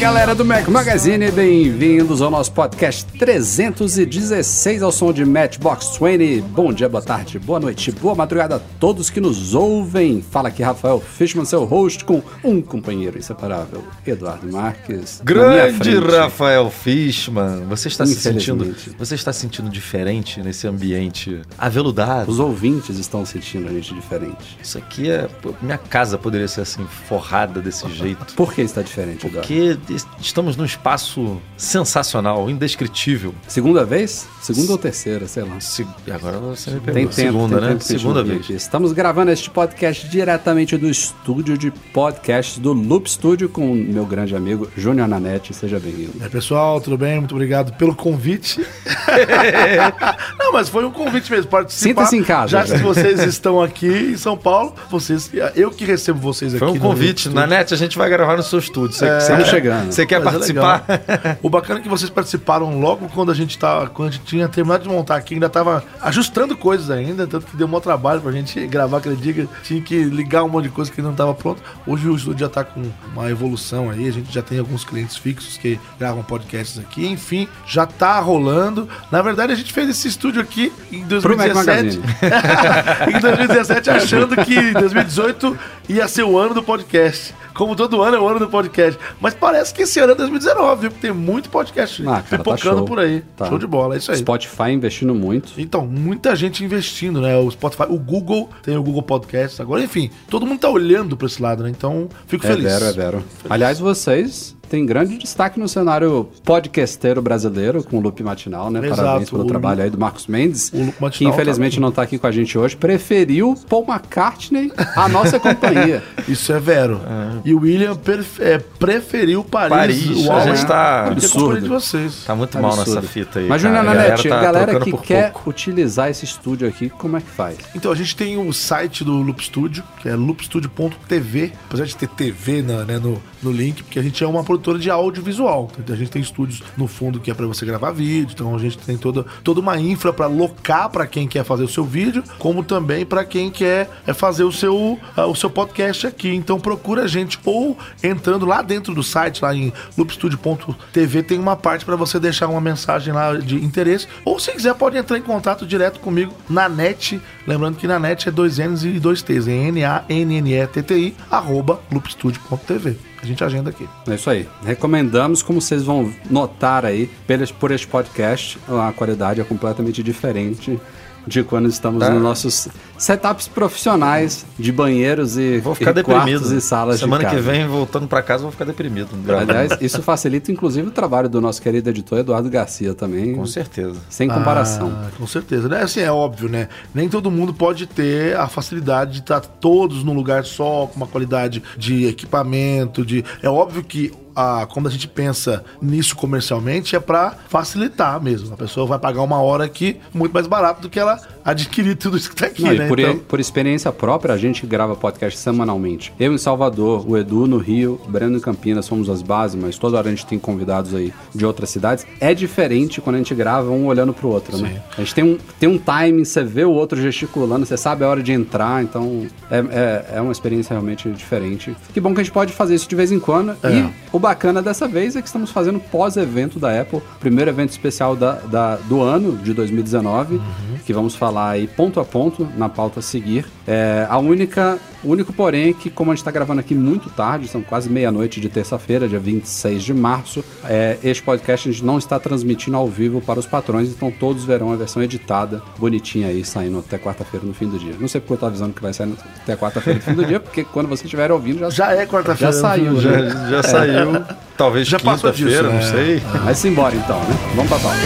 Galera do Mac Magazine, bem-vindos ao nosso podcast 316 ao som de Matchbox 20. Bom dia, boa tarde, boa noite, boa madrugada a todos que nos ouvem. Fala aqui Rafael Fishman, seu host, com um companheiro inseparável, Eduardo Marques. Grande. Rafael Fishman, você está se sentindo, você está se sentindo diferente nesse ambiente aveludado? Os ouvintes estão sentindo a gente diferente. Isso aqui é, minha casa poderia ser assim forrada desse jeito. Por que está diferente, Eduardo? Porque estamos num espaço sensacional, indescritível. Segunda vez? Segunda ou terceira, sei lá. Se- agora você me Tem pergunta. tempo, Segunda, tem né? tempo Segunda vez. aqui. Estamos gravando este podcast diretamente do estúdio de podcasts do Loop Studio com o meu grande amigo Júnior Nanete. Seja bem-vindo. É, pessoal, tudo bem? Muito obrigado pelo convite. Não, mas foi um convite mesmo, participar. Sinta-se em casa, Já que vocês estão aqui em São Paulo, vocês, eu que recebo vocês Foi aqui. um no convite. estúdio. Na net a gente vai gravar no seu estúdio. Você, você Estamos quer- Você quer Mas é participar? legal. O bacana é que vocês participaram logo quando a gente tá, quando a gente tinha terminado de montar aqui, ainda tava ajustando coisas ainda, tanto que deu um trabalho pra gente gravar aquele dia, tinha que ligar um monte de coisa que não tava pronto. Hoje o estúdio já tá com uma evolução aí, a gente já tem alguns clientes fixos que gravam podcasts aqui, enfim, já tá rolando. Na verdade, a gente fez esse estúdio aqui em Pro Mac 2017. Magazine. em 2017, achando que 2018 ia ser o ano do podcast. Como todo ano é o ano do podcast. Mas parece que esse ano é 2019, viu? Porque tem muito podcast Ah, cara, tá pipocando show. por aí. Tá. Show de bola, é isso aí. Spotify investindo muito. Então, muita gente investindo, né? O Spotify, o Google, tem o Google Podcasts agora, enfim, todo mundo tá olhando pra esse lado, né? Então, fico É feliz. vero, é vero. Aliás, vocês têm grande destaque no cenário podcasteiro brasileiro com o Loop Matinal, né? Exato, Parabéns pelo o trabalho Lu- aí do Marcos Mendes, o Loop que Matinal infelizmente tá- não tá aqui com a gente hoje. Preferiu Paul McCartney à nossa companhia. Isso é vero. E o William perfe- é, preferiu Paris. Paris, Uau, a gente né? tá- Porque Absurdo. de vocês. Tá muito mal Absurdo. nessa fita aí. Mas, cara. Júnior A Nanete, a tá galera trocando que quer pouco. utilizar esse estúdio aqui, como é que faz? Então, a gente tem o site do Loop Studio, que é loopstudio.tv. Apesar de ter TV na- né, no, no link, porque a gente é uma produtora de audiovisual. A gente tem estúdios no fundo que é para você gravar vídeo. Então, a gente tem toda, toda uma infra para locar para quem quer fazer o seu vídeo, como também para quem quer é, fazer o seu, ah, o seu podcast aqui. Então, procura a gente ou entrando lá dentro do site, lá em loopstudio.tv, tem uma parte para você deixar uma mensagem lá de interesse. Ou se quiser, pode entrar em contato direto comigo na net. Lembrando que na net é dois N's e dois T's. É N-A-N-N-E-T-T-I, arroba loopstudio.tv. A gente agenda aqui. É isso aí. Recomendamos, como vocês vão notar aí, por este podcast, a qualidade é completamente diferente de quando estamos Tá. nos nossos setups profissionais de banheiros e, Vou ficar e quartos deprimido. e salas Semana de que vem, voltando pra casa, vou ficar deprimido. Aliás, isso facilita inclusive o trabalho do nosso querido editor Eduardo Garcia também. com certeza. Sem comparação. Ah, com certeza, né? Assim, é óbvio, né? Nem todo mundo pode ter a facilidade de estar todos num lugar só, com uma qualidade de equipamento, de... É óbvio que a, quando a gente pensa nisso comercialmente, é pra facilitar mesmo. A pessoa vai pagar uma hora aqui muito mais barato do que ela adquirir tudo isso que tá aqui, Não, né? por, Então- por experiência própria, a gente grava podcast semanalmente. Eu em Salvador, o Edu no Rio, o Breno em Campinas, somos as bases, mas toda hora a gente tem convidados aí de outras cidades. É diferente quando a gente grava um olhando pro outro, né? A gente tem um, tem um timing, você vê o outro gesticulando, você sabe a hora de entrar, então é, é, é uma experiência realmente diferente. Que bom que a gente pode fazer isso de vez em quando. É. E o bacana dessa vez é que estamos fazendo pós-evento da Apple, primeiro evento especial da, da- do ano de 2019, que vamos falar aí ponto a ponto na pauta a seguir. É, a única, o único porém é que, como a gente está gravando aqui muito tarde, são quase meia-noite de terça-feira, dia 26 de março, é, este podcast a gente não está transmitindo ao vivo para os patrões, então todos verão a versão editada, bonitinha aí, saindo até quarta-feira no fim do dia. Não sei porque eu tô avisando que vai sair até quarta-feira no fim do dia, porque quando vocês estiverem ouvindo já, Já é quarta-feira. Já saiu, Já, né? Já, saiu. talvez Já quinta-feira, não é. sei. Mas embora então, né? Vamos pra pauta.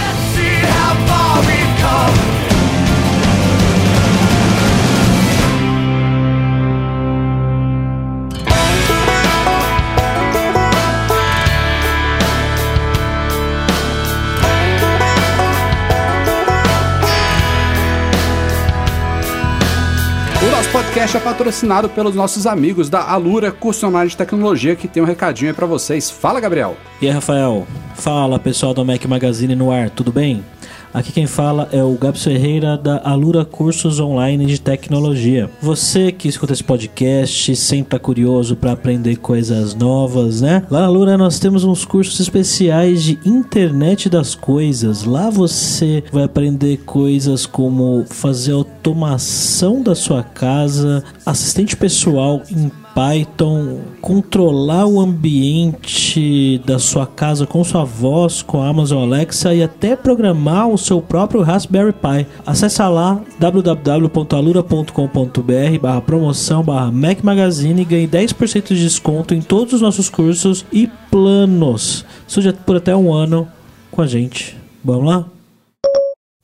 Podcast é patrocinado pelos nossos amigos da Alura Curso Online de Tecnologia, que tem um recadinho aí pra vocês. Fala, Gabriel. E aí, Rafael? Fala, pessoal do Mac Magazine no ar, tudo bem? Aqui quem fala é o Gabs Ferreira da Alura Cursos Online de Tecnologia. Você que escuta esse podcast sempre tá curioso para aprender coisas novas, né? Lá na Alura nós temos uns cursos especiais de internet das coisas. Lá você vai aprender coisas como fazer automação da sua casa, assistente pessoal em Python, controlar o ambiente da sua casa com sua voz, com a Amazon Alexa e até programar o seu próprio Raspberry Pi. Acesse lá www.alura.com.br barra promoção barra Mac Magazine e ganhe 10% de desconto em todos os nossos cursos e planos. Estude por até um ano com a gente. Vamos lá?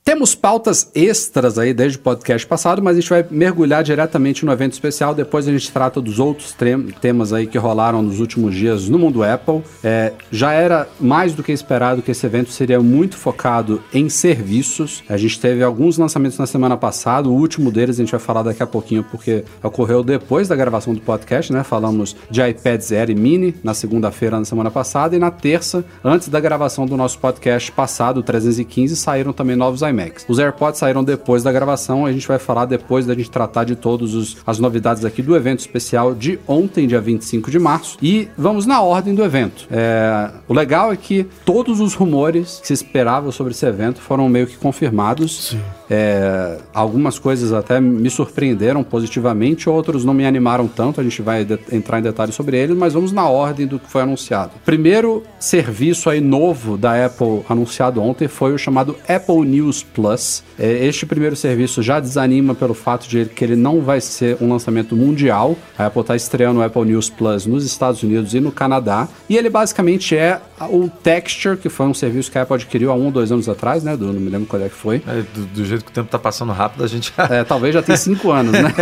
Temos pautas extras aí desde o podcast passado, mas a gente vai mergulhar diretamente no evento especial. Depois a gente trata dos outros temas aí que rolaram nos últimos dias no mundo Apple. É, já era mais do que esperado que esse evento seria muito focado em serviços. A gente teve alguns lançamentos na semana passada. O último deles a gente vai falar daqui a pouquinho porque ocorreu depois da gravação do podcast, né? Falamos de iPads Air e Mini na segunda-feira na semana passada e na terça, antes da gravação do nosso podcast passado, o 315, saíram também novos Os AirPods saíram depois da gravação, a gente vai falar depois da gente tratar de todas as novidades aqui do evento especial de ontem, dia 25 de março. E vamos na ordem do evento. É, o legal é que todos os rumores que se esperavam sobre esse evento foram meio que confirmados. É, algumas coisas até me surpreenderam positivamente, outros não me animaram tanto. A gente vai entrar em detalhes sobre eles, mas vamos na ordem do que foi anunciado. Primeiro serviço aí novo da Apple anunciado ontem foi o chamado Apple News Plus. É, este primeiro serviço já desanima pelo fato de que ele não vai ser um lançamento mundial. A Apple está estreando o Apple News Plus nos Estados Unidos e no Canadá. E ele basicamente é o Texture, que foi um serviço que a Apple adquiriu há um ou dois anos atrás, né? Do, não me lembro qual é que foi. É, do, do jeito que o tempo tá passando rápido, a gente já... É, talvez já tem cinco anos, né?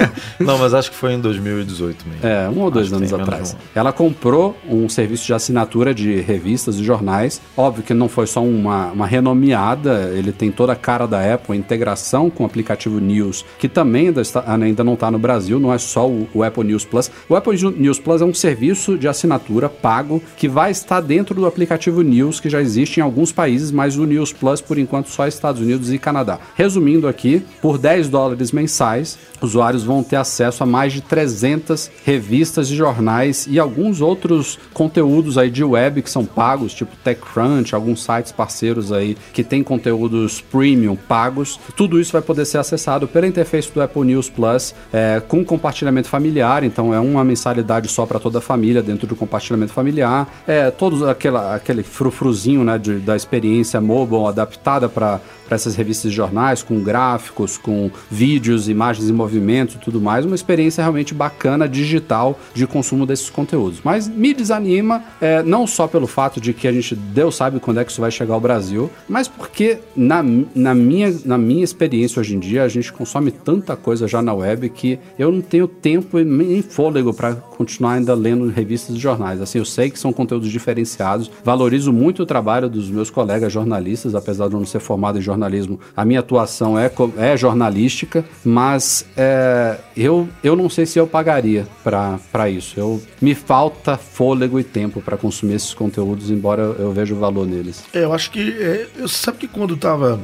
Não, mas acho que foi em 2018 mesmo. É, um ou dois Acho anos atrás. um. Ela comprou um serviço de assinatura de revistas e jornais. Óbvio que não foi só uma, uma renomeada, ele tem toda a cara da Apple, a integração com o aplicativo News, que também ainda, está- ainda não está no Brasil, não é só o, o Apple News Plus. O Apple News Plus é um serviço de assinatura pago que vai estar dentro do aplicativo News, que já existe em alguns países, mas o News Plus, por enquanto, só Estados Unidos e Canadá. Resumindo aqui, por 10 dólares mensais, usuários vão ter acesso a mais de 300 revistas e jornais e alguns outros conteúdos aí de web que são pagos, tipo TechCrunch, alguns sites parceiros aí que tem conteúdos premium pagos. Tudo isso vai poder ser acessado pela interface do Apple News Plus é, com compartilhamento familiar, então é uma mensalidade só para toda a família dentro do compartilhamento familiar. É todos aquela, aquele frufruzinho né, de- da experiência mobile adaptada para essas revistas de jornais, com gráficos, com vídeos, imagens em movimento e tudo mais. Uma experiência realmente bacana, digital, de consumo desses conteúdos. Mas me desanima, é, não só pelo fato de que a gente Deus sabe quando é que isso vai chegar ao Brasil, mas porque na, na, minha, na minha experiência hoje em dia, a gente consome tanta coisa já na web que eu não tenho tempo e nem fôlego para continuar ainda lendo revistas e jornais. Assim, eu sei que são conteúdos diferenciados, valorizo muito o trabalho dos meus colegas jornalistas, apesar de eu não ser formado em jornalismo, a minha atuação é, é jornalística, mas é, eu, eu não sei se eu pagaria para isso. Eu, me falta fôlego e tempo para consumir esses conteúdos, embora eu, veja o valor neles. É, eu acho que. É, eu, sabe que quando estava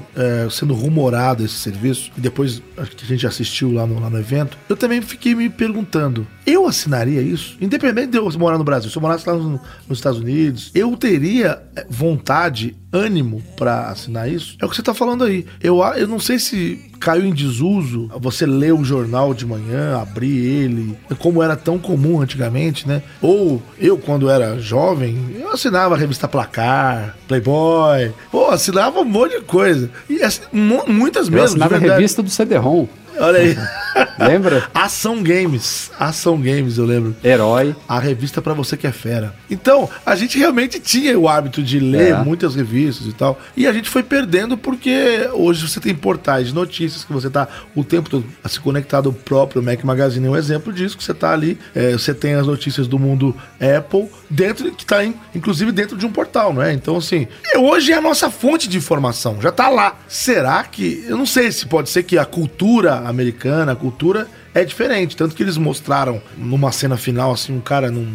sendo rumorado esse serviço, e depois que a gente assistiu lá no, lá no evento, eu também fiquei me perguntando: eu assinaria isso? Independente de eu morar no Brasil, se eu morasse lá no- nos Estados Unidos, eu teria é, vontade, ânimo pra assinar isso? É o que você tá falando aí. Eu, eu não sei se caiu em desuso você ler o jornal de manhã, abrir ele, como era tão comum antigamente, né? Ou eu, quando era jovem, eu assinava a revista Placar, Playboy, pô, assinava um monte de coisa. E assim, mu- muitas Eu mesmo, de assinava a revista do CD-ROM. Olha aí. Lembra? Ação Games. Ação Games, eu lembro. Herói. A revista pra você que é fera. Então, a gente realmente tinha o hábito de ler É. muitas revistas e tal. E a gente foi perdendo porque hoje você tem portais de notícias que você tá o tempo todo se conectado ao próprio Mac Magazine é um exemplo disso, que você tá ali, é, você tem as notícias do mundo Apple dentro, que tá in- inclusive dentro de um portal, não é? Então, assim, hoje é a nossa fonte de informação, já tá lá. Será que, eu não sei se pode ser que a cultura americana, cultura é diferente. Tanto que eles mostraram numa cena final, assim, um cara num.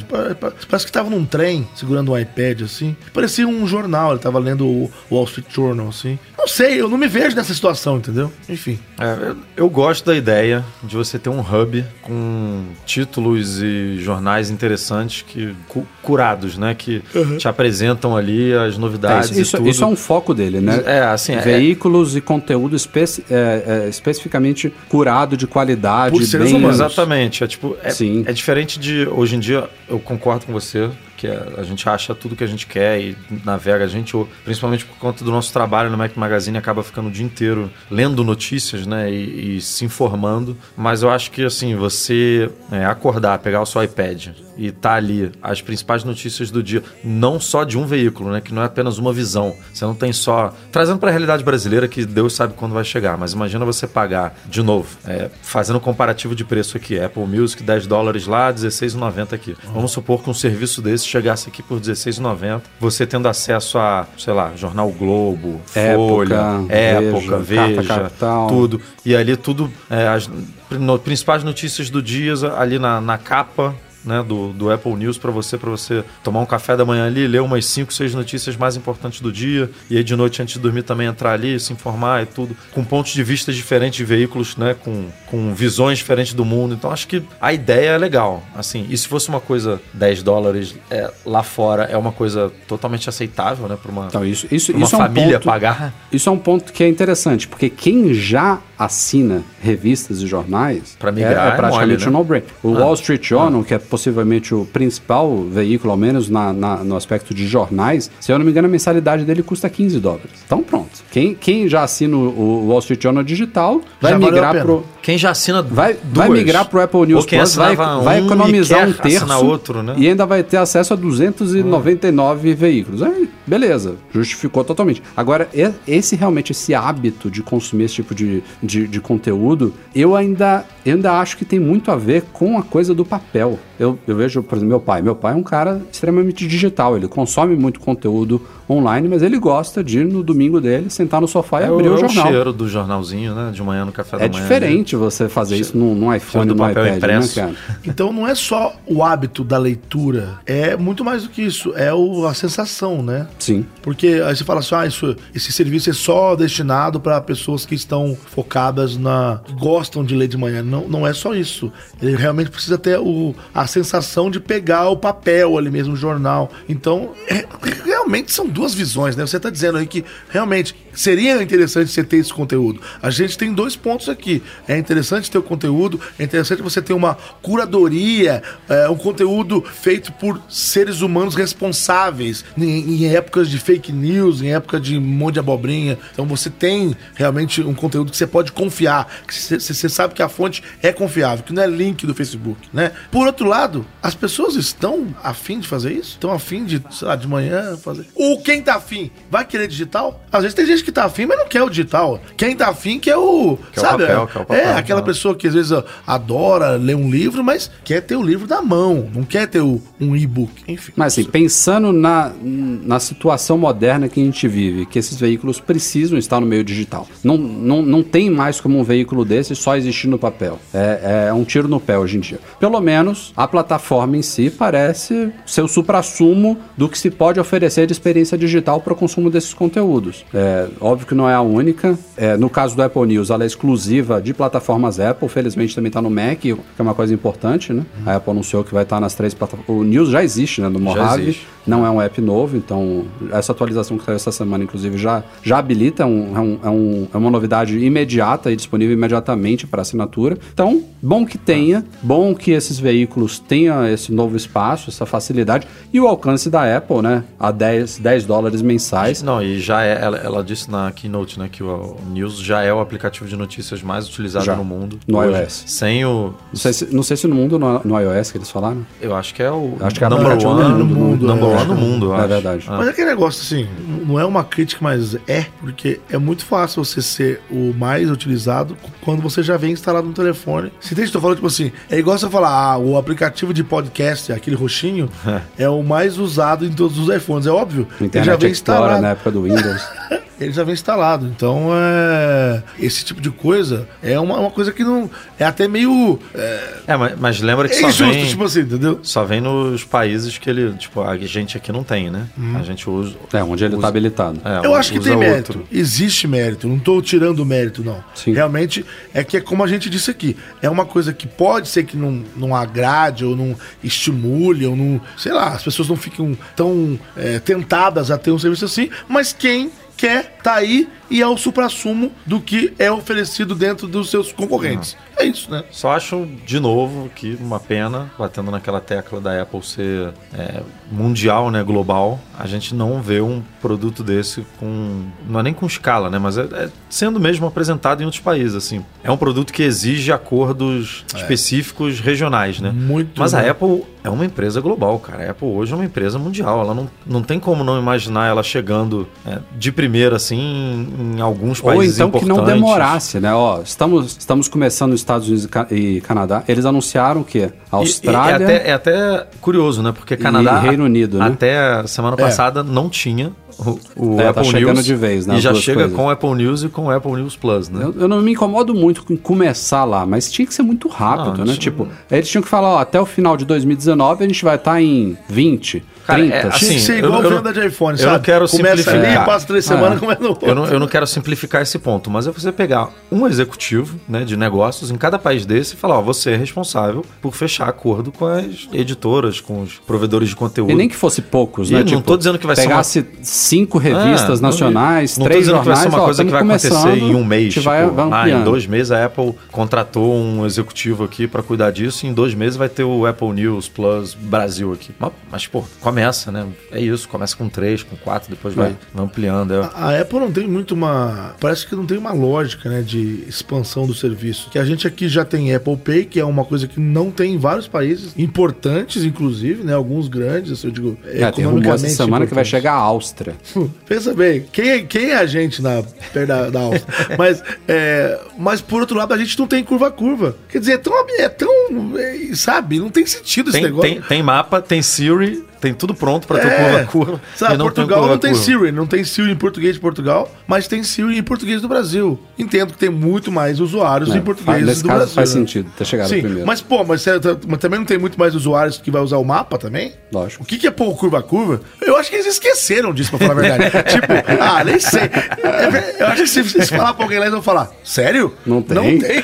Parece que tava num trem, segurando um iPad, assim. Parecia um jornal, ele tava lendo o Wall Street Journal, assim. Não sei, eu não me vejo nessa situação, entendeu? Enfim. É, eu, eu gosto da ideia de você ter um hub com títulos e jornais interessantes que cu- curados, né? Que te apresentam ali as É, novidades isso, isso- e tudo. isso é um foco dele, né? É, assim, é- Veículos e conteúdo é, é, especificamente curado de qualidade. Seres bem- humanos. Exatamente. É, tipo, é, Sim. é diferente de. Hoje em dia, eu concordo com você, que a gente acha tudo que a gente quer e navega. A gente, principalmente por conta do nosso trabalho no Mac Magazine, acaba ficando o dia inteiro lendo notícias, né? E, e se informando. Mas eu acho que, assim, você é, acordar, pegar o seu iPad e tá ali as principais notícias do dia, não só de um veículo, né? Que não é apenas uma visão. Você não tem só. Trazendo para a realidade brasileira, que Deus sabe quando vai chegar, mas imagina você pagar, de novo, é, fazendo comparativo de preço aqui: Apple Music, 10 dólares lá, 16,90 aqui. Vamos supor que um serviço desse chegasse aqui por 16,90, você tendo acesso a, sei lá, Jornal Globo, Folha, Época, Veja, Carta Veja, Capital. tudo. E ali tudo, é, as no- principais notícias do dia ali na, na capa. Né, do, do Apple News para você, para você tomar um café da manhã ali, ler umas 5, 6 notícias mais importantes do dia, e aí de noite antes de dormir também entrar ali, se informar e tudo, com pontos de vista diferentes de veículos, né, com, com visões diferentes do mundo. Então acho que a ideia é legal. Assim, e se fosse uma coisa 10 dólares é, lá fora, é uma coisa totalmente aceitável, né, para uma, Então, isso, isso, pra uma isso é um família ponto, pagar. Isso é um ponto que é interessante, porque quem já assina revistas e jornais Pra migrar é, é é praticamente mole, né? um no-brainer. O Wall Street Journal, que é possivelmente o principal veículo, ao menos na, na- no aspecto de jornais, se eu não me engano, a mensalidade dele custa 15 dólares. Então pronto. Quem, quem já assina o, Wall Street Journal digital vai Já migrar pro. Quem já assina Vai, duas, vai migrar pro Apple News ou quem Plus, vai, assinava vai um economizar e um terço outro, né? e ainda vai ter acesso a 299 veículos. Aí, beleza, justificou totalmente. Agora, esse realmente, esse hábito de consumir esse tipo de, de, de conteúdo, eu ainda, eu ainda acho que tem muito a ver com a coisa do papel. Eu, eu vejo, por exemplo, meu pai. Meu pai é um cara extremamente digital, ele consome muito conteúdo online, mas ele gosta de, no domingo dele, sentar no sofá e É abrir o, o é o jornal. cheiro do jornalzinho, né? De manhã no café da É manhã. diferente você fazer isso num, num iPhone, papel iPad, impresso. né, cara? Então não é só o hábito da leitura, é muito mais do que isso, é o- a sensação, né? Sim. Porque aí você fala assim, ah, isso, esse serviço é só destinado para pessoas que estão focadas na. gostam de ler de manhã. Não, não é só isso. Ele realmente precisa ter o, a sensação de pegar o papel ali mesmo, o jornal. Então, é- realmente são duas visões, né? Você está dizendo aí que realmente seria interessante você ter esse conteúdo. A gente tem dois pontos aqui. É interessante ter o conteúdo, é interessante você ter uma curadoria, é, um conteúdo feito por seres humanos responsáveis em, em épocas de fake news, em época de um monte de abobrinha. Então você tem realmente um conteúdo que você pode confiar, que você, sabe que a fonte é confiável, que não é link do Facebook, né? Por outro lado, as pessoas estão afim de fazer isso? Estão afim de, sei lá, de manhã fazer. Ou quem tá afim vai querer digital? Às vezes tem gente que tá afim, mas não quer o digital. Quem tá afim quer o. Quer o sabe? papel, quer o papel, é, aquela né? pessoa que às vezes adora ler um livro, mas quer ter o livro na mão, não quer ter o- um e-book. Enfim. Mas assim, pensando na, na situação moderna que a gente vive, que esses veículos precisam estar no meio digital. Não, não, não tem mais como um veículo desse só existir no papel. É, é um tiro no pé hoje em dia. Pelo menos a plataforma em si parece ser o supra-sumo do que se pode oferecer de experiência digital para o consumo desses conteúdos. É, óbvio que não é a única. É, no caso do Apple News, ela é exclusiva de plataformas Apple. Felizmente também está no Mac, que é uma coisa importante, né? A Apple anunciou que vai estar nas três plataformas. O News já existe, né? No Mojave. Não é um app novo, então essa atualização que saiu essa semana, inclusive, já, já habilita, um, é, um- é um- é uma novidade imediata e disponível imediatamente para assinatura. Então, bom que tenha, bom que esses veículos tenham esse novo espaço, essa facilidade e o alcance da Apple, né? A 10 10, 10 dólares mensais. Não, e já é, ela, ela disse na keynote, né, que o, News já é o aplicativo de notícias mais utilizado Já. no mundo. No hoje. iOS. Sem o. Não sei, se, não sei se no mundo no, no iOS que eles falaram. Eu acho que é o Acho que é o number aplicativo one no mundo, number é. one no mundo, eu É acho. verdade. Ah. Mas é aquele negócio assim, não é uma crítica, mas é, porque é muito fácil você ser o mais utilizado quando você já vem instalado no telefone. Se tem, tô falando, tipo assim, é igual você falar, ah, o aplicativo de podcast, aquele roxinho, é o mais usado em todos os iPhones. É óbvio, ele já Internet vem Explorer instalado. na época do Windows. Ele já vem instalado. Então, é... esse tipo de coisa é uma, uma coisa que não. É até meio. É, É, mas, mas lembra que é só injusto, vem, tipo assim, entendeu? só vem nos países que ele, tipo, a gente aqui não tem, né? A gente usa. é, onde ele usa- tá habilitado. é, Eu acho que tem mérito. outro. Existe mérito. Não tô tirando mérito, não. Sim. Realmente é que é como a gente disse aqui. É uma coisa que pode ser que não, não agrade ou não estimule ou não. Sei lá, as pessoas não ficam tão é, tentadas a ter um serviço assim, mas quem quer tá aí e é o supra-sumo do que é oferecido dentro dos seus concorrentes. É isso, né? Só acho, de novo, que uma pena, batendo naquela tecla da Apple ser é, mundial, né, global, a gente não vê um produto desse com. Não é nem com escala, né? Mas é, é sendo mesmo apresentado em outros países, assim. É um produto que exige acordos específicos regionais, né? Muito, Mas né? a Apple é uma empresa global, cara. A Apple hoje é uma empresa mundial. Ela não, não tem como não imaginar ela chegando é, de primeira, assim, em alguns Ou países então que não demorasse, né? Ó, estamos, estamos começando nos Estados Unidos e Ca- e Canadá. Eles anunciaram que E- Austrália. E, é, até, é até curioso, né? Porque Canadá. Reino Unido, né? Até semana passada não tinha o, o É, tá Apple chegando News. de vez, né, E já chega coisas. com o Apple News e com o Apple News Plus, né? Eu, eu não me incomodo muito com começar lá, mas tinha que ser muito rápido, Não, né? isso- Tipo, eles tinham que falar, ó, até o final de 2019 a gente vai estar em 20, Cara, 30. é, Tinha que Assim, ser eu igual não- eu venda de iPhone, eu não quero Começa ali, simplificar. passa três Ah. semanas, começa no outro. Eu não, eu não quero simplificar esse ponto, mas é você pegar um executivo né, de negócios em cada país desse e falar, ó, você é responsável por fechar acordo com as editoras, com os provedores de conteúdo. E nem que fosse poucos, E né? não tô dizendo que vai ser uma- pegasse cinco revistas Ah, não- nacionais, não três dizendo que vai jornais, ser uma ó, coisa que vai acontecer em um a mês. gente vai, tipo, vai ah, em dois meses a Apple contratou um executivo aqui pra cuidar disso e em dois meses vai ter o Apple News Plus Brasil aqui. Mas, mas, pô, começa, né? É isso, começa com três, com quatro, depois vai, vai ampliando. É. A a Apple não tem muito uma. Parece que não tem uma lógica, né, de expansão do serviço. Que a gente aqui já tem Apple Pay, que é uma coisa que não tem em vários países, importantes, inclusive, né? Alguns grandes, assim, eu digo, É, tem rumor essa economicamente semana que vai chegar a Áustria. Pensa bem, quem é, quem é a gente na perto da, da Áustria? mas, é, mas por outro lado, a gente não tem curva a curva. Quer dizer, é tão, é tão é, sabe, não tem sentido esse Tem, negócio. tem, tem mapa, tem Siri, tem tudo pronto pra ter É. curva a curva. Sabe, não Portugal curva não tem curva. Siri, não tem Siri em português de Portugal, mas tem Siri em português do Brasil. Entendo que tem muito mais usuários É, em português nesse do caso Brasil. faz né? sentido ter chegado Sim, primeiro. mas pô, mas, você- mas também não tem muito mais usuários que vai usar o mapa também? Lógico. O que, que é pôr curva a curva? Eu acho que eles esqueceram disso, pra falar a verdade. tipo, ah, nem sei. É eu acho que se vocês falar pra alguém lá, eles vão falar, sério? Não tem. Não tem.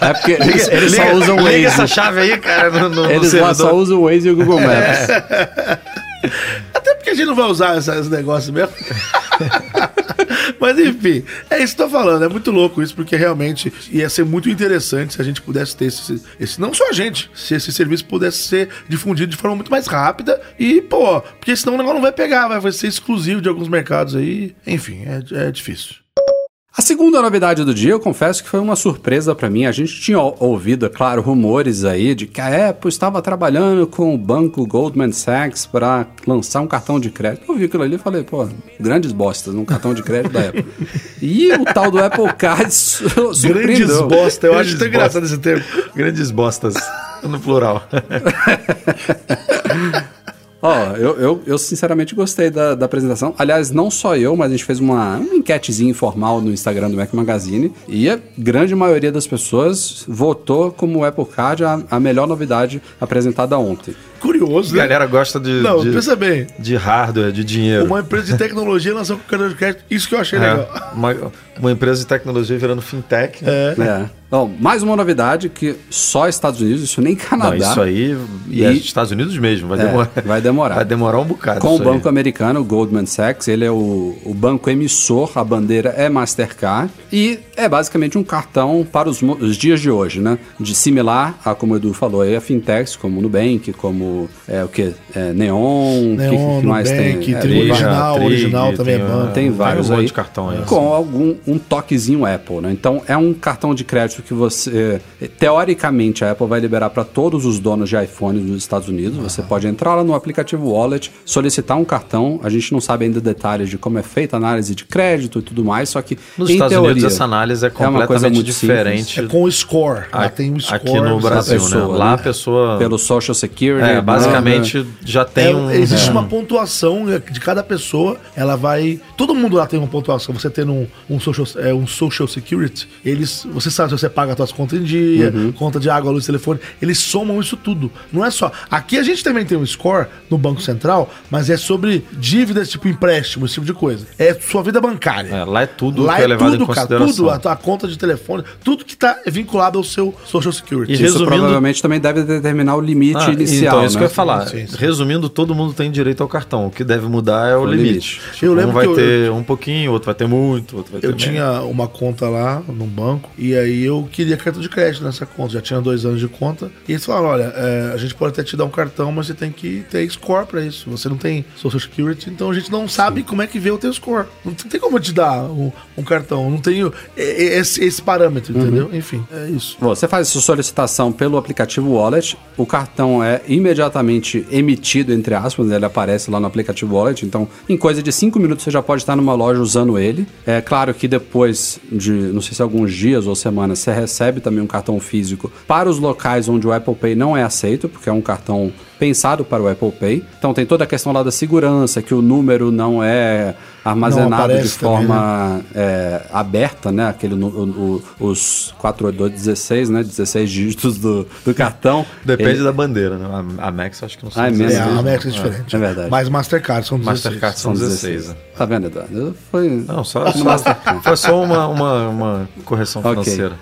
É porque eles, eles Liga- só usam o liga essa Waze. chave aí, cara, no, no, no Eles lá servidor. só usam o Waze e o Google Maps. Até porque a gente não vai usar essa- esse negócio mesmo. Mas enfim, é isso que eu tô falando. É muito louco isso, porque realmente ia ser muito interessante se a gente pudesse ter esse, esse. Não só a gente, se esse serviço pudesse ser difundido de forma muito mais rápida. E, pô, porque senão o negócio não vai pegar, vai ser exclusivo de alguns mercados aí. Enfim, é, é difícil. A segunda novidade do dia, eu confesso que foi uma surpresa pra mim. A gente tinha ou- ouvido, é claro, rumores aí de que a Apple estava trabalhando com o banco Goldman Sachs para lançar um cartão de crédito. Eu vi aquilo ali e falei, pô, grandes bostas, um cartão de crédito da Apple. E o tal do Apple Card su- Grandes surpreendeu. bosta, eu acho tão engraçado esse termo. Grandes bostas, no plural. Ó, eu, eu, eu sinceramente gostei da, da apresentação. Aliás, não só eu, mas a gente fez uma, uma enquetezinha informal no Instagram do Mac Magazine e a grande maioria das pessoas votou como o Apple Card a, a melhor novidade apresentada ontem. Curioso, A né? galera gosta de, Não, de, pensa bem. de hardware, de dinheiro. Uma empresa de tecnologia lançou com cartão de crédito. Isso que eu achei legal. É, uma- Uma empresa de tecnologia virando fintech. Né? É. Bom, mais uma novidade que só Estados Unidos, isso nem Canadá. Não, isso aí e, E- é Estados Unidos mesmo. Vai É, demorar. vai demorar. Vai demorar um bocado. Com o isso aí. banco americano, o Goldman Sachs, ele é o, o banco emissor, a bandeira é Mastercard e é basicamente um cartão para os, os dias de hoje, né? De similar a, como o Edu falou, aí, a fintechs, como o Nubank, como é, o que? É, Neon, o que- Neon, que, mais Nubank, tem? É, tem Trig, original, Trig, original também é tem, banco. Tem vários um monte aí. de cartão aí. Com algum um toquezinho Apple, né? Então é um cartão de crédito que você teoricamente a Apple vai liberar para todos os donos de iPhone dos Estados Unidos. Você pode entrar lá no aplicativo Wallet, solicitar um cartão. A gente não sabe ainda detalhes de como é feita a análise de crédito e tudo mais, só que Nos em Estados teoria, Unidos essa análise é uma coisa completamente muito diferente. É com o score. Lá a- tem o score. aqui no Brasil, pessoa, né? Lá né? a pessoa. pelo Social Security, É, banda. basicamente já tem É, um. existe é. uma pontuação de cada pessoa, ela vai. Todo mundo lá tem uma pontuação. Você tendo um, um, social, é, um social security, eles. Você sabe se você paga as suas contas em dia, Uhum. conta de água, luz, telefone. Eles somam isso tudo. Não é só. Aqui a gente também tem um score no Banco Central, mas é sobre dívidas, tipo empréstimo, esse tipo de coisa. É sua vida bancária. É, lá é tudo Lá que é levado em tudo, cara, consideração. tudo, a tua conta de telefone, tudo que tá vinculado ao seu Social Security. E Isso resumindo- provavelmente também deve determinar o limite Ah, inicial. Então, isso né? que eu ia falar. Sim, sim. Resumindo, todo mundo tem direito ao cartão. O que deve mudar é o, O limite. limite. Eu lembro um vai que eu- ter um pouquinho, outro vai ter muito, outro vai ter Eu menos. Tinha uma conta lá no banco e aí eu queria cartão de crédito nessa conta. Já tinha dois anos de conta. E eles falaram: olha, é, a gente pode até te dar um cartão, mas você tem que ter score pra isso. Você não tem Social Security, então a gente não sabe como é que vê o teu score. Não tem como eu te dar um, um cartão. Não tenho esse, esse parâmetro, entendeu? Enfim, é isso. Você faz sua solicitação pelo aplicativo Wallet, o cartão é imediatamente emitido, entre aspas, né? ele aparece lá no aplicativo Wallet, então em coisa de 5 minutos você já pode estar numa loja usando ele. É claro que depois de, não sei se alguns dias ou semanas, você recebe também um cartão físico para os locais onde o Apple Pay não é aceito, porque é um cartão pensado para o Apple Pay. Então tem toda a questão lá da segurança, que o número não é armazenado de aparece também, forma é, aberta, né? Aquele, o, o, os 48216, né? 16 dígitos do, do cartão. Depende Ele- da bandeira, né? A, a Max acho que não Ah, é mesmo? É, a. Amex é diferente. É verdade. Mas Mastercard são 16. Mastercard são 16. né? Tá vendo, Eduardo? Foi... Não, só, só foi só uma, uma, uma correção financeira.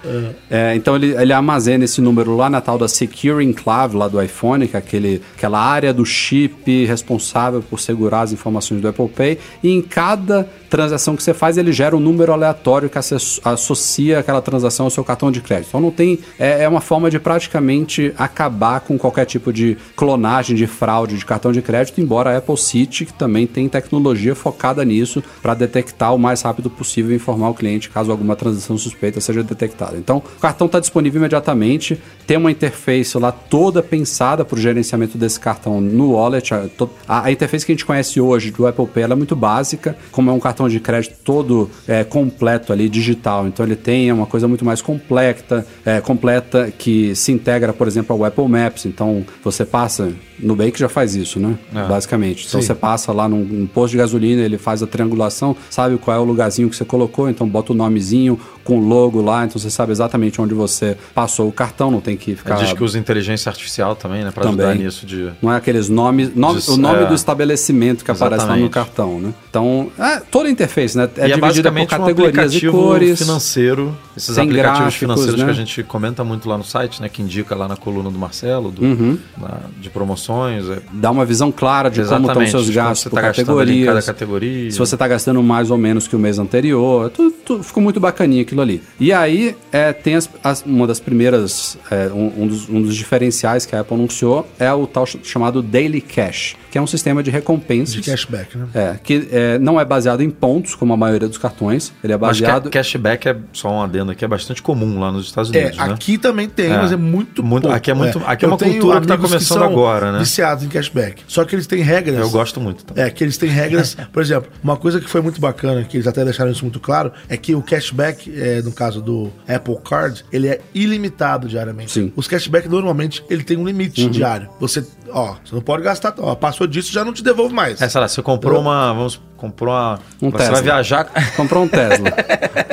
É, então ele, ele armazena esse número lá na tal da Secure Enclave lá do iPhone, que é aquele, aquela área do chip responsável por segurar as informações do Apple Pay. E em cada transação que você faz, ele gera um número aleatório que asso- associa aquela transação ao seu cartão de crédito. Então não tem. É, é uma forma de praticamente acabar com qualquer tipo de clonagem, de fraude de cartão de crédito, embora a Apple City, que também tem tecnologia focada nisso para detectar o mais rápido possível e informar o cliente caso alguma transação suspeita seja detectada. Então, o cartão está disponível imediatamente, tem uma interface lá toda pensada para o gerenciamento desse cartão no wallet. A, a- a interface que a gente conhece hoje do Apple Pay é muito básica, como é um cartão de crédito todo é, completo ali, digital. Então, ele tem uma coisa muito mais completa, é, completa que se integra, por exemplo, ao Apple Maps. Então, você passa. Nubank já faz isso, né? Basicamente. Então, você passa lá num, num posto de gasolina, ele faz a triangulação, sabe qual é o lugarzinho que você colocou, então bota o nomezinho com o logo lá, então você sabe exatamente onde você passou o cartão, não tem que ficar. Diz que usa inteligência artificial também, né? Pra ajudar Também. nisso de. Não é aqueles nomes, nome, Disso, o nome é. do estabelecimento que aparece lá no Exatamente. cartão, né? Então, é, toda a interface, né? É e é dividida por basicamente um categorias e cores. financeiro. Esses Tem aplicativos gráficos, financeiros né? que a gente comenta muito lá no site, né? Que indica lá na coluna do Marcelo, do, Uhum. na- de promoções. é- Dá uma visão clara de como estão Exatamente, seus de gastos por tá categorias. cada categoria. Se você está gastando mais ou menos que o mês anterior, tudo, tudo- ficou muito bacaninha aquilo ali. E aí é, tem as- as- uma das primeiras, é, um, um dos, um dos diferenciais que a Apple anunciou é o tal ch- chamado Daily Cash, que é um sistema de recompensas. De cashback, né? É, que é, não é baseado em pontos, como a maioria dos cartões. Ele é Mas ca- baseado. cashback é só um adendo aqui, é bastante comum lá nos Estados É, Unidos, né? aqui também tem, É. mas é muito, Muito- pouco. aqui é muito- aqui é Eu uma cultura que tá amigos começando são agora, né? Viciados em cashback. Só que eles têm regras. Eu gosto muito também. É, que eles têm regras. Por exemplo, uma coisa que foi muito bacana, que eles até deixaram isso muito claro, é que o cashback, é, no caso do Apple Card, ele é ilimitado diariamente. Sim. Os cashback, normalmente, ele tem um limite diário. Você, ó, você não pode gastar, ó, passou disso, já não te devolvo mais. É, sei lá, você comprou uma. Vamos comprou uma. Um você Tesla. vai viajar. Comprou um Tesla.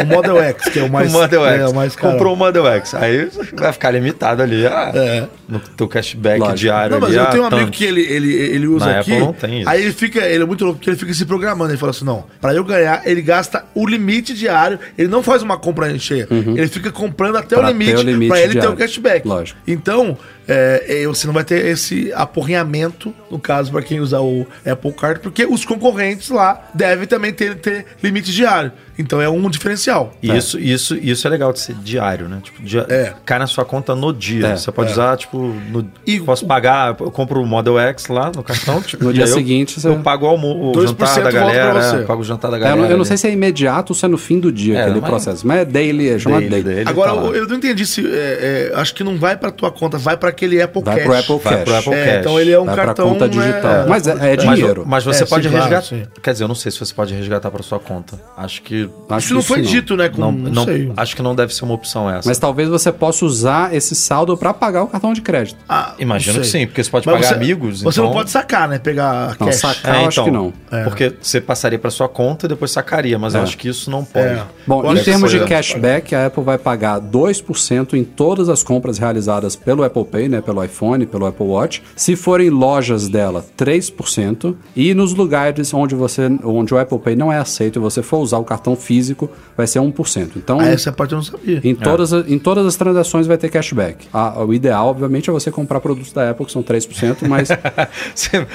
O Model X, que é o mais... o Model X. É, o mais caro. comprou o Model X. Aí vai ficar limitado ali ah, É. no teu cashback Lógico. diário. Não, mas ali, eu tenho um amigo tanto. que ele, ele, ele usa Na aqui. Apple não tem isso. Aí ele fica, ele é muito louco, porque ele fica se programando. Ele fala assim: não, pra eu ganhar, ele gasta o limite diário. Ele não faz uma compra cheia. Ele fica comprando até o ter limite, o limite pra ele ter diário. o cashback. Lógico. Então, é, é, você não vai ter esse aporreamento, no caso, pra quem usar o Apple Card, porque os concorrentes lá devem também ter, ter limite diário. Então é um diferencial. E Isso, isso, isso é legal de ser diário, né? Tipo, dia, É. cai na sua conta no dia. É, Você pode é. usar, tipo, no, E posso o- pagar, eu compro o Model X lá no cartão, tipo, No dia aí eu- seguinte, você- eu pago o, almo, o 2% jantar da galera, você. é, pago o jantar da É, eu, galera. não, eu não ali. sei se é imediato ou se é no fim do dia É, aquele mas- processo. Mas é daily, é chamado daily. daily, Agora, tá eu, eu não entendi se. é, é, acho que não vai pra tua conta, vai pra aquele Apple Vai Cash. pro Apple Vai Cash. pro Apple É, Cash. então ele é um Vai pra cartão. conta né, digital. Mas é- é dinheiro. mas você É, pode resgatar. Quer dizer, eu não sei se você pode resgatar para sua conta. Acho que. Acho Isso não foi dito, né? Com, Não, não, não- sei. acho que não deve ser uma opção essa. Mas talvez você possa usar esse saldo pra pagar o cartão de crédito. Ah, Imagino não que sim, porque você pode Mas pagar você- amigos. Você então... não pode sacar, né? Pegar Não, cash. sacar eu acho que não. Porque você passaria para sua conta e depois sacaria, mas eu É. acho que isso não pode. É. Bom, Eu em termos de cashback, a Apple vai pagar 2% em todas as compras realizadas pelo Apple Pay, né, pelo iPhone, pelo Apple Watch. Se forem lojas dela, 3%. E nos lugares onde você onde o Apple Pay não é aceito e você for usar o cartão físico, vai ser 1%. Então, Ah, essa parte eu não sabia. em todas, a- em todas as transações vai ter cashback. A- o ideal, obviamente, é você comprar produtos da Apple, que são 3%, mas Você-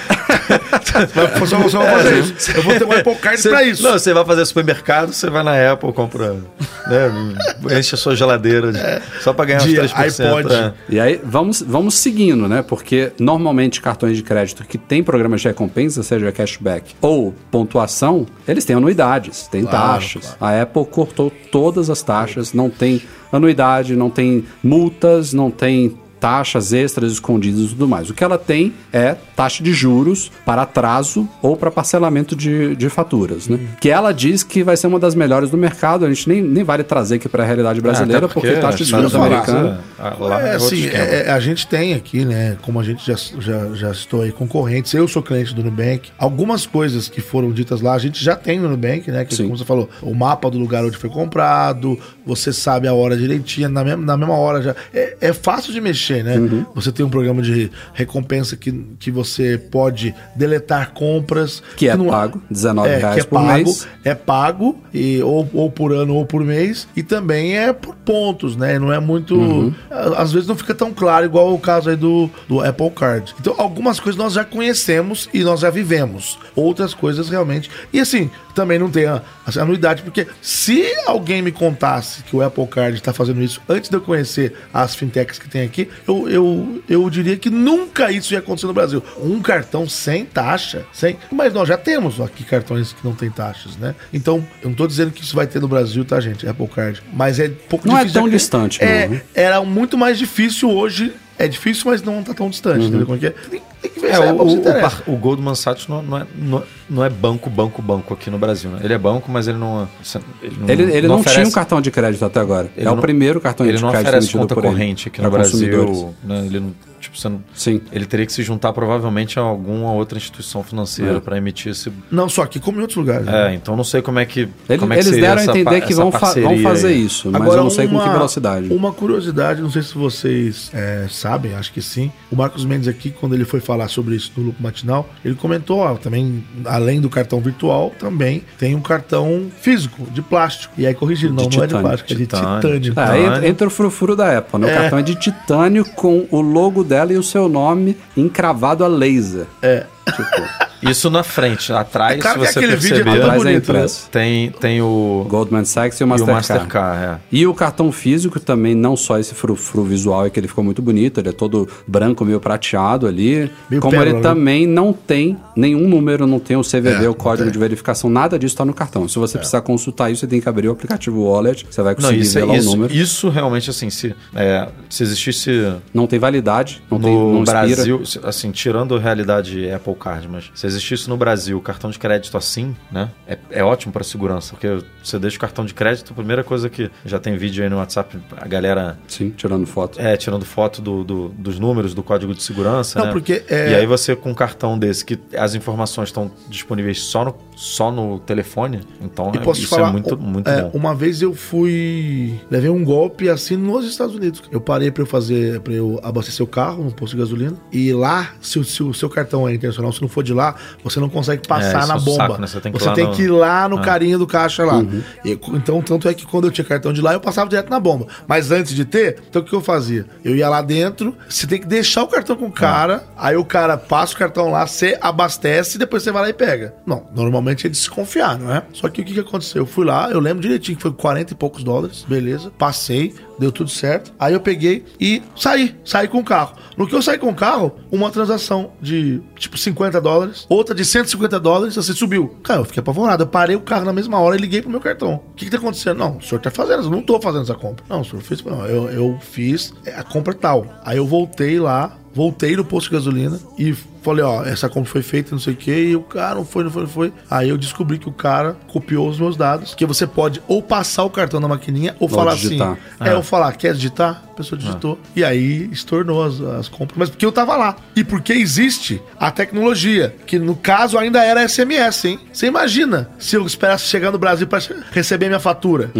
Mas só, só vou fazer isso. Eu vou ter um Apple Card Você- pra isso. Não, você vai fazer supermercado, você vai na Apple, compra, né, enche a sua geladeira de- só para ganhar De os 3%. iPod. é. E aí, vamos, vamos seguindo, né? Porque normalmente cartões de crédito que têm programas de recompensa, seja cashback ou pontuação, eles têm anuidades, têm Claro, taxas. A Apple cortou todas as taxas, não tem anuidade, não tem multas, não tem taxas extras escondidas e tudo mais. O que ela tem é taxa de juros para atraso ou para parcelamento de, de faturas, né? Que ela diz que vai ser uma das melhores do mercado. A gente nem, nem vale trazer aqui para a realidade brasileira, É, até porque, taxa de juros americana... lá É, assim, é- é- a gente tem aqui, né? Como a gente já, já, já citou aí, concorrentes. Eu sou cliente do Nubank. Algumas coisas que foram ditas lá, a gente já tem no Nubank, né? Que, Sim. como você falou, o mapa do lugar onde foi comprado, você sabe a hora direitinho, na mesma, na mesma hora já. É, é fácil de mexer, né? Uhum. Você tem um programa de recompensa que, que você pode deletar compras. Que é não- pago, R$19 é, reais que é por pago, mês. É pago, e, ou, ou por ano ou por mês, e também é por pontos, né? Não é muito. Uhum. Às vezes não fica tão claro, igual o caso aí do, do Apple Card. Então, algumas coisas nós já conhecemos e nós já vivemos. Outras coisas realmente. E assim, também não tem a, a anuidade, porque se alguém me contasse que o Apple Card está fazendo isso antes de eu conhecer as fintechs que tem aqui, eu, eu, eu diria que nunca isso ia acontecer no Brasil. Um cartão sem taxa, sem. Mas nós já temos aqui cartões que não tem taxas, né? Então, eu não tô dizendo que isso vai ter no Brasil, tá, gente? Apple Card. Mas é pouco Não é difícil. tão de- distante, é, não, né? Era muito mais difícil hoje. É difícil, mas não tá tão distante, entendeu? Como é é? Tem, tem que ver É, se a o, o, par- o Goldman Sachs não, não é, não, não é banco, banco, banco aqui no Brasil. Né? Ele é banco, mas ele não. Ele não, Ele, ele não, tinha oferece- um cartão de crédito até agora. Ele é o não- primeiro cartão Ele de não crédito oferece emitido conta por ele corrente aqui no. Brasil. Né? Ele não, tipo, você não- Sim. ele teria que se juntar provavelmente a alguma outra instituição financeira É. para emitir esse. Não só aqui, como em outros lugares. né? É, então não sei como é que. Ele- como é que eles seria deram a entender que vão, fa- vão fazer aí. isso, mas eu não sei com que velocidade. Uma curiosidade, não sei se vocês é, sabem, acho que sim. O Marcos Mendes aqui, quando ele foi falar sobre isso no Lupo Matinal, ele comentou, ó, também, além do cartão virtual, também tem um cartão físico, de plástico. E aí corrigindo, não, não é de titânio. plástico, é de Titânio. titânio. Ah, Titânio. entra, entra o frufuro da Apple, né? O É. cartão é de titânio com o logo dela e o seu nome encravado a laser. É. Tipo, Isso na frente, atrás, É claro que se você aquele vídeo é perceber, atrás é bonito, né? impresso. tem, tem o, Goldman Sachs e o e o Mastercard. Mastercard. é. E o cartão físico também, não só esse frufru visual, é que ele ficou muito bonito, ele é todo branco, meio prateado ali. Meio como pérola, ele né? também não tem nenhum número, não tem o CVV, É, o código não de verificação, nada disso está no cartão. Se você precisar consultar isso, você tem que abrir o aplicativo Wallet, você vai Não, conseguir isso, ver é- lá o isso, número. isso realmente, assim, se, é, se existisse Não tem validade, não, tem, no não expira. Brasil, assim, tirando a realidade Apple Card, mas se existisse no Brasil cartão de crédito assim, né, é, é ótimo para segurança, porque você deixa o cartão de crédito, a primeira coisa que já tem vídeo aí no WhatsApp, a galera Sim, tirando foto. é, tirando foto do, do- dos números do código de segurança, Não, né? porque, é- E aí você com um cartão desse, que as informações estão disponíveis só no só no telefone. Então é- isso falar, é muito, muito é, bom. Uma vez eu fui. Levei um golpe assim nos Estados Unidos. Eu parei pra eu fazer, para eu abastecer o carro no posto de gasolina. E lá, se, o- se o seu cartão é internacional, se não for de lá, você não consegue passar isso na é um bomba. saco, né? Você tem que ir você lá tem no- que ir lá no Ah. carinho do caixa lá. E, então, tanto é que quando eu tinha cartão de lá, eu passava direto na bomba. Mas antes de ter, então o que eu fazia? Eu ia lá dentro, você tem que deixar o cartão com o cara, aí o cara passa o cartão lá, você abastece e depois você vai lá e pega. Não, normalmente é desconfiar, não é? Só que o que, que aconteceu? Eu fui lá, eu lembro direitinho que foi 40 e poucos dólares, beleza, passei, deu tudo certo. Aí eu peguei e saí, saí com o carro. No que eu saí com o carro, uma transação de tipo 50 dólares, outra de 150 dólares, assim subiu. Cara, eu fiquei apavorado. Eu parei o carro na mesma hora e liguei pro meu cartão. O que, que tá acontecendo? Não, o senhor tá fazendo, eu não tô fazendo essa compra. Não, o senhor fez. Não, eu, eu fiz a compra tal. Aí eu voltei lá, voltei no posto de gasolina e falei, ó, essa compra foi feita, não sei o que, e o cara não foi, não foi, não foi. Aí eu descobri que o cara copiou os meus dados, que você pode ou passar o cartão na maquininha ou, falar digitar. assim. É, eu falar, quer digitar? A pessoa digitou. E aí estornou as, as compras. Mas porque eu tava lá. E porque existe a tecnologia, que no caso ainda era SMS, hein? Você imagina se eu esperasse chegar no Brasil para receber minha fatura.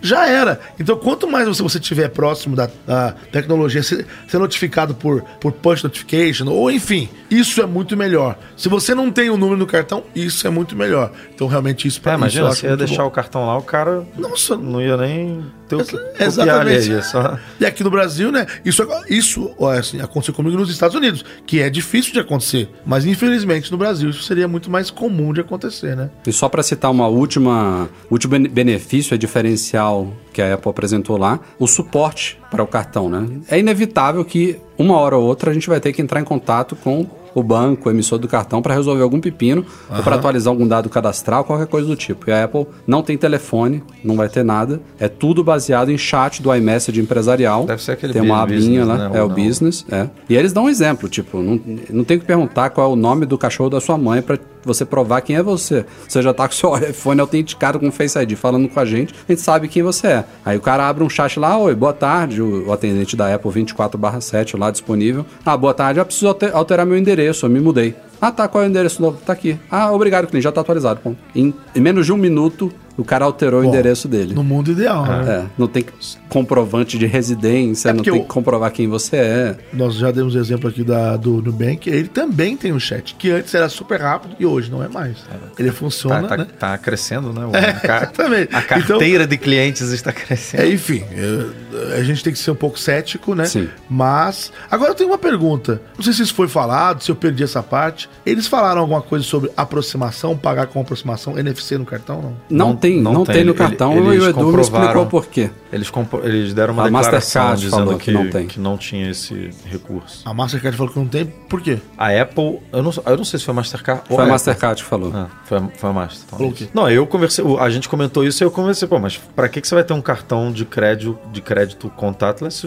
Já era. Então, quanto mais você, você tiver próximo da, da tecnologia, ser, ser notificado por, por push notification, ou enfim, isso é muito melhor. Se você não tem o número no cartão, isso é muito melhor. Então, realmente, isso É, pra mim, imagina, você ia deixar bom. o cartão lá, o cara Nossa, não ia nem ter o que Exatamente. ali. Ia só... E aqui no Brasil, né? Isso, isso ó, assim, aconteceu comigo nos Estados Unidos, que é difícil de acontecer. Mas infelizmente no Brasil isso seria muito mais comum de acontecer, né? E só para citar uma última, último bene- benefício, é diferencial que a Apple apresentou lá, o suporte para o cartão, né? É inevitável que uma hora ou outra a gente vai ter que entrar em contato com o banco, o emissor do cartão, para resolver algum pepino ou para atualizar algum dado cadastral, qualquer coisa do tipo. E a Apple não tem telefone, não vai ter nada. É tudo baseado em chat do iMessage empresarial. Deve ser aquele Tem uma business, abinha lá, né? é o não. business, é. E eles dão um exemplo, tipo, não, não tem que perguntar qual é o nome do cachorro da sua mãe para você provar quem é você. Você já tá com seu iPhone autenticado com Face ID falando com a gente, a gente sabe quem você é. Aí o cara abre um chat lá, oi, boa tarde, o, atendente da Apple 24/7 lá disponível. Ah, boa tarde, eu preciso alter- alterar meu endereço, eu me mudei. Ah, tá, qual é o endereço novo? Tá aqui. Ah, obrigado, cliente, já tá atualizado. Ponto. Em, em menos de um minuto, o cara alterou o Bom, endereço dele. No mundo ideal, né? É, não tem comprovante de residência, É não tem o- que comprovar quem você é. Nós já demos exemplo aqui da, do Nubank, ele também tem um chat, que antes era super rápido e hoje não é mais. Ele funciona, Tá, tá- né? tá crescendo, né? O- É, exatamente. A carteira de clientes está crescendo. É, enfim, é, a gente tem que ser um pouco cético, né? Sim. Mas. Agora eu tenho uma pergunta. Não sei se isso foi falado, se eu perdi essa parte. Eles falaram alguma coisa sobre aproximação, pagar com aproximação, NFC no cartão? Não. Não, Não- tem, não, não tem, tem. no Ele- cartão eles e o Edu me explicou comprovaram. por quê. Eles, eles deram uma A declaração Mastercard dizendo falou que, que não tem. que não tinha esse recurso. A Mastercard falou que não tem, por quê? A Apple, eu não, eu não sei se foi a Mastercard ou Foi a Apple. Mastercard que falou. Ah, foi, a- foi a Master. então, Falou isso. o quê? Não, eu conversei, a gente comentou isso e eu conversei, pô, mas pra que, que você vai ter um cartão de crédito, de crédito contactless? Se,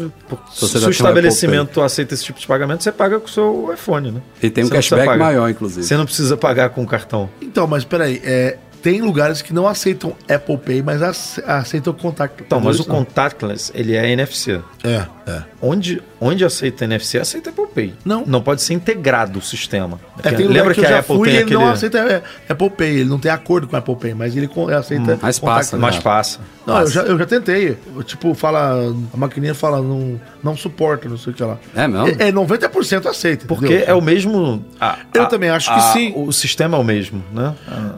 o tem um estabelecimento aceita esse tipo de pagamento, você paga com o seu iPhone, né? E tem um Você cashback maior, inclusive. Você não precisa pagar com o cartão. Então, mas peraí, é, tem lugares que não aceitam Apple Pay, mas ace- aceitam contact. Então, mas o contactless, ele é NFC. É, é. Onde, onde aceita NFC, aceita Apple Pay. Não. Não pode ser integrado o sistema. É, tem Lembra que, que, a Apple fui tem ele aquele... não aceita é, Apple Pay, ele não tem acordo com Apple Pay, mas ele aceita. mas contact- passa, né? Mas passa. Não, eu já, eu já tentei. Eu, tipo, fala. A maquininha fala, não, não suporta, não sei o que lá. É mesmo? É, é 90% aceita. Porque entendeu? é o mesmo. a- Eu a- também acho que a- sim. O sistema é o mesmo, né?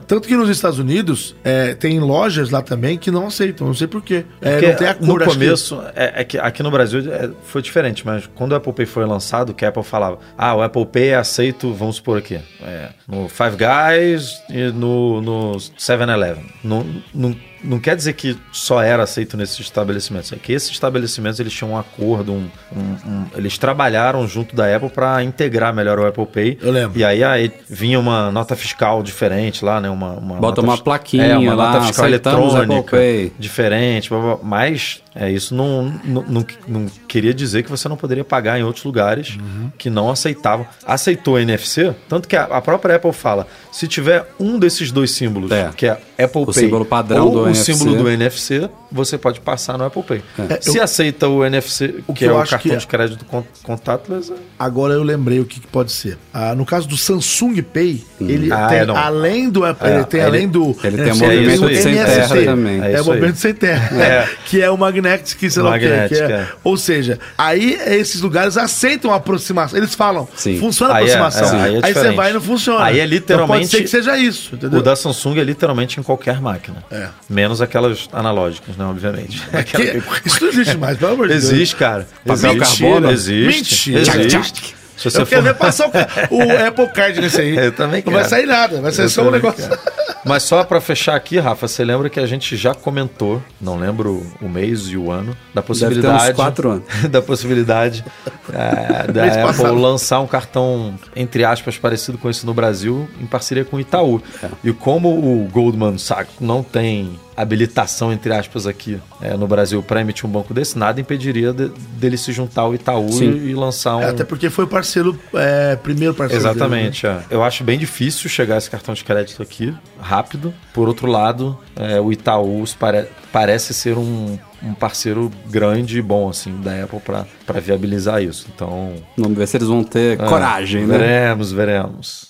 Tanto que nos Estados Unidos é, tem lojas lá também que não aceitam, não sei porquê. É, não tem acordo. no acho que- começo, é, é que aqui no Brasil é, foi diferente, mas quando o Apple Pay foi lançado, que a Apple falava, ah, o Apple Pay é aceito, vamos supor aqui, é, no Five Guys e no, no 7-Eleven. Não, não, não quer dizer que só era aceito nesses estabelecimentos, é que esses estabelecimentos eles tinham um acordo, um, um- um- eles trabalharam junto da Apple para integrar melhor o Apple Pay. Eu lembro. E aí, aí vinha uma nota fiscal diferente lá, né? Uma, uma Bota nota uma plaquinha é, uma lá, nota fiscal eletrônica diferente, blá, blá, blá. mas é, isso não, não, não, não queria dizer que você não poderia pagar em outros lugares Uhum. que não aceitavam. Aceitou NFC, tanto que a, a própria Apple fala, se tiver um desses dois símbolos, É. que é Apple O Pay símbolo padrão ou do o NFC. símbolo do NFC, você pode passar no Apple Pay. É, Se eu- aceita o NFC, O que, que é o cartão que- de crédito con- contactless, é- Agora eu lembrei o que, que pode ser. Ah, no caso do Samsung Pay, ele Ah, tem, é, não. além do Apple, É, ele tem ele- além do ele tem um NFC, movimento o sem terra também. É É, o movimento sem terra, É. que é o Magnetic, que sei lá o que é. é. Ou seja, aí esses lugares aceitam a aproximação. Eles falam, Sim. funciona a Aí é- aproximação. é, aí é aí você vai e não funciona. Aí é Então pode literalmente- ser que seja isso, entendeu? O da Samsung é literalmente em qualquer máquina. É. Menos aquelas analógicas, né? Obviamente. Aquela Que- Isso não existe mais, pelo amor de Deus. Existe, cara. Papel existe, carbono? Existe. Mentira. Existe. Se você Eu quero for... ver passar o, o Apple Card nesse aí. Eu também Não vai quero. sair nada, vai sair Eu só um negócio. quero. Mas só pra fechar aqui, Rafa, você lembra que a gente já comentou, não lembro o mês e o ano, da Deve ter possibilidade. uns quatro anos. da possibilidade é, da Mês Apple passado. lançar um cartão, entre aspas, parecido com esse no Brasil, em parceria com o Itaú. É. E como o Goldman Sachs não tem habilitação, entre aspas, aqui é, no Brasil para emitir um banco desse, nada impediria de- dele se juntar ao Itaú e, e lançar um. É, Até porque foi o parceiro, é, primeiro parceiro. dele, né? Exatamente, é. eu acho bem difícil chegar esse cartão de crédito aqui rápido. Por outro lado, é, o Itaú pare- parece ser um, um parceiro grande e bom assim da Apple para viabilizar isso. Então, Vamos ver se eles vão ter é, coragem, né? Veremos, veremos.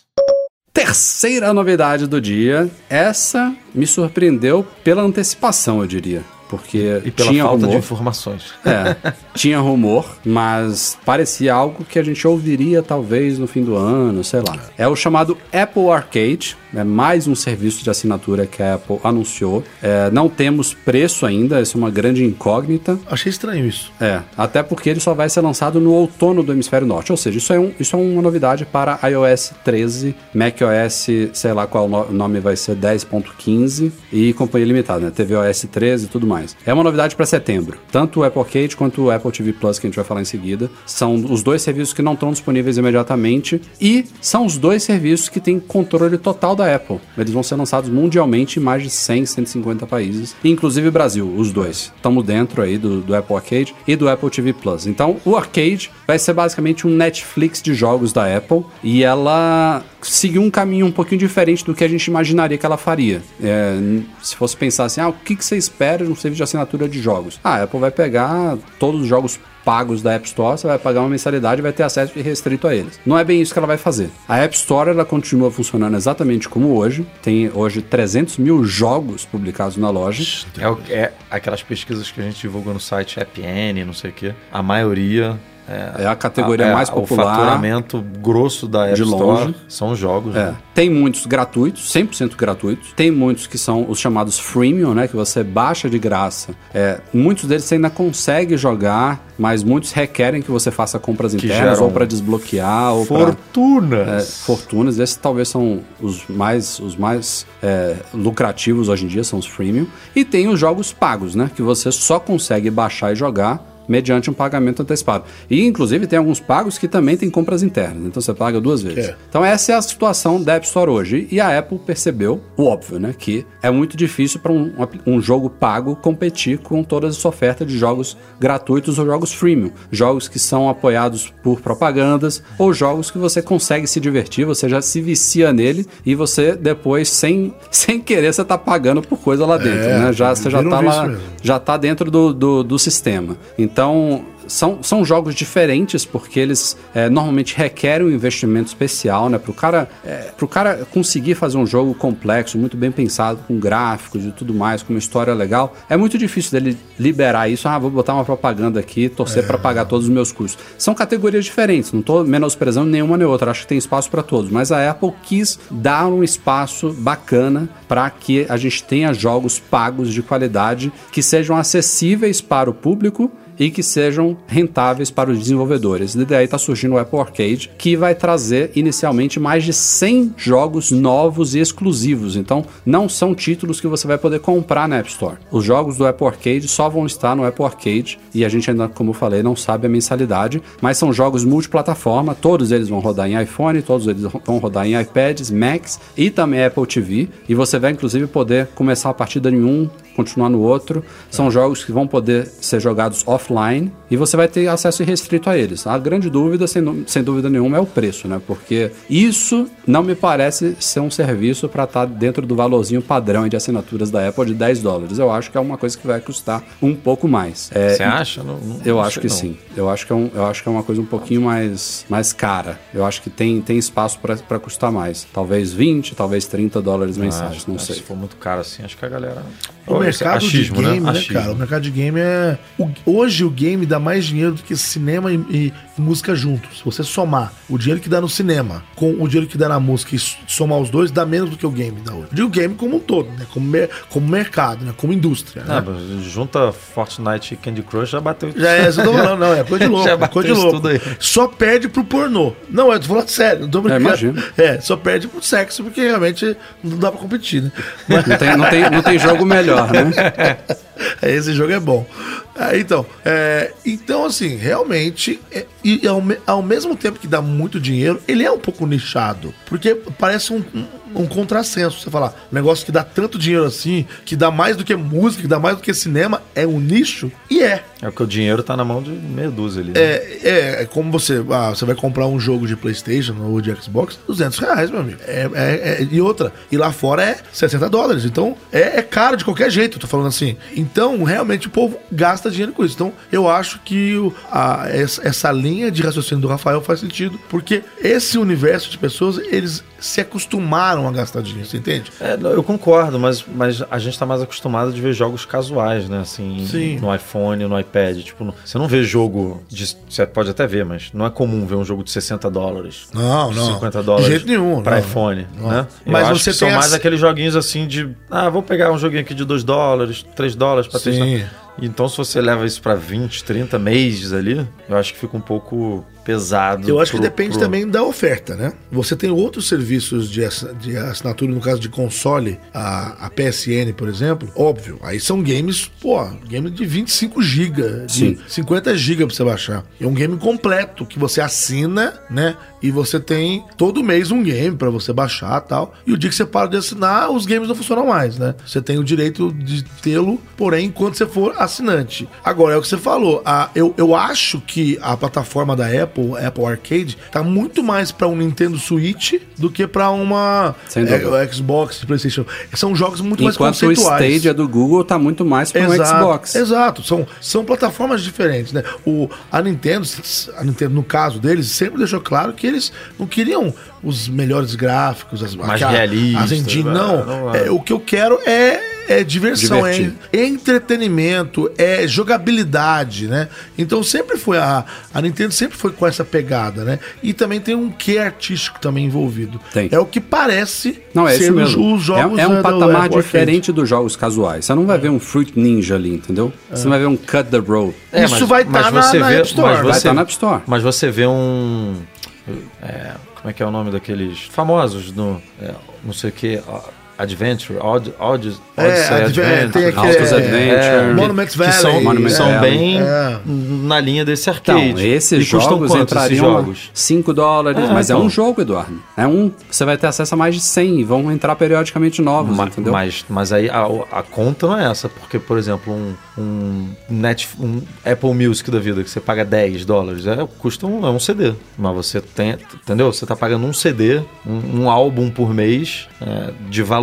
Terceira novidade do dia. Essa me surpreendeu pela antecipação, eu diria. Porque E pela tinha falta de rumor. informações. É, tinha rumor, mas parecia algo que a gente ouviria talvez no fim do ano, sei lá. É o chamado Apple Arcade, é mais um serviço de assinatura que a Apple anunciou. É, não temos preço ainda, isso é uma grande incógnita. Achei estranho isso. É, até porque ele só vai ser lançado no outono do hemisfério norte. Ou seja, isso é, um, isso é uma novidade para iOS 13, macOS, sei lá qual no- nome vai ser, 10.15 e companhia limitada, né? tvOS 13 e tudo mais. É uma novidade para setembro. Tanto o Apple Arcade quanto o Apple TV Plus, que a gente vai falar em seguida, são os dois serviços que não estão disponíveis imediatamente e são os dois serviços que têm controle total da Apple. Eles vão ser lançados mundialmente em mais de 100, 150 países, inclusive Brasil, os dois. Estamos dentro aí do, do Apple Arcade e do Apple TV Plus. Então, o Arcade vai ser basicamente um Netflix de jogos da Apple e ela seguiu um caminho um pouquinho diferente do que a gente imaginaria que ela faria. É, se fosse pensar assim, ah, o que, que você espera de um serviço de assinatura de jogos? Ah, a Apple vai pegar todos os jogos pagos da App Store, você vai pagar uma mensalidade e vai ter acesso restrito a eles. Não é bem isso que ela vai fazer. A App Store ela continua funcionando exatamente como hoje. Tem hoje 300 mil jogos publicados na loja. É, é aquelas pesquisas que a gente divulga no site AppN, não sei o quê. A maioria. É, É a categoria é, mais O popular. faturamento grosso da App De Store longe. são jogos. É. né? Tem muitos gratuitos, 100% gratuitos. Tem muitos que são os chamados freemium, né? Que você baixa de graça. É, muitos deles você ainda consegue jogar, mas muitos requerem que você faça compras internas geram ou para desbloquear ou Fortunas. é, fortunas. Esses talvez são os mais, os mais lucrativos hoje em dia, são os freemium. E tem os jogos pagos, né? Que você só consegue baixar e jogar mediante um pagamento antecipado. E inclusive tem alguns pagos que também tem compras internas, então você paga duas vezes. É. Então essa é a situação da App Store hoje. E a Apple percebeu, o óbvio, né? Que é muito difícil para um, um jogo pago competir com toda essa oferta de jogos gratuitos ou jogos freemium. Jogos que são apoiados por propagandas ou jogos que você consegue se divertir, você já se vicia nele e você depois, sem, sem querer, você tá pagando por coisa lá dentro, É, né? Já, você já vira um tá lá, mesmo. já tá dentro do, do, do sistema. Então, são, são jogos diferentes porque eles é, normalmente requerem um investimento especial, né? Pro cara, é, pro cara conseguir fazer um jogo complexo, muito bem pensado, com gráficos e tudo mais, com uma história legal, é muito difícil dele liberar isso. Ah, vou botar uma propaganda aqui, torcer pra pagar todos os meus custos. São categorias diferentes, não tô menosprezando nenhuma nem outra, acho que tem espaço para todos, mas a Apple quis dar um espaço bacana para que a gente tenha jogos pagos de qualidade que sejam acessíveis para o público e que sejam rentáveis para os desenvolvedores. E daí está surgindo o Apple Arcade, que vai trazer inicialmente mais de 100 jogos novos e exclusivos. Então, não são títulos que você vai poder comprar na App Store. Os jogos do Apple Arcade só vão estar no Apple Arcade e a gente ainda, como eu falei, não sabe a mensalidade, mas são jogos multiplataforma, todos eles vão rodar em iPhone, todos eles vão rodar em iPads, Macs e também Apple TV, e você vai inclusive poder começar a partida em um continuar no outro. São jogos que vão poder ser jogados offline e você vai ter acesso irrestrito a eles. A grande dúvida, sem, sem dúvida nenhuma, é o preço, né? Porque isso não me parece ser um serviço para estar dentro do valorzinho padrão de assinaturas da Apple de 10 dólares. Eu acho que é uma coisa que vai custar um pouco mais. É, Você acha? Não- não- eu não acho que não. sim. Eu acho que, é um, eu acho que é uma coisa um pouquinho mais, mais cara. Eu acho que tem, tem espaço para custar mais. Talvez 20, talvez 30 dólares mensais, Acho- não acho sei. Se for muito caro assim, acho que a galera. O esse mercado achismo, de game, né, Achismo. cara? O mercado de game é. o- hoje o game dá mais dinheiro do que cinema e música juntos. Se você somar o dinheiro que dá no cinema com o dinheiro que dá na música e somar os dois, dá menos do que o game dá hoje. Eu digo game como um todo, né? Como, mer- como mercado, né? Como indústria. Né? mas junta Fortnite e Candy Crush, já bateu Já é, isso que eu tô falando, não, é coisa de louco. Já é coisa de louco. tudo aí. Só perde pro pornô. Não, eu tô falando sério, não tô brincando. imagino. É, só perde pro sexo, porque realmente não dá pra competir, né? Mas- Não tem, não, tem, não tem jogo melhor, né? Esse jogo é bom. Ah, então, é, então, assim, realmente, é, e ao, ao mesmo tempo que dá muito dinheiro, ele é um pouco nichado. Porque parece um, um, um contrassenso. Você falar, um negócio que dá tanto dinheiro assim, que dá mais do que música, que dá mais do que cinema, é um nicho? E é. É porque o dinheiro tá na mão de meia dúzia ali. né? É, é, é como você, ah, você vai comprar um jogo de PlayStation ou de Xbox, 200 reais, meu amigo. É, é- é- e outra, e lá fora é 60 dólares. Então é, é caro de qualquer jeito, eu tô falando assim. Então, realmente, o povo gasta dinheiro com isso. Então, eu acho que a- essa linha de raciocínio do Rafael faz sentido, porque esse universo de pessoas, eles se acostumaram a gastar dinheiro, você entende? É, eu concordo, mas, mas a gente tá mais acostumado de ver jogos casuais, né? Assim, Sim. no iPhone, no iPad. Tipo, você não vê jogo de. Você pode até ver, mas não é comum ver um jogo de 60 dólares. Não, não. 50 De dólares. jeito nenhum, Pra não. iPhone, Não. né? Eu Mas acho você que são tem mais aqueles joguinhos assim de. Ah, vou pegar um joguinho aqui de 2 dólares, 3 dólares pra Sim. testar. Então, se você leva isso pra 20, 30 meses ali, eu acho que fica um pouco pesado. Eu acho que pro- depende pro- também da oferta, né? Você tem outros serviços de, de assinatura, no caso de console, a, a PSN, por exemplo, óbvio, aí são games, pô, game de 25 GB, de Sim. 50 GB pra você baixar. É um game completo que você assina, né? E você tem todo mês um game pra você baixar e tal. E o dia que você para de assinar, os games não funcionam mais, né? Você tem o direito de tê-lo, porém, enquanto você for assinante. Agora, é o que você falou. A, eu, eu acho que a plataforma da Apple, Apple Arcade, tá muito mais pra um Nintendo Switch do que pra uma é, Xbox, PlayStation. São jogos muito mais Enquanto o conceituais. Stadia do Google tá muito mais para um Xbox. Exato, são, são plataformas diferentes, né? O, a Nintendo, a Nintendo, no caso deles, sempre deixou claro que eles não queriam os melhores gráficos, as Mais realistas, as engine, né? não. Não, é, o que eu quero é é diversão, é, Divertir. é entretenimento, é jogabilidade, né? Então sempre foi a a Nintendo sempre foi com essa pegada, né? E também tem um quê artístico também envolvido. Tem. É o que parece Não, é ser os- mesmo. os jogos é, é um patamar diferente dos jogos casuais. Você não vai ver um Fruit Ninja ali, entendeu? Você não vai ver um Cut the Road. É, Isso mas- vai mas estar na, você na vê- App Store. mas Vai você- estar na App Store. Mas você vê um. é, como é que é o nome daqueles famosos no. é, não sei o que. Adventure, Odd, Odd, É, Odyssey Adve- Adventure. tem aquele- é, Adventure. que- Monument que Valley. são, Monument são bem É. na linha desse arcade. Então, esses E custam jogos quanto entrariam jogos? 5 dólares, É, mas é então. um jogo, Eduardo. É um. Você vai ter acesso a mais de 100 e vão entrar periodicamente novos, Ma- entendeu? Mas, mas aí a, a conta não é essa, porque, por exemplo, um, um, Net, um Apple Music da vida que você paga 10 dólares, é, custa um, é um CD. Mas você tem, entendeu? Você tá pagando um CD, um, um álbum por mês é, de valor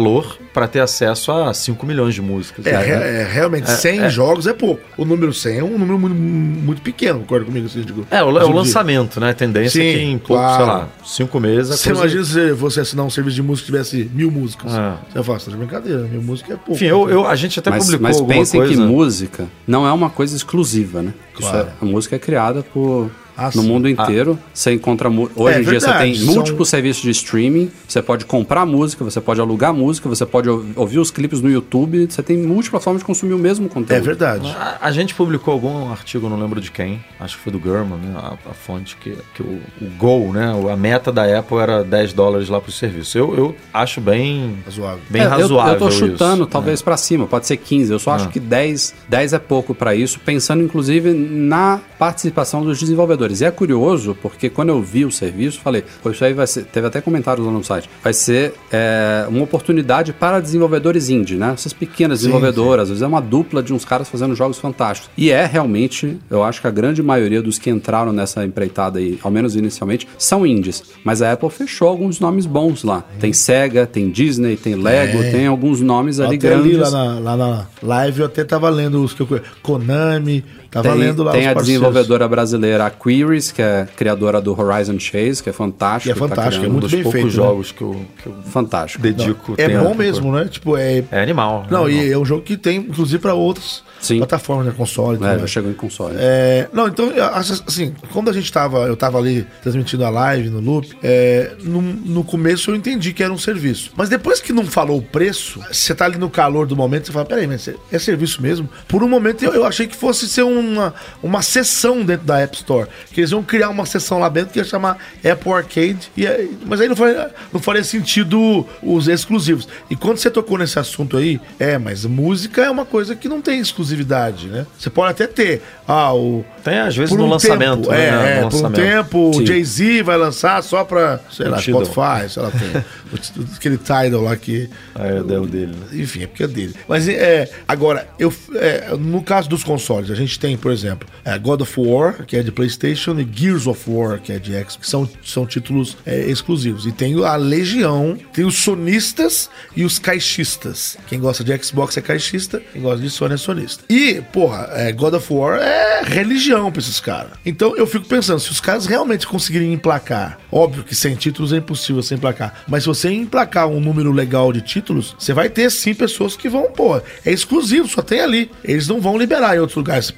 para ter acesso a 5 milhões de músicas. É, né? re- é, realmente, 100 jogos é pouco. O número 100 é um número muito, muito pequeno, concorda comigo? Assim, digo, É, o, é o dia. lançamento, né? A tendência é Sim, que em pouco, claro. sei lá, 5 meses a Você coisa- imagina se você assinar um serviço de música que tivesse mil músicas. É. Você fala, tá de brincadeira, mil músicas é pouco. Enfim, eu, eu- a gente até mas, publicou mas alguma pensem coisa. que música não é uma coisa exclusiva, né? Isso Claro. é- a música é criada por. Ah, no sim. mundo inteiro, você encontra. Hoje É em dia você verdade, tem são- múltiplos serviços de streaming. Você pode comprar música, você pode alugar música, você pode ou- ouvir os clipes no YouTube. Você tem múltiplas formas de consumir o mesmo conteúdo. É verdade. A, a gente publicou algum artigo, não lembro de quem, acho que foi do Gurman, né, a, a fonte, que, que o, o goal, né, a meta da Apple era 10 dólares lá pro serviço. Eu, eu acho bem, Razoável. bem É, eu- razoável Eu, tô chutando isso. talvez É. pra cima, pode ser 15. Eu só acho Ah. que 10, 10 é pouco pra isso, pensando inclusive na participação dos desenvolvedores. E é curioso, porque quando eu vi o serviço, falei, pô, isso aí vai ser. Teve até comentários lá no site. Vai ser é, uma oportunidade para desenvolvedores indie, né? Essas pequenas desenvolvedoras, às vezes é uma dupla de uns caras fazendo jogos fantásticos. E é realmente, eu acho que a grande maioria dos que entraram nessa empreitada aí, ao menos inicialmente, são indies. Mas a Apple fechou alguns nomes bons lá. Tem Sega, tem Disney, tem Lego, É. tem alguns nomes ali Até ali grandes. lá na, lá na live eu até tava lendo os que eu conheço. Konami, tava Tem, lendo lá tem a parceiros. desenvolvedora brasileira a Queries, que é criadora do Horizon Chase, que é fantástico. E é fantástico, tá é criando muito um dos bem poucos feito, né? jogos que, eu, que eu fantástico. dedico. É tempo. bom mesmo, né? Tipo, é. É animal. Não, é e animal. é um jogo que tem, inclusive, pra outras Sim. plataformas, né? Console. É, já chegou em console. É, não, então, acho assim, quando a gente tava, eu tava ali transmitindo a live no loop, é, no, no começo eu entendi que era um serviço. Mas depois que não falou o preço, você tá ali no calor do momento, você fala, peraí, mas é- é serviço mesmo? Por um momento eu, eu achei que fosse ser uma, uma sessão dentro da App Store. Que eles iam criar uma sessão lá dentro que ia chamar Apple Arcade. E, mas aí não faria, não faria sentido os exclusivos. E quando você tocou nesse assunto aí, é, mas música é uma coisa que não tem exclusividade, né? Você pode até ter, ah, o Tem às vezes no lançamento. tempo, né? é, No é, por um tempo, o. Jay-Z vai lançar só pra, sei lá, Tidal. Spotify, sei lá, tem, aquele Tidal lá que... Ah, é, é o dele, né? Enfim, é porque é dele. Mas, é, agora, eu, é, no caso dos consoles, a gente tem, por exemplo, é, God of War, que é de PlayStation, e Gears of War, que é de Xbox, que são, são títulos é, exclusivos. E tem a Legião, tem os sonistas e os caixistas. Quem gosta de Xbox é caixista, quem gosta de Sony é sonista. E, porra, é, God of War é religião pra esses caras. Então eu fico pensando, se os caras realmente conseguirem emplacar, óbvio que sem títulos é impossível sem emplacar, mas se você emplacar um número legal de títulos, você vai ter sim pessoas que vão, pô, é exclusivo, só tem ali. Eles não vão liberar em outros lugares.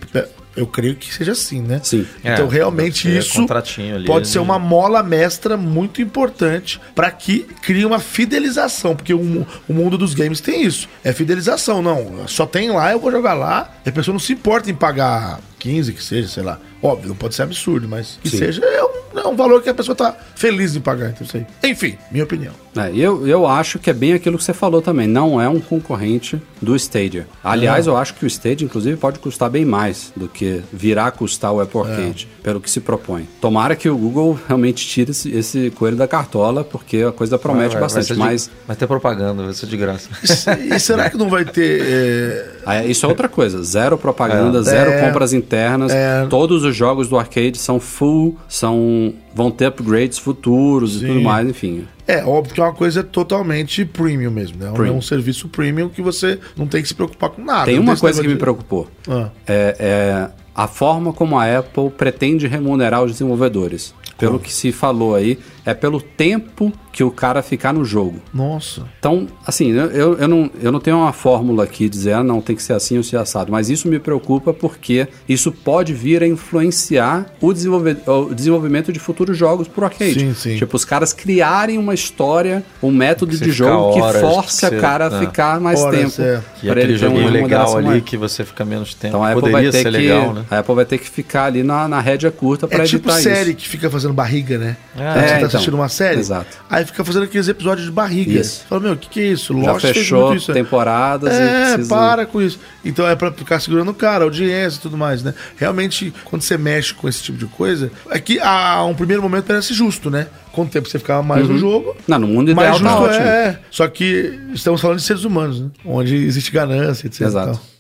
Eu creio que seja assim, né? Sim. Então, É, realmente, deve ter isso ali, pode ser né? uma mola mestra muito importante para que crie uma fidelização, porque o, o mundo dos games tem isso. É fidelização, não. Só tem lá, eu vou jogar lá. E a pessoa não se importa em pagar 15, que seja, sei lá. Óbvio, não pode ser absurdo, mas que Sim. seja é um, é um valor que a pessoa tá feliz em pagar. Então, isso aí. Enfim, minha opinião. É, eu, eu acho que é bem aquilo que você falou também. Não é um concorrente do Stadia. Aliás, eu acho que o Stadia, inclusive, pode custar bem mais do que virá a custar o Apple Arcade, pelo que se propõe. Tomara que o Google realmente tire esse, esse coelho da cartola, porque a coisa promete Vai- vai bastante. ser de- Mas Vai ter propaganda, vai ser de graça. E, e será que não vai ter. é, é, isso é outra coisa. Zero propaganda, É. zero É. compras internas. É. Todos os jogos do arcade são full, são vão ter upgrades futuros e Sim. tudo mais, enfim. É, óbvio que é uma coisa totalmente premium mesmo, né? É Premium. um serviço premium que você não tem que se preocupar com nada. Tem uma esse coisa que me de- preocupou. Ah. É, é a forma como a Apple pretende remunerar os desenvolvedores. Pelo que se falou aí, é pelo tempo que o cara ficar no jogo. Nossa. Então, assim, eu, eu, eu não, eu não tenho uma fórmula aqui dizer, ah, não, tem que ser assim ou ser assado, mas isso me preocupa porque isso pode vir a influenciar o, desenvolve, o desenvolvimento de futuros jogos pro arcade. Sim, sim. Tipo, os caras criarem uma história, um método de jogo que force que a você- cara a é. ficar mais Horas, tempo. é. E pra aquele ele ter uma joguinho legal ali maior. que você fica menos tempo. Então a Apple, vai Poderia ter ser que, legal, né? a Apple vai ter que ficar ali na, na rédea curta pra É tipo evitar série isso. que fica fazendo barriga, né? É, tá então. Assistindo uma série, Exato. aí fica fazendo aqueles episódios de barriga. Isso. Fala, meu, o que, que é isso? Já Lost fechou isso. temporadas e É, precisa... para com isso. Então é pra ficar segurando o cara, audiência e tudo mais, né? Realmente, quando você mexe com esse tipo de coisa, é que a um primeiro momento parece justo, né? Com o tempo você ficava mais no jogo. Não, no mundo Mais ideal tá justo ótimo. é, é. Só que estamos falando de seres humanos, né? Onde existe ganância, etc. Exato.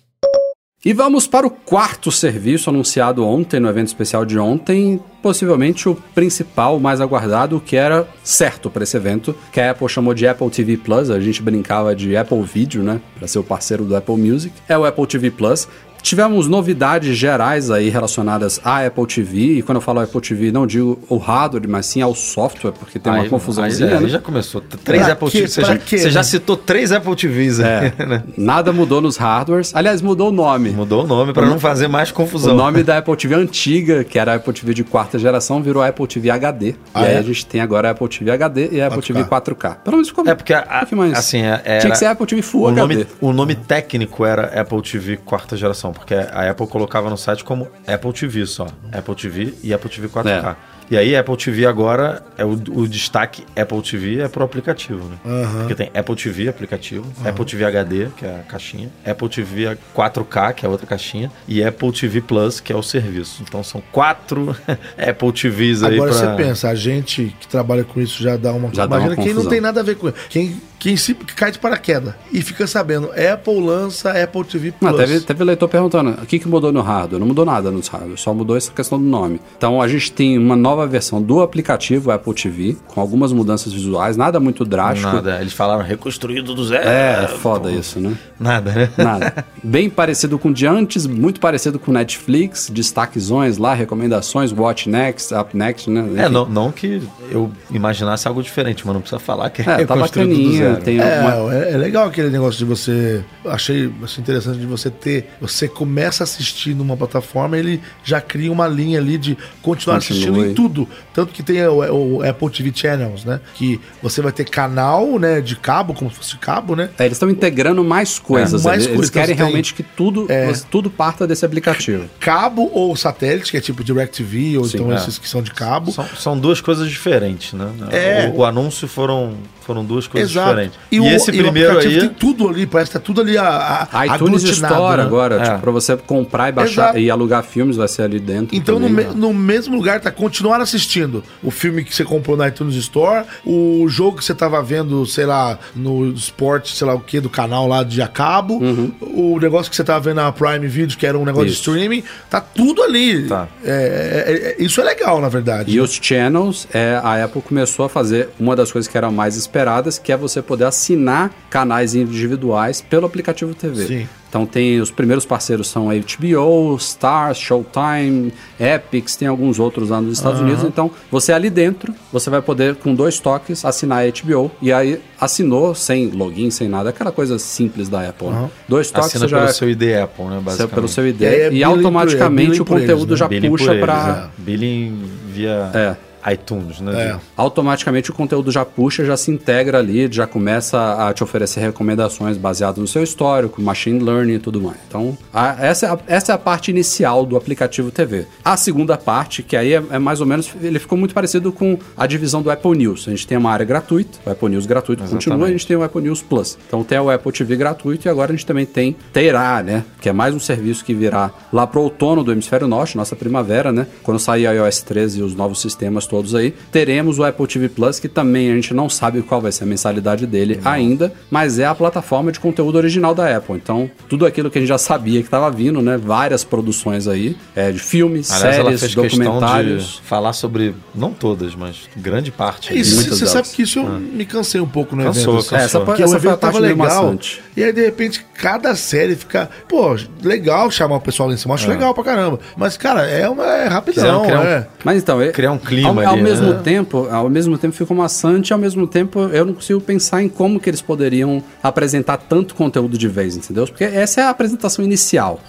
E vamos para o quarto serviço anunciado ontem, no evento especial de ontem, possivelmente o principal, mais aguardado, que era certo para esse evento, que a Apple chamou de Apple TV Plus, a gente brincava de Apple Video, né, para ser o parceiro do Apple Music. É o Apple TV Plus. Tivemos novidades gerais aí relacionadas à Apple TV, e quando eu falo Apple TV, não digo o hardware, mas sim ao software, porque tem uma Aí- confusãozinha, aí, aí né? já começou. Três Pra Apple? TV. Você, já, você já né? citou três Apple TVs É, né? nada mudou nos hardwares. Aliás, mudou o nome. Mudou o nome pra não fazer mais confusão. O nome da Apple TV antiga, que era a Apple TV de quarta geração, virou a Apple TV HD. Ah, e aí é? a gente tem agora a Apple TV HD e a Apple 4K. TV 4K. Pelo menos ficou É porque a- um assim, é- era- Tinha que ser Apple TV Full o HD. nome, o nome técnico era Apple TV quarta geração, porque a Apple colocava no site como Apple TV só. Apple TV e Apple TV 4K. É. E aí, Apple TV agora, é o, o destaque Apple TV é pro aplicativo, né? Aham. Porque tem Apple TV, aplicativo, Apple TV HD, que é a caixinha, Apple TV 4K, que é a outra caixinha, e Apple TV Plus, que é o serviço. Então são quatro Apple TVs aí Agora pra... você pensa, a gente que trabalha com isso já dá uma. Já dá uma Imagina quem não confusão. tem nada a ver com isso. Quem, quem se cai de paraquedas e fica sabendo, Apple lança Apple TV Plus. Não, teve, teve leitor perguntando o que, que mudou no hardware. Não mudou nada nos hardware, só mudou essa questão do nome. Então a gente tem uma nova versão do aplicativo Apple TV, com algumas mudanças visuais, nada muito drástico. Nada, eles falaram reconstruído do zero. É, foda isso, né? Nada, né? Nada. Bem parecido com o de antes, muito parecido com o Netflix, destaquezões lá, recomendações, Watch Next, Up Next, né? É, não, não que eu imaginasse algo diferente, mas não precisa falar que é, É, tá reconstruído do bacaninha, zero. tem É, uma... é, é legal aquele negócio de você. Achei assim, interessante de você ter. Você começa a assistir numa plataforma, ele já cria uma linha ali de continuar Continue. assistindo em tudo. Tanto que tem o, o Apple TV Channels, né? Que você vai ter canal, né? De cabo, como se fosse cabo, né? É, eles estão integrando mais coisas. É, mais eles, eles coisas, querem tem- realmente que tudo, É. tudo parta desse aplicativo. Cabo ou satélite, que é tipo DirecTV, ou Sim, então é. esses que são de cabo. São, são duas coisas diferentes, né? É. O, o anúncio foram, foram duas coisas Exato. diferentes. E, o, esse e o primeiro aplicativo aí. tem tudo ali, parece que tá tudo ali a, a, iTunes Store né? agora, É. tipo, pra você comprar e baixar Exato. e alugar filmes, vai ser ali dentro. Então, no, também, me- né? no mesmo lugar, tá continuar assistindo o filme que você comprou na iTunes Store, o jogo que você tava vendo, sei lá, no esporte, sei lá o que, do canal lá de a cabo, o negócio que você tava vendo na Prime Video, que era um negócio Isso. de streaming, tá tudo ali. Tá. É, é- é- isso é legal, na verdade. E os channels, é, a Apple começou a fazer uma das coisas que eram mais esperadas, que é você poder assinar canais individuais pelo aplicativo TV. Sim. Então tem os primeiros parceiros são a HBO, Stars, Showtime, Epix, tem alguns outros lá nos Estados Unidos. Então você ali dentro, você vai poder com dois toques assinar a HBO e aí assinou sem login, sem nada, aquela coisa simples da Apple. né? Dois toques Assina você já pelo é- seu ID Apple, né? é Basicamente. pelo seu ID E é e, automaticamente é billing o por eles, conteúdo né? já Billing puxa para é. Billing via É. iTunes, né? É. automaticamente o conteúdo já puxa, já se integra ali, já começa a te oferecer recomendações baseadas no seu histórico, machine learning e tudo mais. Então, a- essa, é a, essa é a parte inicial do aplicativo TV. A segunda parte, que aí é, é mais ou menos, ele ficou muito parecido com a divisão do Apple News. A gente tem uma área gratuita, o Apple News gratuito continua, a gente tem o Apple News Plus. Então tem o Apple TV gratuito e agora a gente também tem, terá, né, que é mais um serviço que virá lá pro outono do hemisfério norte, nossa primavera, né, quando sair a iOS 13 e os novos sistemas todos aí, teremos o Apple TV Plus, que também a gente não sabe qual vai ser a mensalidade dele ainda, mas é a plataforma de conteúdo original da Apple. Então, tudo aquilo que a gente já sabia que estava vindo, né, várias produções aí, é, de filmes, Aliás, ela séries, documentários. de falar sobre, não todas, mas grande parte. É isso, você delas. sabe que isso eu me cansei um pouco no Cansou, evento. cansou. É, essa, Porque essa o evento tava legal. maçante. E aí, de repente, cada série fica. Pô, legal chamar o pessoal lá em cima. Acho legal pra caramba. Mas, cara, é, uma, é rapidão. Criar um- é. Mas então, ele- Criar um clima ao, mesmo né? tempo, ao mesmo tempo ficou maçante, ao mesmo tempo eu não consigo pensar em como que eles poderiam apresentar tanto conteúdo de vez, entendeu? Porque essa é a apresentação inicial.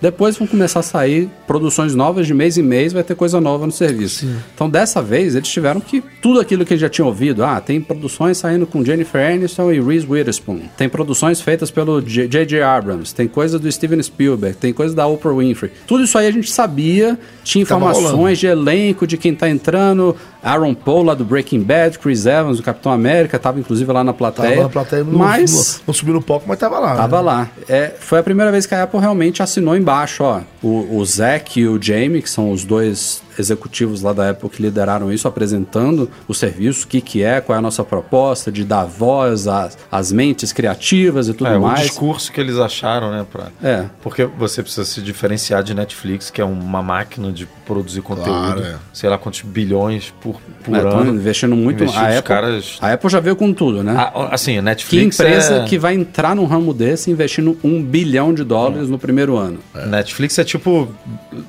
Depois vão começar a sair produções novas de mês em mês, vai ter coisa nova no serviço. Então dessa vez eles tiveram que tudo aquilo que eles já tinham ouvido, ah, tem produções saindo com Jennifer Aniston e Reese Witherspoon, tem produções feitas pelo J.J. Abrams, tem coisa do Steven Spielberg, tem coisa da Oprah Winfrey. Tudo isso aí a gente sabia, tinha informações de elenco, de quem tá entrando ano, Aaron Paul lá do Breaking Bad, Chris Evans, do Capitão América, tava inclusive lá na plateia. Tava na plateia, não, mas não, não subiu no palco, mas tava lá. tava né? lá. É, foi a primeira vez que a Apple realmente assinou embaixo, ó. O, o Zack e o Jamie, que são os dois executivos lá da Apple que lideraram isso, apresentando o serviço, o que que é, qual é a nossa proposta de dar voz às, às mentes criativas e tudo É, o mais. discurso que eles acharam, né? Pra... É. Porque você precisa se diferenciar de Netflix, que é uma máquina de produzir conteúdo. Claro, é. Sei lá quantos bilhões por, por É, ano. investindo muito. A Apple, caras- a Apple já veio com tudo, né? Ah, assim, a Que Netflix empresa é... que vai entrar num ramo desse investindo um bilhão de dólares no primeiro ano? Netflix é tipo,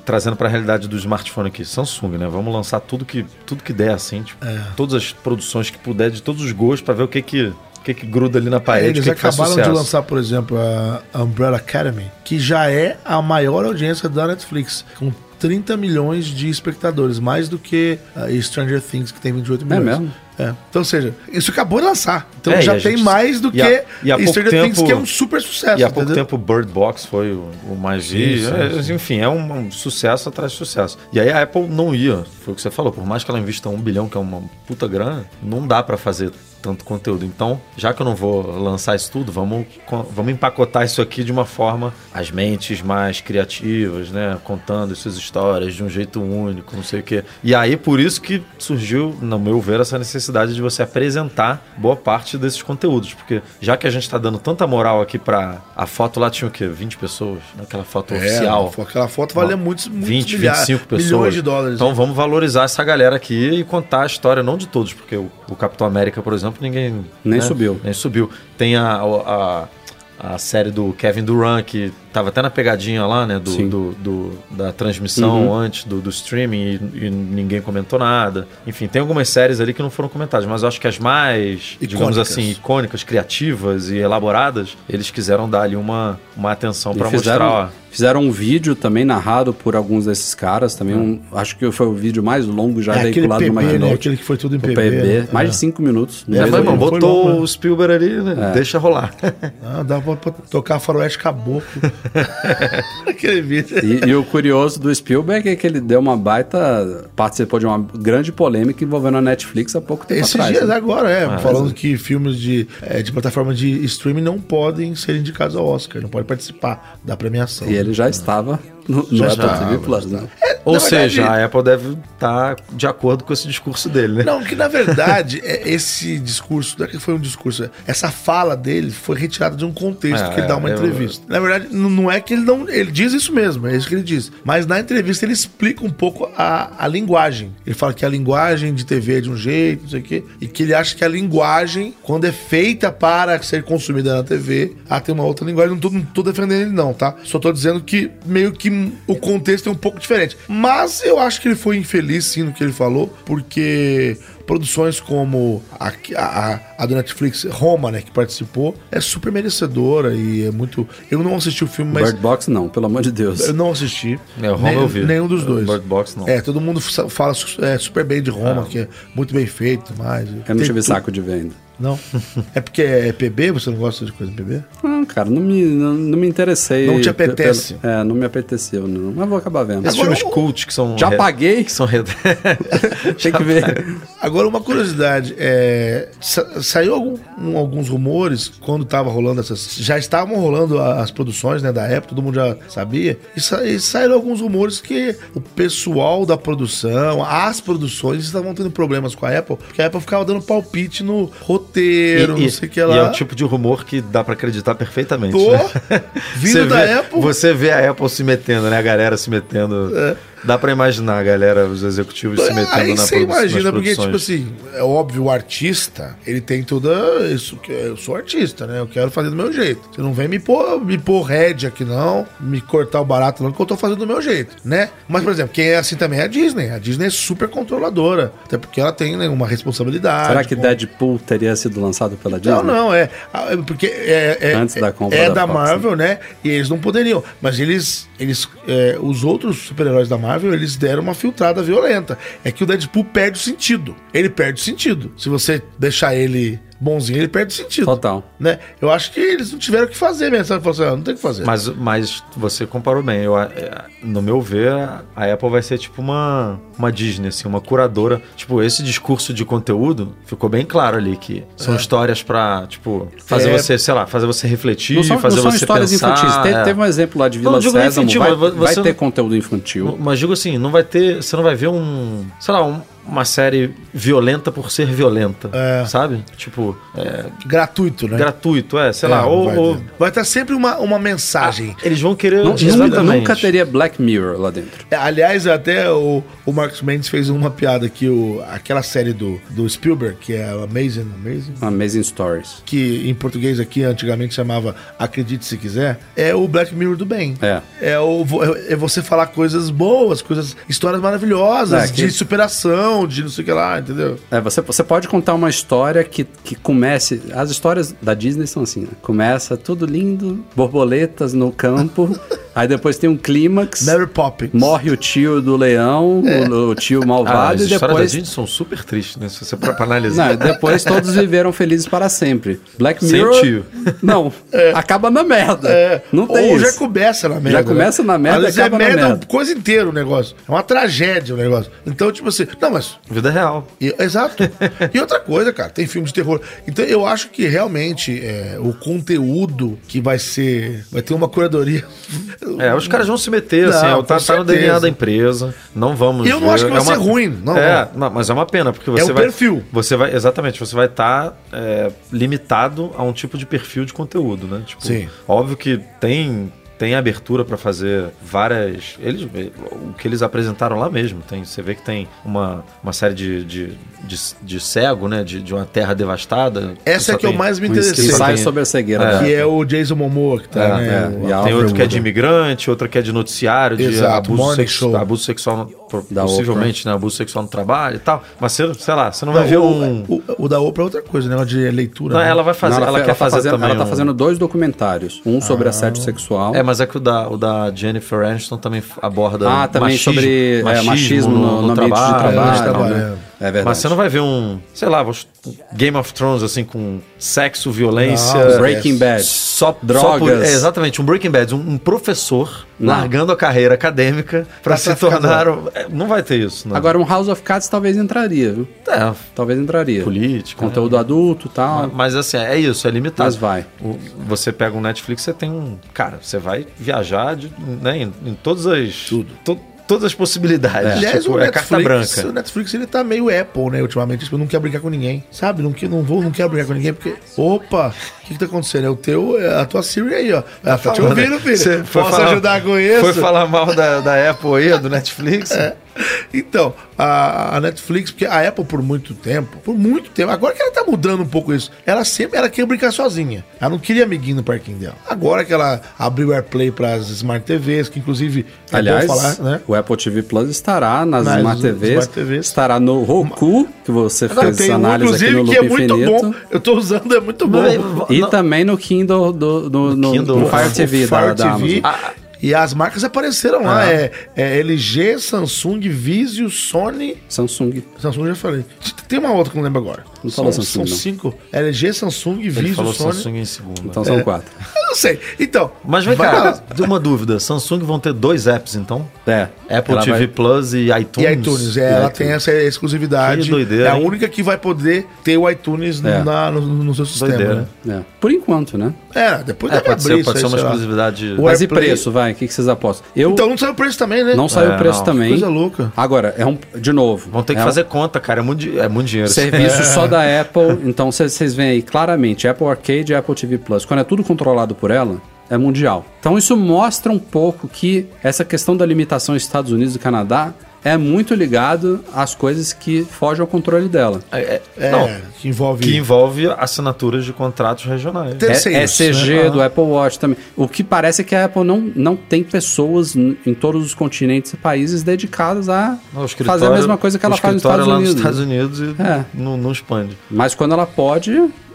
trazendo pra realidade do smartphone aqui, Samsung, né? Vamos lançar tudo que, tudo que der, assim, tipo, É. todas as produções que puder, de todos os gostos, pra ver o que que, o que, que gruda ali na É, parede, eles que, que faz acabaram de sucesso. lançar, por exemplo, a Umbrella Academy, que já é a maior audiência da Netflix, com 30 milhões de espectadores, mais do que a Stranger Things, que tem 28 milhões. mesmo? É. Então, ou seja, isso acabou de lançar. Então É, e já a tem gente- mais do e que e há pouco Stranger Things, tempo- que é um super sucesso. E há pouco entendeu? tempo o Bird Box foi o, o mais visto. É, Enfim, é um, um sucesso atrás de sucesso. E aí a Apple não ia, foi o que você falou, por mais que ela invista um bilhão, que é uma puta grana, não dá pra fazer tanto conteúdo. Então, já que eu não vou lançar isso tudo, vamos, vamos empacotar isso aqui de uma forma, as mentes mais criativas, né? Contando suas histórias de um jeito único, não sei o quê. E aí, por isso que surgiu, no meu ver, essa necessidade de você apresentar boa parte desses conteúdos. Porque já que a gente tá dando tanta moral aqui pra. A foto lá tinha o quê? 20 pessoas? Naquela foto É, oficial. Aquela foto valia muitos, muitos 20, milhares, 25 pessoas. milhões de dólares. Então vamos valorizar essa galera aqui e contar a história, não de todos, porque o, o Capitão América, por exemplo, ninguém. Nem né, subiu. Nem subiu. Tem a, a, a série do Kevin Durant, que tava até na pegadinha lá, né? Do, Sim. do, do- da transmissão Uhum. antes do, do streaming e, e ninguém comentou nada. Enfim, tem algumas séries ali que não foram comentadas, mas eu acho que as mais, digamos Icônicas. assim, icônicas, criativas e elaboradas, eles quiseram dar ali uma, uma atenção para fizeram, mostrar. ó, fizeram um vídeo também narrado por alguns desses caras. Também um- acho que foi o vídeo mais longo já é veiculado no PB, né? Aquele que foi tudo em PB. PB, né? mais É. de cinco minutos. É, mas, foi botou louco, né? o Spielberg ali, né? deixa rolar. Ah, dá pra, pra tocar faroeste caboclo. Aquele vídeo. E, e o curioso do Spielberg é que ele deu uma baita. participou de uma grande polêmica envolvendo a Netflix há pouco tempo Esses atrás. dias né? agora, é, Ah, falando que filmes de, é, de plataforma de streaming não podem ser indicados ao Oscar, não podem participar da premiação. E ele já estava no, no Já Apple. TV Plus, né? Ou Na verdade- seja, a Apple deve estar de acordo com esse discurso dele, né? Não, que na verdade, é esse discurso, não é que foi um discurso, essa fala dele foi retirada de um contexto É, que ele dá uma eu- entrevista. Na verdade, não é que ele não. Ele diz isso mesmo, é isso que ele diz. Mas na entrevista ele explica um pouco a, a linguagem. Ele fala que a linguagem de TV é de um jeito, não sei o quê, e que ele acha que a linguagem, quando é feita para ser consumida na TV, ela tem uma outra linguagem. Não tô, não tô defendendo ele, não, tá? Só tô dizendo que meio que o contexto é um pouco diferente. Mas eu acho que ele foi infeliz, sim, no que ele falou, porque produções como a, a, a do Netflix, Roma, né, que participou, é super merecedora e é muito. Eu não assisti o filme, mas. Bird Box não, pelo amor de Deus. Eu não assisti. É, o Roma Nem- eu vi. Nenhum dos O dois. Bird Box não. É, todo mundo fa- fala é, super bem de Roma, que é muito bem feito, mas. Eu não tive saco de ver ainda. Não. É porque é PB, você não gosta de coisa PB? Não, cara, não me, não, não me interessei. Não te pe- apetece? pelo- é, não me apeteceu, não. Mas vou acabar vendo. Esses filmes cult que são. Já re- paguei, Que são. re- tem que ver. Agora, uma curiosidade: é, sa- saiu algum- um- alguns rumores quando tava rolando essas. Já estavam rolando as produções né, da Apple, todo mundo já sabia. E, sa- e saíram alguns rumores que o pessoal da produção, as produções, estavam tendo problemas com a Apple, porque a Apple ficava dando palpite no roteiro, não sei o que lá. e é o tipo de rumor que dá pra acreditar perfeitamente. Tô né? vindo Você da vê- Apple. Você vê a Apple se metendo, né? A galera se metendo. Dá pra imaginar galera, os executivos se metendo É. Aí na você produ- nas imagina, porque, tipo assim, é óbvio, o artista, ele tem toda. Isso, que eu sou artista, né? Eu quero fazer do meu jeito. Você não vem me pôr, me pôr head aqui, não, me cortar o barato, não, que eu tô fazendo do meu jeito, né? Mas, por exemplo, quem é assim também é a Disney. A Disney é super controladora. Até porque ela tem né, uma responsabilidade. Será que com- Deadpool teria sido lançado pela Disney? Não, não, é. ah, é Porque é, é, Antes da compra é da da, Fox, Marvel, né? E eles não poderiam. Mas eles. eles é, os outros super-heróis da Marvel, eles deram uma filtrada violenta. É que o Deadpool perde o sentido. Ele perde o sentido. Se você deixar ele bonzinho, ele perde o sentido. Total. Né? Eu acho que eles não tiveram o que fazer mesmo. Sabe? Assim, ah, não tem o que fazer. Mas, mas você comparou bem. Eu, é, no meu ver, a Apple vai ser tipo uma, uma Disney, assim, uma curadora. Tipo, esse discurso de conteúdo ficou bem claro ali que são histórias pra, tipo, fazer É. você, sei lá, fazer você refletir, Não são, fazer não são você histórias pensar. infantis. Te- é. Teve um exemplo lá de Vila Não, digo Sésamo. infantil, vai, vai você ter não- conteúdo infantil. Mas digo assim, não vai ter. Você não vai ver um. Sei lá, um- uma série violenta por ser violenta. É. Sabe? Tipo, é, Gratuito, né? gratuito, é, sei É, lá. Ou, vai, ou- ter. vai ter sempre uma, uma mensagem. eles vão querer. Não- exatamente. nunca, nunca teria Black Mirror lá dentro. É, Aliás, até o, o Marcos Mendes fez uma piada que o, aquela série do, do Spielberg, que é Amazing, Amazing, Amazing Stories. que em português aqui antigamente chamava Acredite Se Quiser, é o Black Mirror do bem. É. É, o, vo- é você falar coisas boas, coisas, histórias maravilhosas, É, que- de superação, de não sei o que lá, entendeu? É, você, você pode contar uma história que, que comece. As histórias da Disney são assim, né? Começa tudo lindo, borboletas no campo. Aí depois tem um clímax. Mary Poppins. Morre o tio do leão, o, o tio Ah, malvado, as e histórias depois. da Disney são super tristes, né? Se você para analisar. Não, depois todos viveram felizes para sempre. Black Sem Mirror. tio. Não, acaba na merda. É, Não tem ou isso. já começa na merda. Já começa né? na merda Às vezes e acaba é na merda, merda. coisa inteira o negócio. É uma tragédia o negócio. Então, tipo assim, não, mas Vida real. E- exato. e outra coisa, cara, tem filme de terror. Então eu acho que realmente é, o conteúdo que vai ser. Vai ter uma curadoria. É, os caras vão se meter, assim, Não, é, tá, tá no DNA da empresa. Não vamos. Eu não ver, acho que vai é uma- ser ruim, não, é, não, mas é uma pena, porque você o vai. perfil. Você vai, exatamente, você vai estar limitado a um tipo de perfil de conteúdo, né? Tipo, Sim. Óbvio que tem. Tem abertura pra fazer várias. Eles, o que eles apresentaram lá mesmo. Tem, você vê que tem uma, uma série de, de, de, de cego, né? De, de uma terra devastada. Essa é que eu mais me interessei. ensaio tem- sobre a cegueira. É. da- Que é o Jason Momoa que tá, É, né? é, Tem outro que é de imigrante, outro que é de noticiário, de Exato, abuso, morning sex- show. abuso sexual, no- Da possivelmente, né? Abuso sexual no trabalho e tal. Mas você, sei lá, você não vai ver o, um. o, o da Oprah é outra coisa, negócio de leitura. Não, né? ela vai fazer, Não, ela, fe- quer tá fazer fazendo, também. Ela tá um- fazendo dois documentários. Um sobre assédio sexual. É, mas é que o da, o da Jennifer Aniston também aborda Ah, também machismo, sobre é, machismo, no, no ambiente de trabalho, trabalho. e tal, né? É verdade. Mas você não vai ver um, sei lá, Game of Thrones assim com sexo, violência, Não, Breaking Bad. só Drogas. só por- é, exatamente, um Breaking Bad, um, um professor Não. largando a carreira acadêmica para Pra se tornar. um- é, Não vai ter isso, não. Agora, um House of Cards talvez entraria, viu? é, Talvez entraria. política. Conteúdo adulto e tal. Mas, mas, assim, é isso, é limitado. Mas vai. O- você pega um Netflix, você tem um. Cara, você vai viajar de, né, em, em todas as. Tudo. Todas as possibilidades. Aliás, tipo, o é Netflix, carta o branca. Netflix ele tá meio Apple, né, ultimamente. Tipo, não quer brigar com ninguém. Sabe? Não, não vou, não quero brigar com ninguém, porque. Opa! O que, que tá acontecendo? É o teu, é a tua Siri aí, ó. Ela tá te ouvindo, filho. Você foi Posso falar- ajudar com isso? Foi falar mal da, da Apple aí, do Netflix? É. Então, a, a Netflix, porque a Apple por muito tempo, por muito tempo, agora que ela tá mudando um pouco isso, ela sempre ela queria brincar sozinha. Ela não queria amiguinho no parquinho dela. Agora que ela abriu o AirPlay pras Smart TVs, que inclusive é Aliás, falar, né? o Apple TV Plus estará nas Nas Smart TVs, Smart TVs. estará no Roku, que você Agora, fez tem um, análise aqui no que é Loop muito Infinito. bom. Eu tô usando, é muito bom. E Não. também no Kindle do, do, no, Kindle. no Fire TV da, Fire da TV. Amazon. E as marcas apareceram lá. É, é LG, Samsung, Vizio, Sony. Samsung. Samsung já falei. Tem uma outra que eu não lembro agora. Não são, falou Samsung, São não. cinco. LG, Samsung, Ele Vizio, falou Sony. Samsung em segundo. Então É. são quatro. Eu não sei. Então. Mas vem vai cá, lá. de uma dúvida. Samsung vão ter dois apps, então? É. Apple Ela TV vai- Plus e E iTunes? iTunes, é, ela tem essa exclusividade. Que doideira, é a hein? única que vai poder ter o iTunes É. na- no, no seu sistema. Doideira. Né? É. Por enquanto, né? É, depois É, deve pode abrir ser, isso pode aí, ser uma exclusividade. O Mas e preço, vai? O que, que vocês apostam? Eu Então não saiu o preço também, né? não saiu É, o preço não. também. Coisa louca. Agora, é um. De novo. Vão ter que é um fazer conta, cara. É muito, di- é muito dinheiro. Serviço só da Apple. Então vocês veem aí claramente Apple Arcade e Apple TV Plus. Quando é tudo controlado por ela, é mundial. Então isso mostra um pouco que essa questão da limitação Estados Unidos e Canadá é muito ligado às coisas que fogem ao controle dela. É, é- É, não, que envolve. que envolve assinaturas de contratos regionais. Tem- É, Terceiros, ECG né? do Apple Watch também. O que parece é que a Apple não, não tem pessoas em todos os continentes e países dedicadas a fazer a mesma coisa que ela faz nos escritório Estados lá Unidos. nos Estados Unidos e É. não, não expande. Mas quando ela pode,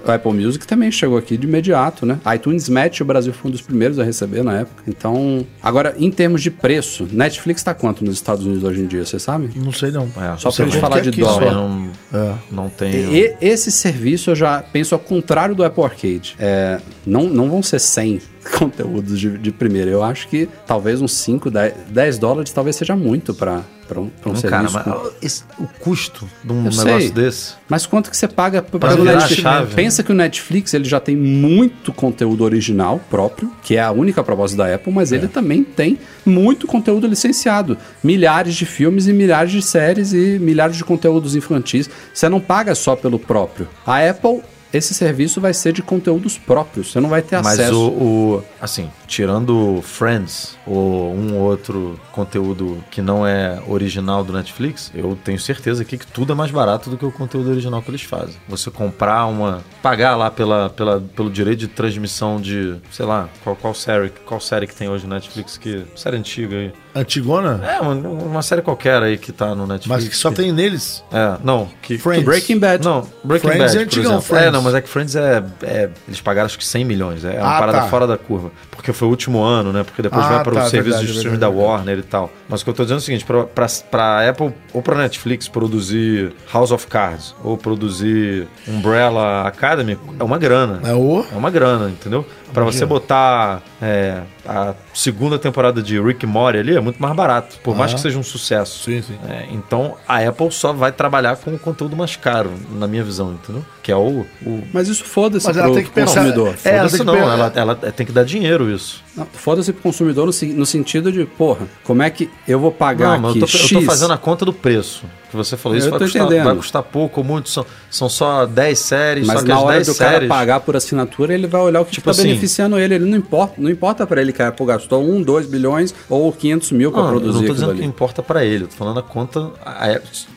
o Apple Music também chegou aqui de imediato, né? iTunes Match, o Brasil foi um dos primeiros a receber na época. Então, agora, em termos de preço, Netflix tá quanto nos Estados Unidos hoje em dia, você sabe? Não sei não. É, Só pra gente falar é de dólar. Não, É. não tem. E esse serviço eu já penso ao contrário do Apple Arcade. É, não, não vão ser 100 conteúdos de, de primeira. Eu acho que talvez uns 5, 10, 10 dólares talvez seja muito para um, pra um Não, cara, serviço. mas com- esse- o custo de um Eu negócio sei. desse. Mas quanto que você paga para o Netflix? chave. Pensa que o Netflix ele já tem muito conteúdo original próprio, que é a única proposta da Apple, mas ele também tem muito conteúdo licenciado. Milhares de filmes e milhares de séries e milhares de conteúdos infantis. Você não paga só pelo próprio. A Apple, esse serviço vai ser de conteúdos próprios. Você não vai ter Mas acesso. o, o- Assim, tirando Friends ou um outro conteúdo que não é original do Netflix, eu tenho certeza aqui que tudo é mais barato do que o conteúdo original que eles fazem. Você comprar uma. pagar lá pela, pela, pelo direito de transmissão de. sei lá, qual, qual série qual série que tem hoje no Netflix que. série antiga aí. Antigona? É, uma, uma série qualquer aí que tá no Netflix. Mas que só tem neles. É, não. Que, Friends. Breaking Bad. Não, Breaking Friends Bad, é antigão. Friends. É, não, mas é que Friends é, é- Eles pagaram acho que 100 milhões. É uma Ah, parada tá. fora da curva. Porque foi o último ano, né? Porque depois Ah, vai para o tá, serviço verdade, de streaming verdade, da Warner e tal. Mas o que eu tô dizendo é o seguinte: pra, pra, pra Apple ou pra Netflix produzir House of Cards ou produzir Umbrella Academy é uma grana. É o. É uma grana, entendeu? Pra você botar é, a segunda temporada de Rick Morty ali é muito mais barato, por mais Ah. que seja um sucesso. Sim, sim. É, então a Apple só vai trabalhar com o conteúdo mais caro, na minha visão, entendeu? Que é o. o... Mas isso foda-se ela pro tem que pensar- consumidor. É, ela Foda-se tem que não, ela, ela tem que dar dinheiro isso. Foda-se pro consumidor no, no sentido de, porra, como é que eu vou pagar Não, aqui eu tô, eu X? tô fazendo a conta do preço. Que você falou, isso Eu vai custar, vai custar pouco ou muito, são, são só 10 séries, Mas que na hora 10 do cara séries. pagar por assinatura, ele vai olhar o que Tipo está assim- beneficiando ele. Ele não importa, não importa para ele que a Apple gastou 1, 2 bilhões ou 500 mil para Não, eu produzir não tô dizendo que ali. importa pra ele, eu tô falando a conta.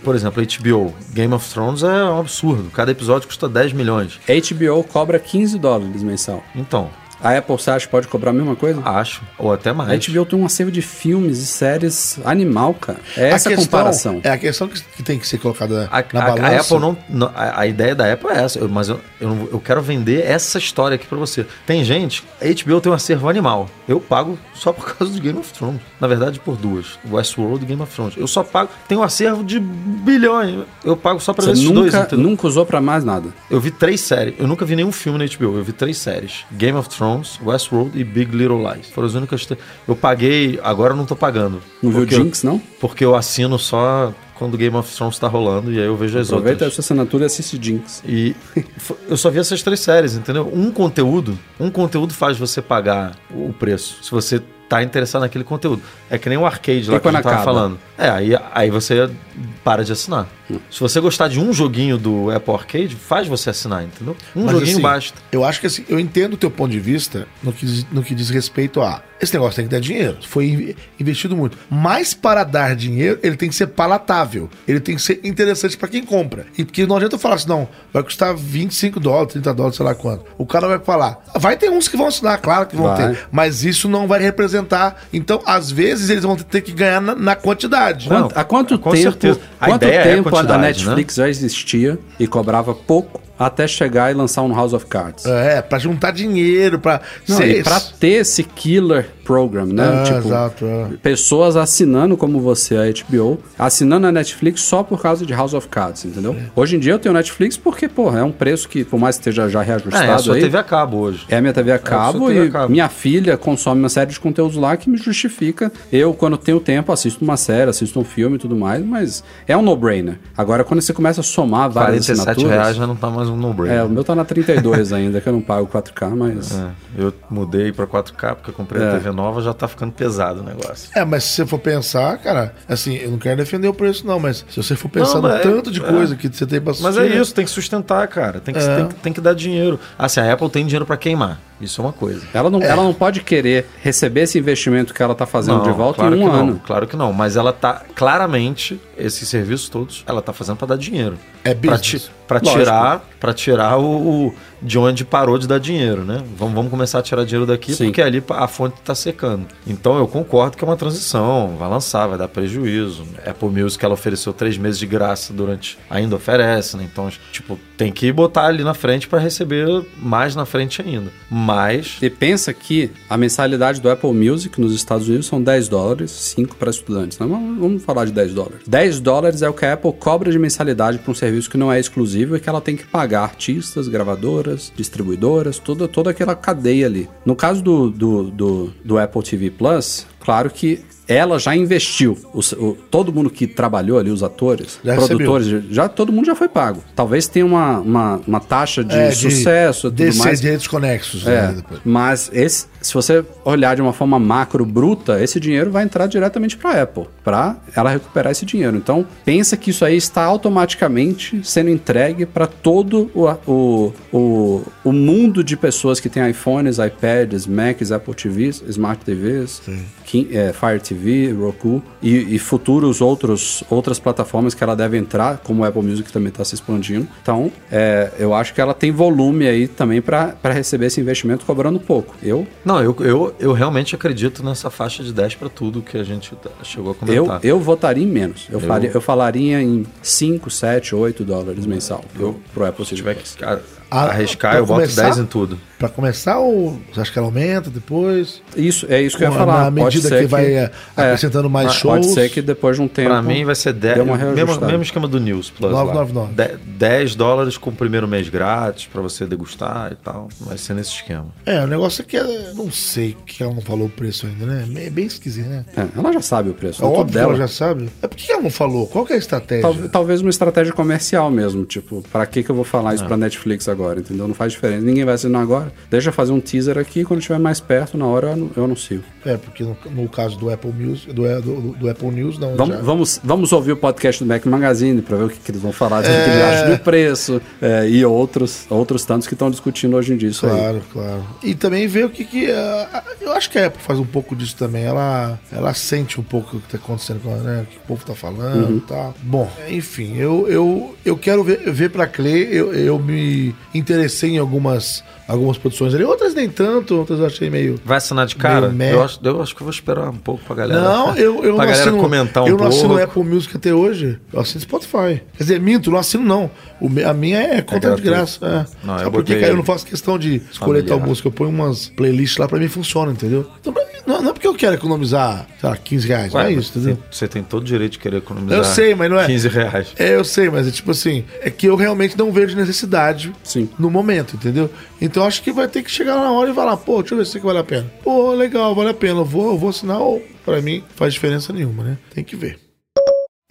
por exemplo, HBO, Game of Thrones é um absurdo. Cada episódio custa 10 milhões. HBO cobra 15 dólares mensal. Então, A Apple, você acha que pode cobrar a mesma coisa? acho. Ou até A mais. HBO tem um acervo de filmes e séries animal, cara. É A essa a questão- comparação. É a questão que, que tem que ser colocada A, na a- a balança. Apple não, não- a, a ideia da Apple é essa, eu- mas eu, eu, não- eu quero vender essa história aqui pra você. Tem gente, a HBO tem um acervo animal. Eu pago só por causa de Game of Thrones. Na verdade, por duas: Westworld e Game of Thrones. Eu só pago. Tem um acervo de bilhões. Eu pago só pra ver Você esses dois. nunca, entendeu? nunca usou pra mais nada. Eu vi três séries. Eu nunca vi nenhum filme na HBO. Eu vi três séries: Game of Thrones, Westworld e Big Little Lies. Foram as únicas. Eu paguei, agora eu não tô pagando. Não viu eu- Jinx, não? Porque eu assino só quando Game of Thrones tá rolando e aí eu vejo as Aproveita a outras. sua assinatura e assiste Jinx. E eu só vi essas três séries, entendeu? Um conteúdo, um conteúdo faz você pagar o preço. Se você tá interessado naquele conteúdo. É que nem o arcade lá E que a quando gente tava falando. É, aí, aí você para de assinar. Se você gostar de um joguinho do Apple Arcade, faz você assinar, entendeu? Um Mas, joguinho assim, basta. Eu acho que assim, eu entendo o teu ponto de vista no que, diz- no que diz respeito a esse negócio tem que dar dinheiro. Foi in- investido muito. Mas para dar dinheiro, ele tem que ser palatável. Ele tem que ser interessante para quem compra. E porque não adianta eu falar assim, não, vai custar 25 dólares, 30 dólares, sei lá quanto. O cara vai falar, vai ter uns que vão assinar, claro que vão Vai. ter. Mas isso não vai representar. Então, às vezes, eles vão ter que ganhar na, na quantidade. Não, Quanto- há quanto com tempo, certeza. A quanto ideia é tempo a, né? Netflix já existia e cobrava pouco até chegar e lançar um House of Cards? É, pra juntar dinheiro, pra. Não, ser- e pra ter esse killer program, né? É, exato, é. pessoas assinando como você a HBO, assinando a Netflix só por causa de House of Cards, entendeu? Hoje em dia eu tenho Netflix porque, porra, é um preço que, por mais que esteja já É, reajustado é a sua aí, TV a cabo hoje. é a minha TV a cabo sua TV e a cabo. minha filha consome uma série de conteúdos lá que me justifica. Eu, quando tenho tempo, assisto uma série, assisto um filme e tudo mais, mas é um no-brainer. Agora, quando você começa a somar várias 47 assinaturas... reais já não tá mais um no-brainer. É, o meu tá na 32 ainda, que eu não pago 4K, mas... É, eu mudei pra 4K porque eu comprei É. a TV nova, já tá ficando pesado o negócio. É, mas se você for pensar, cara, assim, eu não quero defender o preço, não, mas se você for pensar Não, no mas- tanto de é. coisa que você tem pra Mas é isso, tem que sustentar, cara. Tem que, É. tem, que- tem que dar dinheiro. Assim, a Apple tem dinheiro pra queimar. Isso é uma coisa. Ela não, ela não pode querer receber esse investimento que ela tá fazendo de volta claro em que um não, ano. Claro que não. Mas ela tá, claramente, esses serviços todos, ela tá fazendo pra dar dinheiro. É business. Lógico. tirar, pra tirar o, o- de onde parou de dar dinheiro, né? Vamos, vamos começar a tirar dinheiro daqui, Sim. porque ali a fonte tá secando. Então eu concordo que é uma transição, vai lançar, vai dar prejuízo. Apple Music ela ofereceu três meses de graça durante. Ainda oferece, né? Então, tipo, tem que botar ali na frente pra receber mais na frente ainda. Mas. E pensa que a mensalidade do Apple Music nos Estados Unidos são 10 dólares, 5 para estudantes. Vamos, vamos falar de 10 dólares. 10 dólares é o que a Apple cobra de mensalidade para um serviço que não é exclusivo e que ela tem que pagar artistas, gravadoras, distribuidoras, toda, toda aquela cadeia ali. No caso do, do, do, do Apple TV Plus, claro que ela já investiu. O, o- todo mundo que trabalhou ali, os atores, Já recebeu. produtores, já, todo mundo já foi pago. Talvez tenha uma, uma, uma taxa de É, sucesso e tudo mais. direitos conexos. É, né, mas esse, se você olhar de uma forma macro bruta, esse dinheiro vai entrar diretamente para a Apple, para ela recuperar esse dinheiro. Então, pensa que isso aí está automaticamente sendo entregue para todo o, o, o, o mundo de pessoas que têm iPhones, iPads, Macs, Apple TVs, Smart TVs, que É, Fire TV, Roku e, e futuros outros, outras plataformas que ela deve entrar, como o Apple Music também está se expandindo. Então, é, eu acho que ela tem volume aí também para receber esse investimento cobrando pouco. Eu, Não, eu, eu, eu realmente acredito nessa faixa de 10 para tudo que a gente tá- chegou a eu, comentar. eu votaria em menos. Eu, Eu- faria, eu falaria em 5, 7, 8 dólares mensal pro, pro Apple Se TV tiver que a- arriscar, eu boto começar? 10 em tudo. Pra começar, ou você acha que ela aumenta depois? Isso, é isso que eu ia Na falar. Pode medida ser que vai é, acrescentando mais Ah, shows. Pode ser que depois de um tempo. Pra mim vai ser 10. deu uma Mesmo, mesmo esquema do News Plus. lá. 9,99. De- 10 dólares com o primeiro mês grátis pra você degustar e tal. Vai ser nesse esquema. É, o negócio é que ela- não sei que ela não falou o preço ainda, né? É bem esquisito, né? É, ela já sabe o preço. É é óbvio que dela. ela já sabe. É por que ela não falou? Qual que é a estratégia? Tal- talvez uma estratégia comercial mesmo, tipo, pra que que eu vou falar isso pra Netflix agora, entendeu? Não faz diferença. Ninguém vai assinar agora. Deixa eu fazer um teaser aqui, quando estiver mais perto, na hora eu anu- eu anuncio. É, porque no, no caso do Apple Music, do, do, do Apple News, não. Vamos, já- vamos, vamos ouvir o podcast do Mac Magazine pra ver o que, que eles vão falar, o que É. eles acham do preço é, e outros, outros tantos que estão discutindo hoje em dia isso aí. Claro, claro. E também ver o que que. ah, eu acho que a Apple faz um pouco disso também. Ela, ela sente um pouco o que tá acontecendo com ela, né? O que o povo tá falando Uhum. e tal. Bom, enfim, eu, eu, eu quero ver, ver pra Clay. Eu, eu me interessei em algumas, algumas produções ali. Outras nem tanto, outras eu achei meio. Vai assinar de cara? Eu acho, eu acho que eu vou esperar um pouco pra galera. Não, eu, eu pra não galera assino, comentar um Eu não pouco. assino Apple Music até hoje. Eu assino Spotify. Quer dizer, minto, não assino não. O a minha é conta de gratuito. graça. É. Não, Sabe eu por quê, botei cara? Eu não faço questão de escolher tal familiar. música. Eu ponho umas playlists lá pra mim funciona, entendeu? Então, pra mim, não, não é porque eu quero economizar, sei lá, 15 reais. Ué, não é isso, entendeu? você tem todo o direito de querer economizar. Eu sei, mas não é. 15 reais. É, eu sei, mas é tipo assim, é que eu realmente não vejo necessidade Sim. no momento, entendeu? Então acho que vai ter que chegar na hora e falar, pô, deixa eu ver se aqui vale a pena. Pô, legal, vale a pena, eu vou, eu vou assinar, ou pra mim faz diferença nenhuma, né? Tem que ver.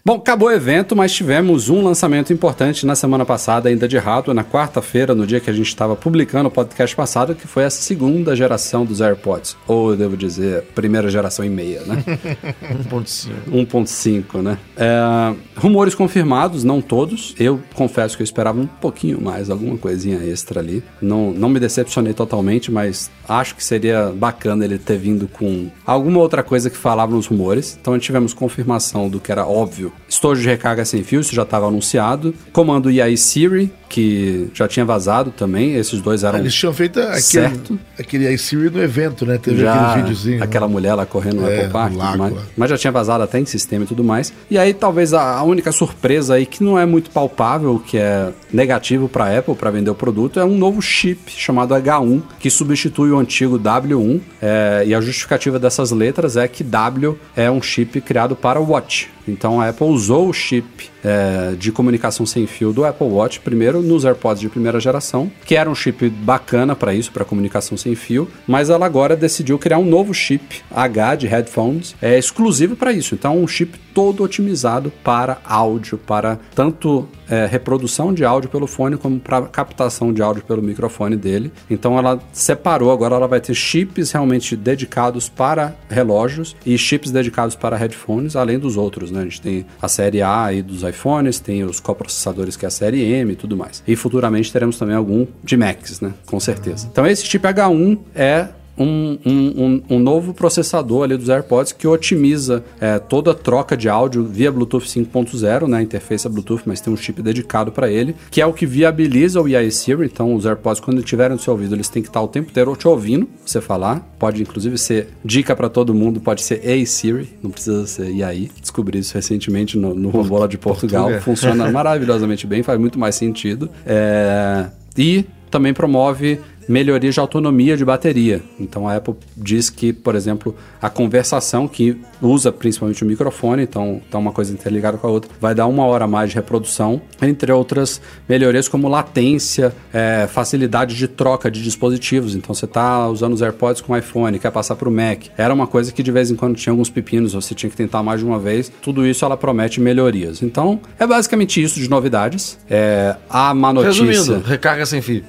Bom, acabou o evento, mas tivemos um lançamento importante na semana passada, ainda de hardware, na quarta-feira, no dia que a gente estava publicando o podcast passado, que foi a segunda geração dos AirPods. Ou, eu devo dizer, primeira geração e meia, né? 1.5. 1.5, né? É, rumores confirmados, não todos. Eu confesso que eu esperava um pouquinho mais, alguma coisinha extra ali. Não, não me decepcionei totalmente, mas acho que seria bacana ele ter vindo com alguma outra coisa que falava nos rumores. Então tivemos confirmação do que era óbvio. Estojo de recarga sem fio, isso já estava anunciado. Comando EI Siri, que já tinha vazado também. Esses dois eram Eles tinham feito aquele, certo. aquele iSiri no evento, né? Teve já aquele videozinho. aquela mulher lá correndo no É, Apple Park, lá. mas já tinha vazado até em sistema e tudo mais. E aí talvez a, a única surpresa aí que não é muito palpável, que é negativo para Apple para vender o produto, é um novo chip chamado H1 que substitui o antigo W1. é, e a justificativa dessas letras é que W é um chip criado para Watch. Então a Apple usou o chip é, de comunicação sem fio do Apple Watch primeiro nos AirPods de primeira geração, que era um chip bacana para isso, para comunicação sem fio, mas ela agora decidiu criar um novo chip H de headphones é exclusivo para isso. Então um chip todo otimizado para áudio, para tanto é, reprodução de áudio pelo fone como para captação de áudio pelo microfone dele. Então ela separou, agora ela vai ter chips realmente dedicados para relógios e chips dedicados para headphones, além dos outros, né? A gente tem a série A aí dos iPhones, tem os coprocessadores que é a série M e tudo mais. E futuramente teremos também algum de Macs, né? Com certeza. Então esse chip H1 é um, um, um, um novo processador ali dos AirPods que otimiza é, toda a troca de áudio via Bluetooth 5.0, né? A interface é Bluetooth, mas tem um chip dedicado para ele, que é o que viabiliza o EI Siri. Então, os AirPods, quando estiverem no seu ouvido, eles têm que estar o tempo inteiro te ouvindo, você falar. Pode, inclusive, ser dica para todo mundo, pode ser Ei Siri, não precisa ser EI. Descobri isso recentemente no, no Rombola de Portugal. Portugal. Funciona maravilhosamente bem, faz muito mais sentido. É, E também promove melhoria de autonomia de bateria. Então a Apple diz que, por exemplo, a conversação que usa principalmente o microfone, então tá uma coisa interligada com a outra, vai dar uma hora a mais de reprodução, entre outras melhorias como latência, é, facilidade de troca de dispositivos. Então você tá usando os AirPods com o iPhone, quer passar para o Mac. Era uma coisa que de vez em quando tinha alguns pepinos, você tinha que tentar mais de uma vez. Tudo isso ela promete melhorias. Então é basicamente isso de novidades. É, a má notícia. Resumindo, recarga sem fio.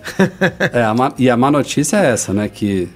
É, a má- e a má notícia é essa, né? Que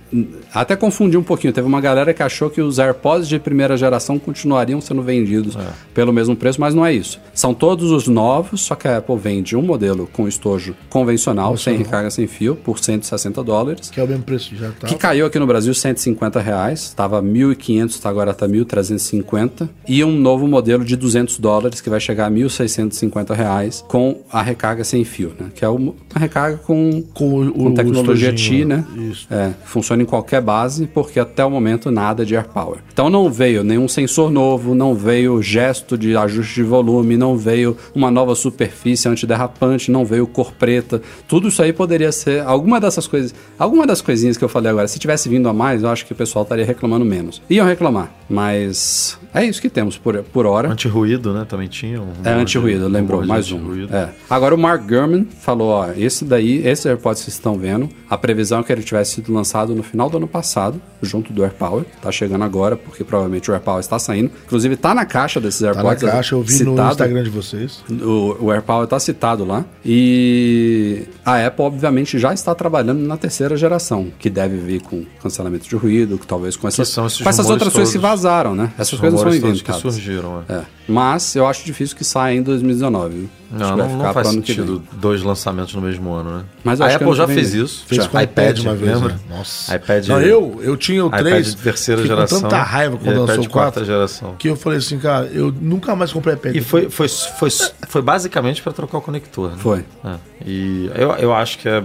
até confundi um pouquinho. Teve uma galera que achou que os AirPods de primeira geração continuariam sendo vendidos pelo mesmo preço, mas não é isso. São todos os novos, só que a Apple vende um modelo com estojo convencional, sem recarga sem fio, por 160 dólares. Que é o mesmo preço já tá. Que caiu aqui no Brasil 150 reais, estava 1.500, tá, agora está 1.350. E um novo modelo de 200 dólares que vai chegar a 1.650 reais com a recarga sem fio, né? Que é uma recarga com, Com o- com tecnologia T, né? Isso. É, funciona em qualquer base, porque até o momento nada de AirPower. Então não veio nenhum sensor novo, não veio gesto de ajuste de volume, não veio uma nova superfície antiderrapante, não veio cor preta. Tudo isso aí poderia ser alguma dessas coisas, alguma das coisinhas que eu falei agora. Se tivesse vindo a mais, eu acho que o pessoal estaria reclamando menos. Iam reclamar, mas é isso que temos por, por hora. Anti-ruído, né? Também tinha. Um É anti-ruído, lembrou, mais um. É. Agora o Mark Gurman falou, ó, esse daí, esses AirPods que vocês estão vendo, a previsão é que ele tivesse sido lançado no final do ano passado, junto do AirPower. Tá chegando agora, porque provavelmente o AirPower está saindo. Inclusive tá na caixa desses Tá na AirPods. caixa, eu vi no citado. Instagram de vocês. O, o AirPower está citado lá. E a Apple, obviamente, já está trabalhando na terceira geração, que deve vir com cancelamento de ruído, que talvez com essas, são esses com essas outras coisas que vazaram, né? Essas Os coisas são todos que inventadas. surgiram. É. É. Mas eu acho difícil que saia em 2019. viu? Acho Não, que vai não, ficar não faz sentido dois lançamentos no mesmo ano, né? Mas a Apple já fez isso. Fez Já. com o iPad uma vez, lembra? né? Nossa. iPad, Não, eu, eu tinha o iPad 3. de terceira geração. Com tanta raiva quando iPad lançou o quarta 4. geração. Que eu falei assim, cara, eu nunca mais comprei iPad. E foi, foi, foi, foi basicamente para trocar o conector. Né? Foi. É. E eu, eu acho que é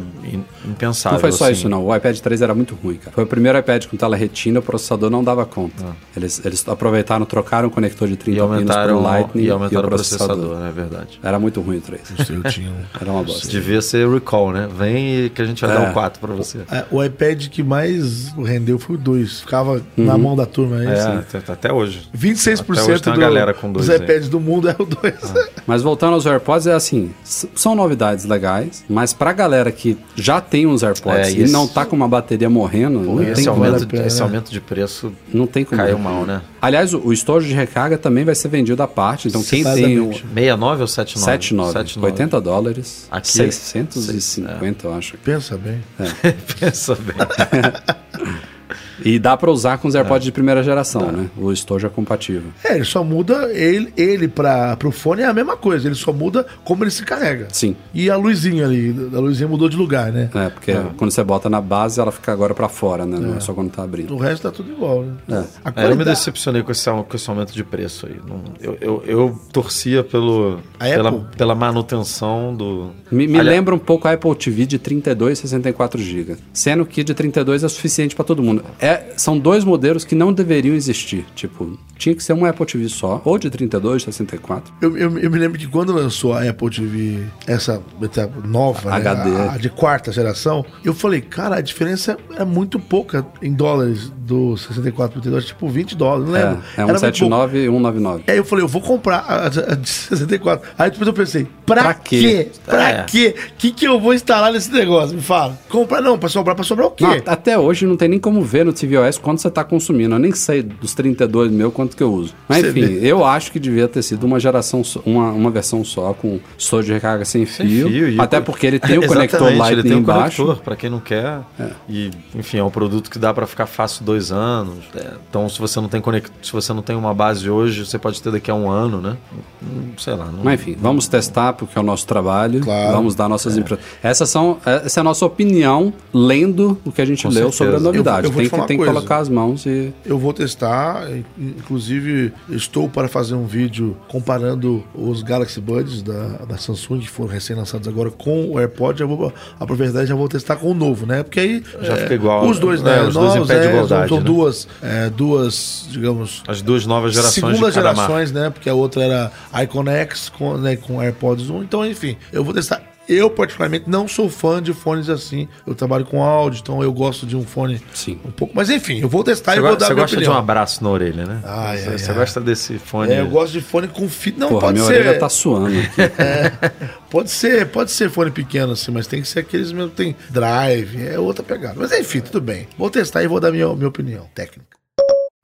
impensável. Não foi só assim. isso, não. O iPad 3 era muito ruim, cara. Foi o primeiro iPad com tela retina, o processador não dava conta. Eles, eles aproveitaram, trocaram o conector de 30 E pinos aumentaram, pro Lightning e aumentaram o o processador, né? É verdade. Era muito ruim o 3. Eu tinha um. Era uma bosta. Devia ser recall, né? Vem que a gente vai É. dar um 4 pra você. É, o iPad que mais rendeu foi o 2. Ficava na mão da turma. É, É, esse. até, até hoje. 26% Até hoje do- galera com dos dois aí. iPads do mundo é o 2. Mas voltando aos AirPods, é assim, são novidades legais, mas pra galera que já tem uns AirPods É, e esse- não tá com uma bateria morrendo, não, Esse, aumento, esse né? aumento de preço não tem como. caiu mal, né? Aliás, o, o estojo de recarga também vai ser vendido à parte, então quem tem o Separadamente. 69 ou 79? 79, 79. 80 dólares, Aqui- 650, eu acho. Pensa bem. Pensa bem. E dá pra usar com os AirPods de primeira geração, né? O estojo é compatível. É, ele só muda ele, ele para pro fone é a mesma coisa, ele só muda como ele se carrega. Sim. E a luzinha ali, a luzinha mudou de lugar, né? É, porque quando você bota na base, ela fica agora pra fora, né? Não é só quando tá abrindo. O resto tá tudo igual, né? A É, eu me qualidade- decepcionei com esse, com esse aumento de preço aí. Não- eu, eu, eu torcia pelo, pela, pela manutenção do. Me, me Ali- lembra um pouco a Apple TV de 32 e 64 GB. Sendo que de 32 é suficiente pra todo mundo. É, são dois modelos que não deveriam existir. Tipo, tinha que ser uma Apple TV só, ou de 32, 64. Eu, eu, eu me lembro que quando lançou a Apple TV, essa essa nova, né, HD. a, a de quarta geração, eu falei, cara, a diferença é muito pouca em dólares do 64 pro 32, tipo 20 dólares, não É, lembro. é pouco. 179 e 199. Aí eu falei, eu vou comprar a, a de 64. Aí depois eu pensei, pra, Pra quê? quê? Pra É. quê? O que, que eu vou instalar nesse negócio? Me fala. Comprar não, pra sobrar, pra sobrar o quê? Não, até hoje não tem nem como ver no tvOS quanto você tá consumindo. Eu nem sei dos 32 meu quanto que eu uso. Mas Você enfim, vê. eu acho que devia ter sido uma geração, só- uma, uma versão só com estojo de recarga sem Sem fio. fio, e até porque ele tem o conector Lightning ele tem um embaixo. conector, pra quem não quer. E, enfim, é um produto que dá pra ficar fácil dois anos. É, então, se você não tem conect... se você não tem uma base hoje, você pode ter daqui a um ano, né? Hum, Sei lá. Não... Mas enfim, vamos testar porque é o nosso trabalho. Claro. Vamos dar nossas impressões. Essas são, essa é a nossa opinião lendo o que a gente Com leu certeza. sobre a novidade. Eu- eu tem falar que, tem que uma coisa. colocar as mãos e. Eu vou testar, in- inclusive estou para fazer um vídeo comparando os Galaxy Buds da, da Samsung que foram recém-lançados agora com o AirPod. Já vou aproveitar e já vou testar com o novo, né? Porque aí Já é, fica igual, Os dois, né? né? Os dois Novos, impede é, igualdade, São né? duas, é, duas, digamos, As duas novas gerações segunda de cada gerações, né? Porque a outra era Icon X com, né, com AirPods 1. Então, enfim, eu vou testar. Eu, particularmente, não sou fã de fones assim. Eu trabalho com áudio, então eu gosto de um fone Sim. um pouco. Mas enfim, eu vou testar Você, e vou dar você gosta de opinião. um abraço na orelha, né? Ai, você ai, você ai. gosta desse fone. É, eu gosto de fone com fita. Não, Porra, pode minha ser. orelha tá suando. Pode ser, pode ser fone pequeno assim, mas tem que ser aqueles mesmo que tem drive, é outra pegada. Mas enfim, tudo bem. Vou testar e vou dar minha, minha opinião técnica.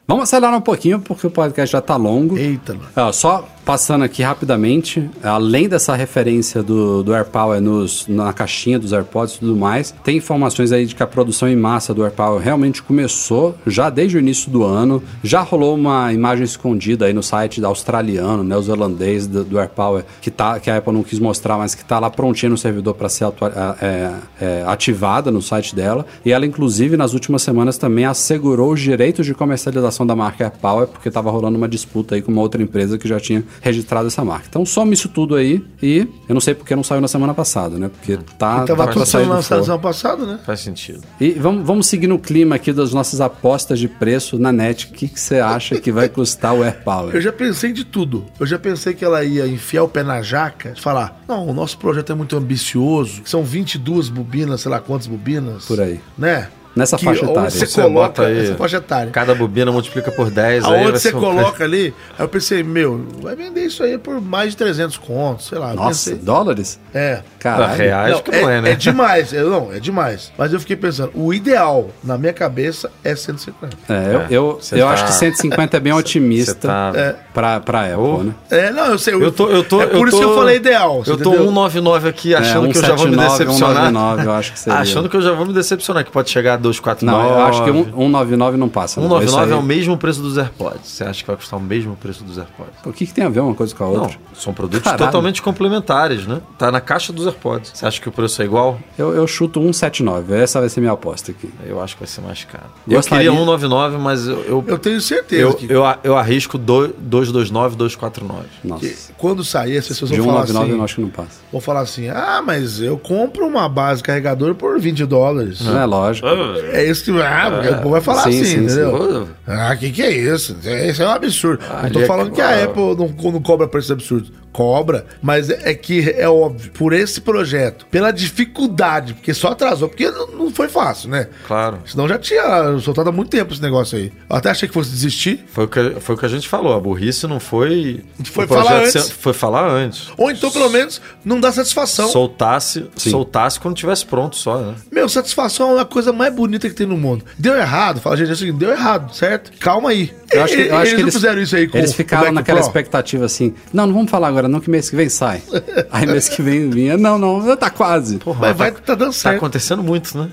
Vamos acelerar um pouquinho porque o podcast já tá longo. Eita, mano. Ó, só passando aqui rapidamente, além dessa referência do, do AirPower nos, na caixinha dos AirPods e tudo mais, tem informações aí de que a produção em massa do AirPower realmente começou já desde o início do ano. Já rolou uma imagem escondida aí no site australiano, neozelandês do, do AirPower, que, tá, que a Apple não quis mostrar, mas que está lá prontinha no servidor para ser é, é, ativada no site dela. E ela, inclusive, nas últimas semanas também assegurou os direitos de comercialização da marca AirPower, porque estava rolando uma disputa aí com uma outra empresa que já tinha registrado essa marca. Então some isso tudo aí e eu não sei porque não saiu na semana passada, né? Porque tá, Tava tá tudo pra sair sendo lançado forno. semana passada, né? Faz sentido. E vamos, vamos seguir no clima aqui das nossas apostas de preço na net. O que que você acha que vai custar o Eu AirPower? já pensei de tudo. Eu já pensei que ela ia enfiar o pé na jaca e falar: não, o nosso projeto é muito ambicioso, são 22 bobinas, sei lá quantas bobinas. Por aí. Né? Nessa Que faixa etária. Você Você coloca aí- essa faixa etária. Cada bobina multiplica por 10. aí vai Aonde você ser um- coloca ali, aí eu pensei, meu, vai vender isso aí por mais de 300 contos, sei lá. eu Nossa, pensei. dólares? É. Caralho. reais Não, que não é, né? É demais, eu, não, é demais. Mas eu fiquei pensando, o ideal, na minha cabeça, é 150. É, eu, É, eu, eu tá- acho que 150 é bem otimista tá- É. pra, pra Apple, Oh. né? É, não, eu sei. Eu tô, eu tô, é por eu isso tô- que eu falei ideal. Eu tô entendeu? 199 aqui, achando É, que eu já vou me 179, decepcionar. 199, eu acho que seria. Achando que eu já vou me decepcionar, que pode chegar 249. Não, eu acho que um- 199 não passa. não. 199 Esse é o mesmo preço dos AirPods. Você acha que vai custar o mesmo preço dos AirPods? O que, que tem a ver uma coisa com a Não, outra? são produtos Caralho. totalmente complementares, né? Tá na caixa dos AirPods. Você acha que o preço é igual? Eu, eu chuto 179. Essa vai ser minha aposta aqui. Eu acho que vai ser mais caro. Eu Gostaria- queria 199, mas eu, eu, Eu tenho certeza eu, que, eu, eu arrisco do- 229, 249. Nossa. que quando sair, as pessoas De vão falar 199 assim. eu acho que não passa. Vão falar assim: ah, mas eu compro uma base carregador por 20 dólares. Não é lógico. É isso que. Ah, o povo vai falar Sim, assim, sim, entendeu? Pô, Ah, que que é isso? Isso é um absurdo. não Ali tô é falando que a. Apple não, não cobra preços absurdos. Cobra, mas é é que é óbvio, por esse projeto, pela dificuldade, porque só atrasou, porque não foi fácil, né? Claro. Senão já tinha soltado há muito tempo esse negócio aí. Eu até achei que fosse desistir. Foi o, que, foi o que a gente falou. A burrice não foi. Foi falar antes. Foi falar antes. Ou então, pelo menos, não dá satisfação. Soltasse, soltasse quando tivesse pronto só, né? Meu, satisfação é a coisa mais bonita que tem no mundo. Deu errado, fala, gente, é o seguinte, deu errado, certo? Calma aí. Eu acho que, eu acho eles que não fizeram isso aí com Eles ficaram naquela Pro? expectativa assim: não, não vamos falar agora, não, que mês que vem sai. Aí mês que vem vinha, não, não, tá quase. Porra, Mas vai, tá dando Tá certo. acontecendo muito, né?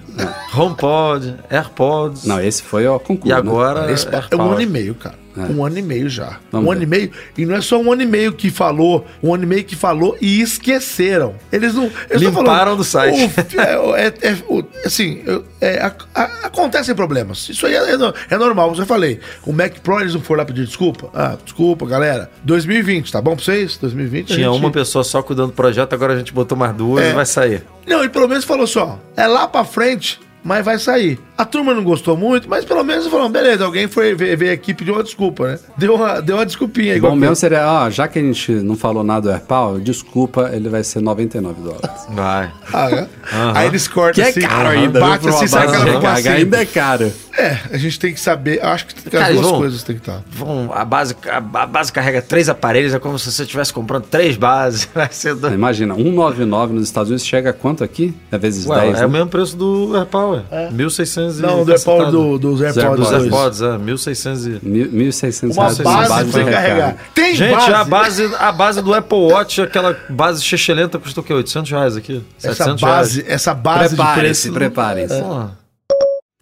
HomePod, AirPods. Não, esse foi o concurso. e agora. Esse é um AirPower. ano e meio, cara. Um ano e meio já. Vamos um ver. ano e meio. E não é só um ano e meio que falou, um ano e meio que falou e esqueceram. Eles não. Eles Limparam do site. é, é- é- assim, é, a- a- acontecem problemas. Isso aí é, é no- é normal, eu já falei. O Mac Pro, eles não foram lá pedir desculpa. Ah, desculpa, galera. 2020, tá bom pra vocês? 2020. a Tinha gente- uma pessoa só cuidando do projeto, agora a gente botou mais duas É. e vai sair. Não, e pelo menos falou assim, ó, é lá pra frente, mas vai sair. A turma não gostou muito, mas pelo menos falou, beleza, alguém foi ver, ver aqui e pediu uma desculpa, né? Deu uma, deu uma desculpinha igual Bom que- mesmo seria, ó, já que a gente não falou nada do AirPower, desculpa, ele vai ser 99 dólares. Vai. Ah, é? Aí eles cortam Que é assim, caro ainda, bate assim, sai base aquela ainda é caro. É, a gente tem que saber, eu acho que as Cara, duas vão- coisas tem que estar. Vão, a, base, a, a base carrega três aparelhos, é como se você estivesse comprando três bases. Vai ser do... Imagina, 199 nos Estados Unidos chega a quanto aqui? É vezes Ué, 10, é né? o mesmo preço do AirPower. 1.600 e Não, do AirPower cacetado. do, dos AirPods Dos 2. AirPods, é. 1.600 e... Mil- 1.600 Uma base, base foi de carregar. Tem Gente, base. a base, a base do Apple Watch, aquela base chechelenta, custou o quê? 800 reais aqui? Essa 700 base, reais. essa base de Preparem-se, preço... preparem-se. Porra.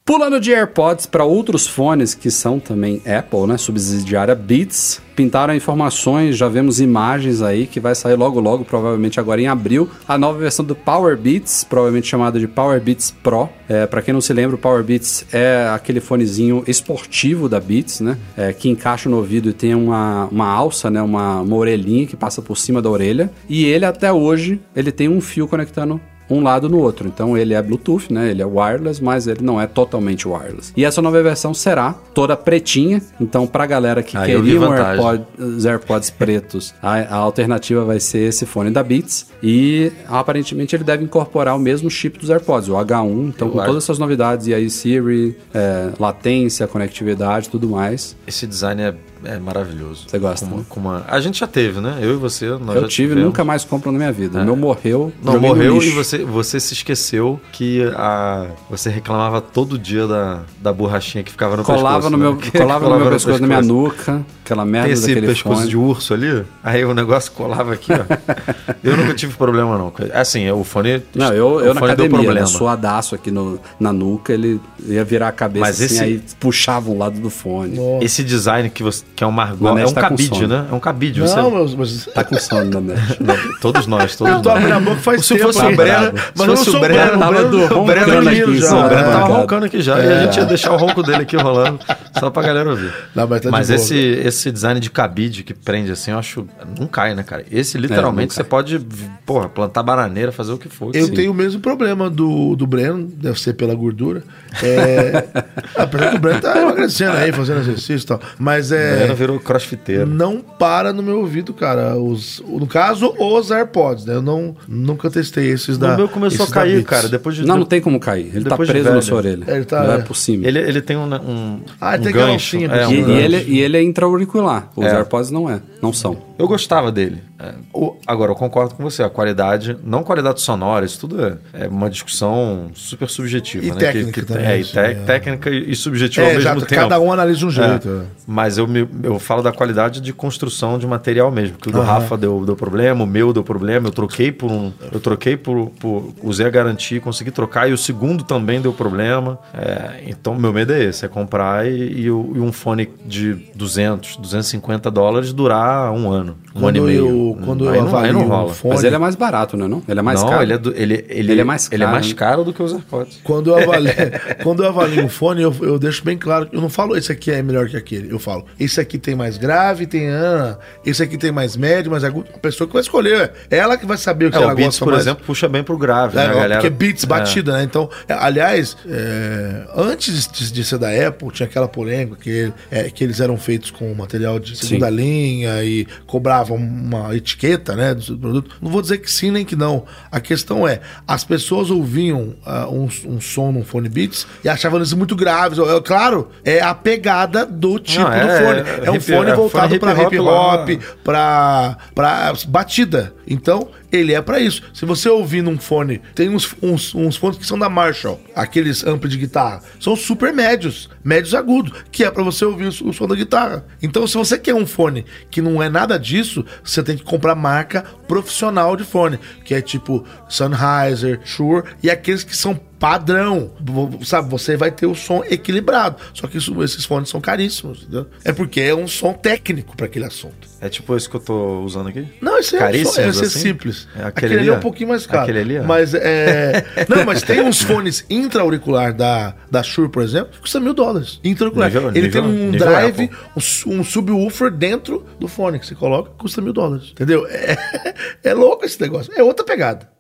Pulando de AirPods para outros fones que são também Apple, né? Subsidiária Beats. Pintaram informações, já vemos imagens aí que vai sair logo logo, provavelmente agora em abril, a nova versão do Power Beats, provavelmente chamada de Power Beats Pro. É, para quem não se lembra, o Power Beats é aquele fonezinho esportivo da Beats, né? É, que encaixa no ouvido e tem uma, uma alça, né? Uma, uma orelhinha que passa por cima da orelha. E ele até hoje ele tem um fio conectando um lado no outro. Então ele é Bluetooth, né? Ele é wireless, mas ele não é totalmente wireless. E essa nova versão será toda pretinha. Então, pra galera que Aí queria um. AirPod, os AirPods pretos, a, a alternativa vai ser esse fone da Beats. E aparentemente ele deve incorporar o mesmo chip dos AirPods, o H1. Então, com todas essas novidades, e aí Siri, é, latência, conectividade, tudo mais. Esse design é, é maravilhoso. Você gosta, Com uma- né? com uma- A gente já teve, né? Eu e você. Nós eu já tive, tivemos. nunca mais compro na minha vida. O meu morreu. Não, morreu e você você, se esqueceu que a, você reclamava todo dia da, da borrachinha que ficava no Colava pescoço. no né? meu, Que colava no meu pescoço, na minha nuca, aquela merda Tem esse daquele pescoço fone. de urso ali, aí o negócio colava aqui, ó. eu nunca tive problema, não. Assim, o fone. Não, eu, eu o na academia, né, problema. suadaço aqui no, na nuca, ele ia virar a cabeça Mas assim, esse- aí puxava um lado do fone. Esse design que, você, que é um margol, Manete é um tá cabide, né? É um cabide. Não, você- mas, mas Tá com sono da net. Todos nós, todos eu tô nós. abrindo a boca faz Se tempo. fosse o Breno, se mas não fosse o Breno, tava o Breno aqui, já. tava cara. roncando aqui já. E a gente ia deixar o ronco dele aqui rolando, só pra galera ouvir. Não, mas tá mas esse, esse design de cabide que prende assim, eu acho. Não cai, né, cara? Esse literalmente não você pode, porra, plantar bananeira, fazer o que for. Eu Sim. tenho o mesmo problema do, do Breno, deve ser pela gordura. É, apesar que o Breno tá emagrecendo aí, fazendo exercício e tal. Mas O Breno é. virou crossfiteiro. Não para no meu ouvido, cara. Os, no caso, os AirPods, né? Eu não, nunca testei esses da. o meu começou a cair, cara. Depois de. Não, não tem como cair. Ele tá de preso na sua orelha. Ele tá- Não é por cima. Ele, ele tem um, um, Ah, um tem gancho. é, um E, cima. e gancho. ele, e ele é intra-auricular. Os É. AirPods não é. Não são. Eu gostava dele. É, o- agora, eu concordo com você. A qualidade, não qualidade sonora, isso tudo é, é uma discussão super subjetiva. E né? técnica também, é, e te- é. técnica e subjetiva É, ao mesmo exato. tempo. Cada um analisa um É. jeito. é. Mas eu, me, eu falo da qualidade de construção de material mesmo. Que o do Aham. Rafa deu, deu problema, o meu deu problema. Eu troquei por um. Eu troquei por. por usei a garantia, consegui trocar. E o segundo também deu problema. É, então, meu medo é esse: é comprar e, e e um fone de 200, 250 dólares durar um ano. Um Quando ano e meio. eu- quando eu aí, não, aí avalio não um rola. fone- Mas ele é mais barato, não é? Não? Ele é mais não, caro. ele é, do- ele, ele, Ele é mais Ele é caro, mais caro do que os AirPods. Quando eu avalio, quando eu avalio um fone, eu, eu deixo bem claro. Eu não falo esse aqui é melhor que aquele. Eu falo, esse aqui tem mais grave, tem. Ah, esse aqui tem mais médio, mais agudo. A pessoa que vai escolher. É ela que vai saber o que É, ela o Beats, gosta por mais. exemplo, puxa bem pro grave, É, né, galera? Porque beats, É. batida, né? Então, é, aliás, é, antes de, de ser da Apple, tinha aquela polêmica que, é, que eles eram feitos com material de segunda linha e cobravam uma etiqueta, né, do produto. Não vou dizer que sim nem que não. A questão é, as pessoas ouviam ah, um, um som num fone Beats e achavam isso muito grave. É, claro, é a pegada do tipo Não, é- do fone. É, um hip- fone é voltado para hip hop pra, pra batida. Então, ele é pra isso. Se você ouvir num fone, tem uns, uns, uns fones que são da Marshall, aqueles ampli de guitarra, são super médios, médios agudos, que é pra você ouvir o, o som da guitarra. Então, se você quer um fone que não é nada disso, você tem que comprar marca profissional de fone, que é tipo Sennheiser, Shure e aqueles que são padrão, sabe? Você vai ter o som equilibrado. Só que isso- esses fones são caríssimos, entendeu? É porque é um som técnico pra aquele assunto. É tipo esse que eu tô usando aqui? Não, esse é, só, Caríssimos, esse é assim? simples. É, aquele aquele ali, é um pouquinho mais caro. Aquele ali, ó. Mas é. Não, mas tem uns fones intra-auricular da, da Shure, por exemplo, que custa mil dólares. Intra-auricular. Nível- Ele nível- tem um drive, Apple. um, um subwoofer dentro do fone que você coloca, custa mil dólares. Entendeu? É, é louco esse negócio. É outra pegada.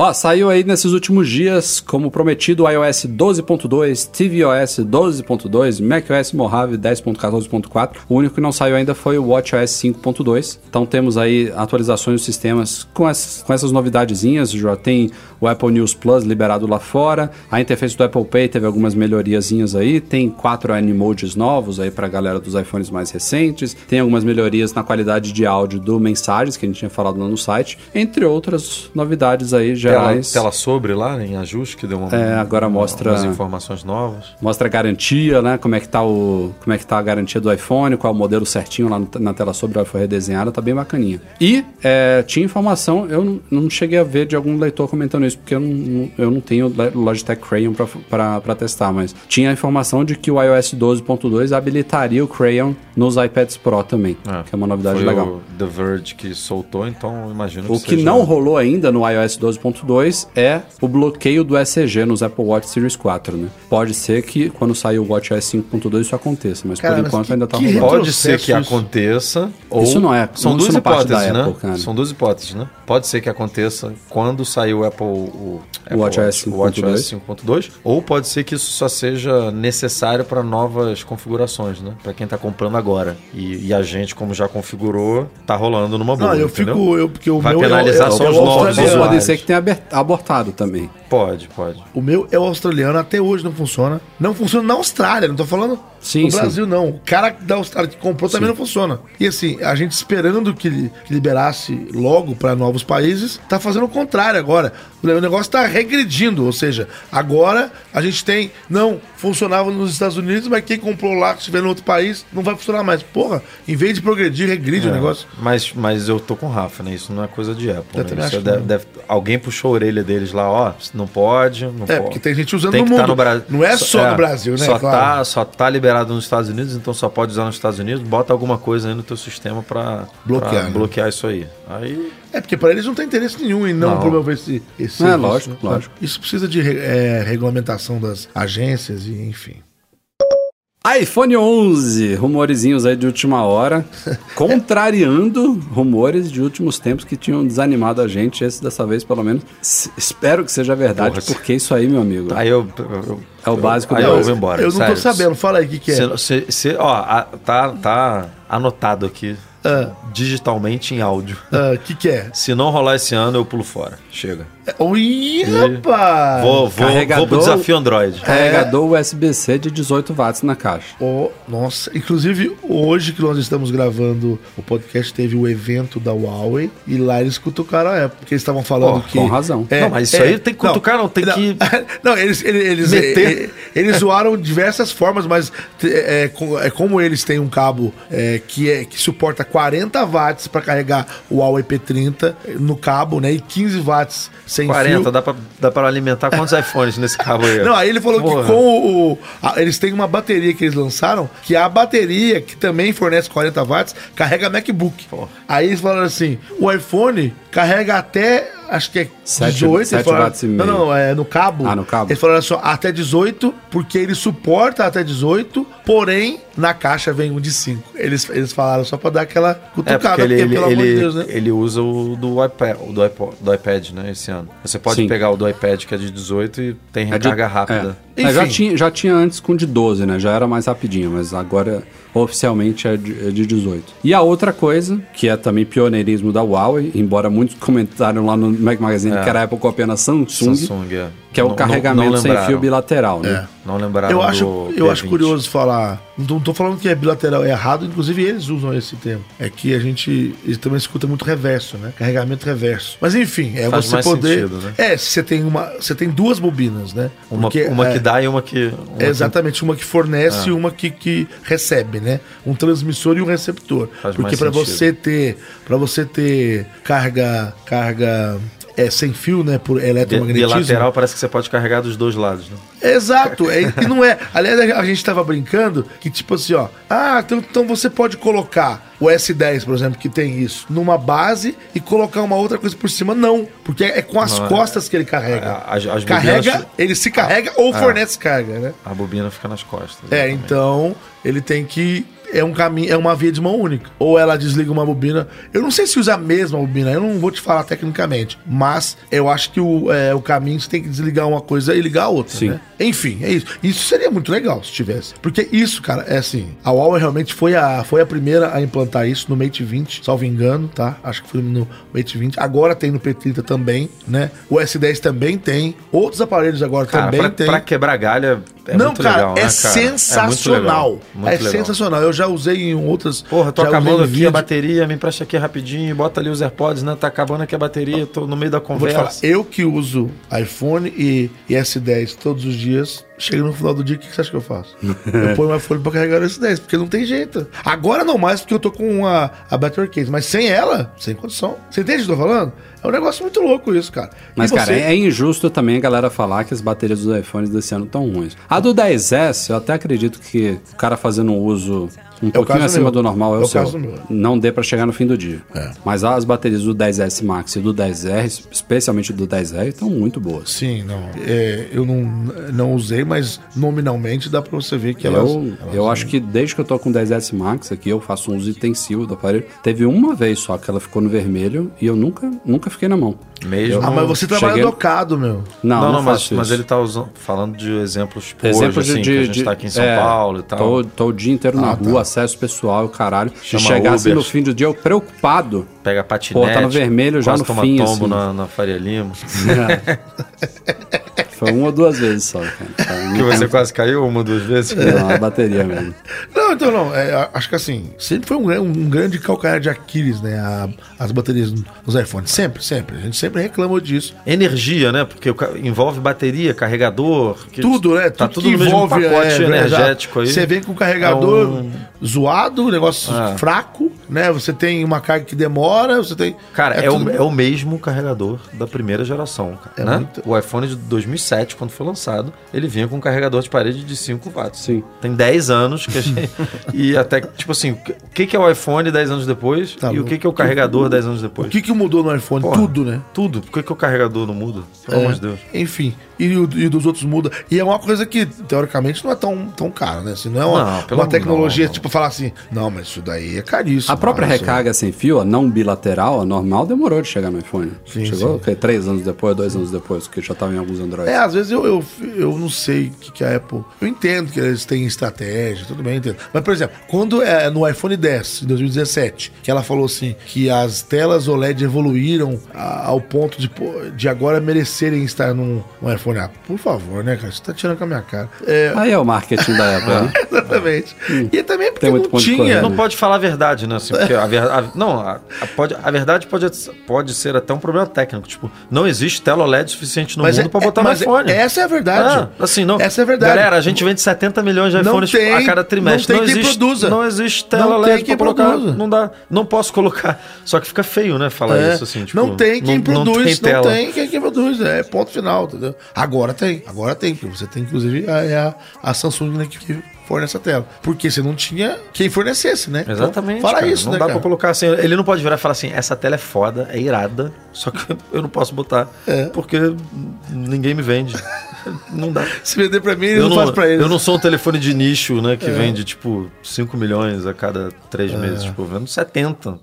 Ó, saiu aí nesses últimos dias, como prometido, o iOS 12.2, tvOS 12.2, macOS Mojave 10.14.4. O único que não saiu ainda foi o WatchOS 5.2. Então temos aí atualizações dos sistemas com essas, com essas novidadezinhas. Já tem o Apple News Plus liberado lá fora. A interface do Apple Pay teve algumas melhoriazinhas aí. Tem quatro animojis novos aí pra galera dos iPhones mais recentes. Tem algumas melhorias na qualidade de áudio do Mensagens, que a gente tinha falado lá no site. Entre outras novidades aí Tela, gerais. tela sobre lá, em ajuste, que deu uma, É, agora mostra- umas informações novas. Mostra a garantia, né? Como é que tá o, como é que tá a garantia do iPhone, qual é o modelo certinho lá no- na tela sobre, ela foi redesenhada, tá bem bacaninha. E é, tinha informação, eu não, não cheguei a ver de algum leitor comentando isso, porque eu não, eu não tenho o Logitech Crayon pra testar, mas tinha a informação de que o iOS 12.2 habilitaria o Crayon nos iPads Pro também, que é uma novidade legal. o The Verge que soltou, então imagino O que seja- não rolou ainda no iOS 12.2 é o bloqueio do ECG nos Apple Watch Series 4, né? Pode ser que quando sair o WatchOS 5.2 isso aconteça, mas Cara, por mas enquanto que- ainda tá rolando. Pode ser que aconteça. Ou... Isso não é- São duas da hipóteses, né? Apple, cara. São duas hipóteses, né? Pode ser que aconteça quando sair o Apple. O, Apple WatchOS o WatchOS 5.2. Ou pode ser que isso só seja necessário para novas configurações, né? Para quem tá comprando agora. E, e a gente, como já configurou, tá rolando numa boa. Não, eu entendeu? fico. Eu, porque o Vai meu é penalizar é o- só é o os novos pode ser que tenha aber- abortado também. Pode, pode. O meu é o australiano, até hoje não funciona. Não funciona na Austrália, não tô falando Sim, no sim. Brasil, não. O cara da Austrália que comprou também não funciona. E assim, a gente esperando que, li- que liberasse logo para novos países, tá fazendo o contrário agora. O negócio tá regredindo, ou seja, agora a gente tem, não, funcionava nos Estados Unidos, mas quem comprou lá, que estiver no outro país, não vai funcionar mais. Porra, em vez de progredir, regride o negócio. Mas, mas eu tô com o Rafa, né? Isso não é coisa de Apple. Né? que deve- deve- alguém puxou a orelha deles lá, ó, não pode, não É, pode. porque tem gente usando Tem no tá mundo. no Brasil. Não é só no Brasil, né? Só, Claro. tá, só tá liberado nos Estados Unidos, então só pode usar nos Estados Unidos. Bota alguma coisa aí no teu sistema pra Bloquear, né? bloquear isso aí. Aí É, porque para eles não tem interesse nenhum em não, Não. promover esse, esse É, lógico, né? lógico. Isso precisa de é, regulamentação das agências e enfim. iPhone 11, rumorizinhos aí de última hora, contrariando rumores de últimos tempos que tinham desanimado a gente. Esse dessa vez, pelo menos, s- espero que seja verdade, Porra, porque isso aí, meu amigo, aí eu, eu- é o básico aí do eu vou embora. eu não sério. tô sabendo, fala aí o que, que é. Cê- cê- cê- ó, a- tá, tá anotado aqui Ah. digitalmente em áudio. O que, que é? Se não rolar esse ano, eu pulo fora. Chega. Oi, rapaz! Vou, vou, Carregador- vou pro desafio Android. Carregador USB-C de 18 watts na caixa. Oh, nossa, inclusive hoje que nós estamos gravando o podcast, teve o evento da Huawei e lá eles cutucaram a Apple, porque eles estavam falando Pô, que. com razão. Não, mas isso aí tem que cutucar, não, tem que- Não, eles, eles, eles, Meter. eh, eles zoaram de diversas formas, mas é, é, com- é como eles têm um cabo é, que, é, que suporta 40 watts para carregar o Huawei P30 no cabo, né? E 15 watts sem 40, fio. dá pra, dá pra alimentar quantos iPhones nesse cabo aí? Não, aí ele falou Porra. que com o, o- a- eles têm uma bateria que eles lançaram, que a bateria, que também fornece 40 watts, carrega MacBook. Porra. Aí eles falaram assim: o iPhone carrega até, acho que é Sete- 18. eles sete falaram- watts e Não, meio. não, é no cabo. Ah, no cabo. Eles falaram só até 18, porque ele suporta até 18, porém, na caixa vem um de 5. Eles, eles falaram só pra dar aquela É, cutucada, porque ele, ele, pelo amor de ele, Deus, né? ele usa o do iPad, o do iPod, do iPad, né, esse ano. Você pode Sim. pegar o do iPad, que é de 18, e tem É de- recarga rápida. É. Mas já tinha, já tinha antes com de 12, né? Já era mais rapidinho, mas agora oficialmente é de, é de 18. E a outra coisa, que é também pioneirismo da Huawei, embora muitos comentaram lá no Mac Magazine É. que era a Apple copiando a Samsung, Samsung, é. Que é o Não- carregamento não- sem fio bilateral, né? É. Não lembraram Eu do acho, eu acho P20. curioso falar. Não tô falando que é bilateral, é errado, inclusive eles usam esse termo. É que a gente também escuta muito reverso, né? Carregamento reverso. Mas enfim, é Faz você mais poder. sentido, né? É, se você tem uma, você tem duas bobinas, né? Uma, Porque, uma é, que dá e uma que... uma é exatamente, uma que fornece Ah. e uma que, que recebe, né? Um transmissor e um receptor. Faz Porque para sentido. você ter, para você ter carga, carga é, sem fio, né, por eletromagnetismo. bilateral parece que você pode carregar dos dois lados, né? Exato, é, e não é. Aliás, a gente tava brincando que, tipo assim, ó. Ah, então, então você pode colocar o S10, por exemplo, que tem isso, numa base e colocar uma outra coisa por cima. Não, porque é com as Não, é- costas que ele carrega. As- as carrega, bobinas- ele se carrega ou Ah. fornece carga, né? A bobina fica nas costas. É, exatamente. então ele tem que. É um caminho, é uma via de mão única. Ou ela desliga uma bobina. Eu não sei se usa a mesma bobina, eu não vou te falar tecnicamente. Mas eu acho que o, é, o caminho você tem que desligar uma coisa e ligar a outra, Sim. né? Enfim, é isso. Isso seria muito legal se tivesse. Porque isso, cara, é assim. A Huawei realmente foi a, foi a primeira a implantar isso no Mate 20, salvo engano, tá? Acho que foi no Mate 20. Agora tem no P30 também, né? O S10 também tem. Outros aparelhos agora Cara, também pra, tem. pra quebrar galha é não, muito cara, legal, né, é cara? sensacional. muito legal, muito é legal. sensacional. Eu já usei em outras. Porra, tô acabando aqui vídeo. a bateria, me empresta aqui rapidinho, bota ali os AirPods, né? Tá acabando aqui a bateria, tô no meio da te falar, conversa. eu que uso iPhone e, e S10 todos os dias, chega no final do dia, o que, que você acha que eu faço? eu ponho o iPhone pra carregar o S10, porque não tem jeito. Agora não mais, porque eu tô com a, a Battery Case, mas sem ela, sem condição. Você entende o que eu tô falando? É um negócio muito louco isso, cara. Mas, cara, você- é injusto também a galera falar que as baterias dos iPhones desse ano estão ruins. A do 10S, eu até acredito que o cara fazendo um uso um o pouquinho acima meu. do normal é, É o o seu. Não dê pra chegar no fim do dia. É. Mas as baterias do 10S Max e do 10R, especialmente do 10R, estão muito boas. Sim, não. É, eu não, não usei, mas nominalmente dá pra você ver que elas. Eu, elas eu acho que desde que eu tô com 10S Max aqui, eu faço um uso intensivo do aparelho. Teve uma vez só que ela ficou no vermelho e eu nunca, nunca fiquei na mão. Mesmo. Ah, mas você trabalha Cheguei- docado, meu. Não, Não, não, não, mas, mas ele tá usando, falando de exemplos, tipo, Exemplo hoje, assim, que a gente tá aqui em São é, Paulo e tal. Tô, tô o dia inteiro na Ah, rua, tá. Acesso pessoal, o caralho. Chama e chegar assim Uber. no fim do dia, eu preocupado. Pega patinete. Pô, tá no vermelho já no fim, tombo assim. na, na Faria Lima. Foi uma ou duas vezes só, cara. que você quase caiu uma, duas vezes. Não, a bateria mesmo. Não, então não. é, acho que assim, sempre foi um, um grande calcanhar de Aquiles, né? a- as baterias nos iPhones. Sempre, sempre. A gente sempre reclama disso. Energia, né? Porque envolve bateria, carregador. que Tudo, né? Tá tudo tudo no mesmo pacote é, energético aí. Você vem com o carregador É um- zoado, negócio Ah. fraco, né? Você tem uma carga que demora, você tem. Cara, é, tudo- o, é o mesmo carregador da primeira geração, cara, É né? muito- O iPhone de 2007, quando foi lançado, ele vinha com um carregador de parede de 5 watts. Sim. Tem 10 anos que a gente... e até, tipo assim, o que que é o iPhone 10 anos depois Tá e o que que é o carregador 10 anos O depois? que, que mudou no iPhone? Porra. Tudo, né? Tudo. Por que, que o carregador não muda? Pelo amor de Deus. Enfim, e, e dos outros muda. E é uma coisa que, teoricamente, não é tão, tão cara, né? Assim, não é uma, Não, uma tecnologia, não, não. tipo, falar assim, não, mas isso daí é caríssimo. A própria recarga sem fio, a não bilateral, a normal, demorou de chegar no iPhone. Sim, Chegou sim. três anos depois, dois anos depois, que já tava em alguns Android. É, às vezes eu, eu, eu não sei o que, que a Apple. Eu entendo que eles têm estratégia, tudo bem, entendo. Mas, por exemplo, quando é no iPhone 10, em 2017, que ela falou assim que as telas OLED evoluíram a- ao ponto de, de agora merecerem estar num, num iPhone. Ah, por favor, né, cara? Você tá tirando com a minha cara. É, Aí é o marketing da Apple, né? exatamente. E também porque Tem muito não tinha. Não pode falar a verdade, né? Assim, porque a, ver- a- não, a, a- pode, a verdade pode, pode ser até um problema técnico. Tipo, não existe tela OLED suficiente no Mas mundo é- pra botar é- no mas iPhone. essa é a verdade. Ah, assim, não. Essa é a verdade. Galera, a gente vende 70 milhões de Não iPhones tem- a cada trimestre. não tem quem existe, produza. Não existe tela Não quem pra colocar. produza. Não dá. Não posso colocar. Só que fica feio, né? Falar É, isso assim. Tipo, não tem quem não- não produz, tem não tem, quem, quem produz, é ponto final, entendeu? Agora tem, agora tem, porque você tem inclusive a, é a, a Samsung né, que, fornece a tela. Porque você não tinha quem fornecesse, né? Então, Exatamente. fala cara. isso, não né, dá cara? pra colocar assim. Ele não pode virar e falar assim: essa tela é foda, é irada, só que eu não posso botar É. porque ninguém me vende. Não dá. Se vender pra mim, ele Eu não, não, faz pra ele. eu não sou um telefone de nicho, né? É. Que vende, tipo, 5 milhões a cada 3 meses. Tipo, eu vendo 70.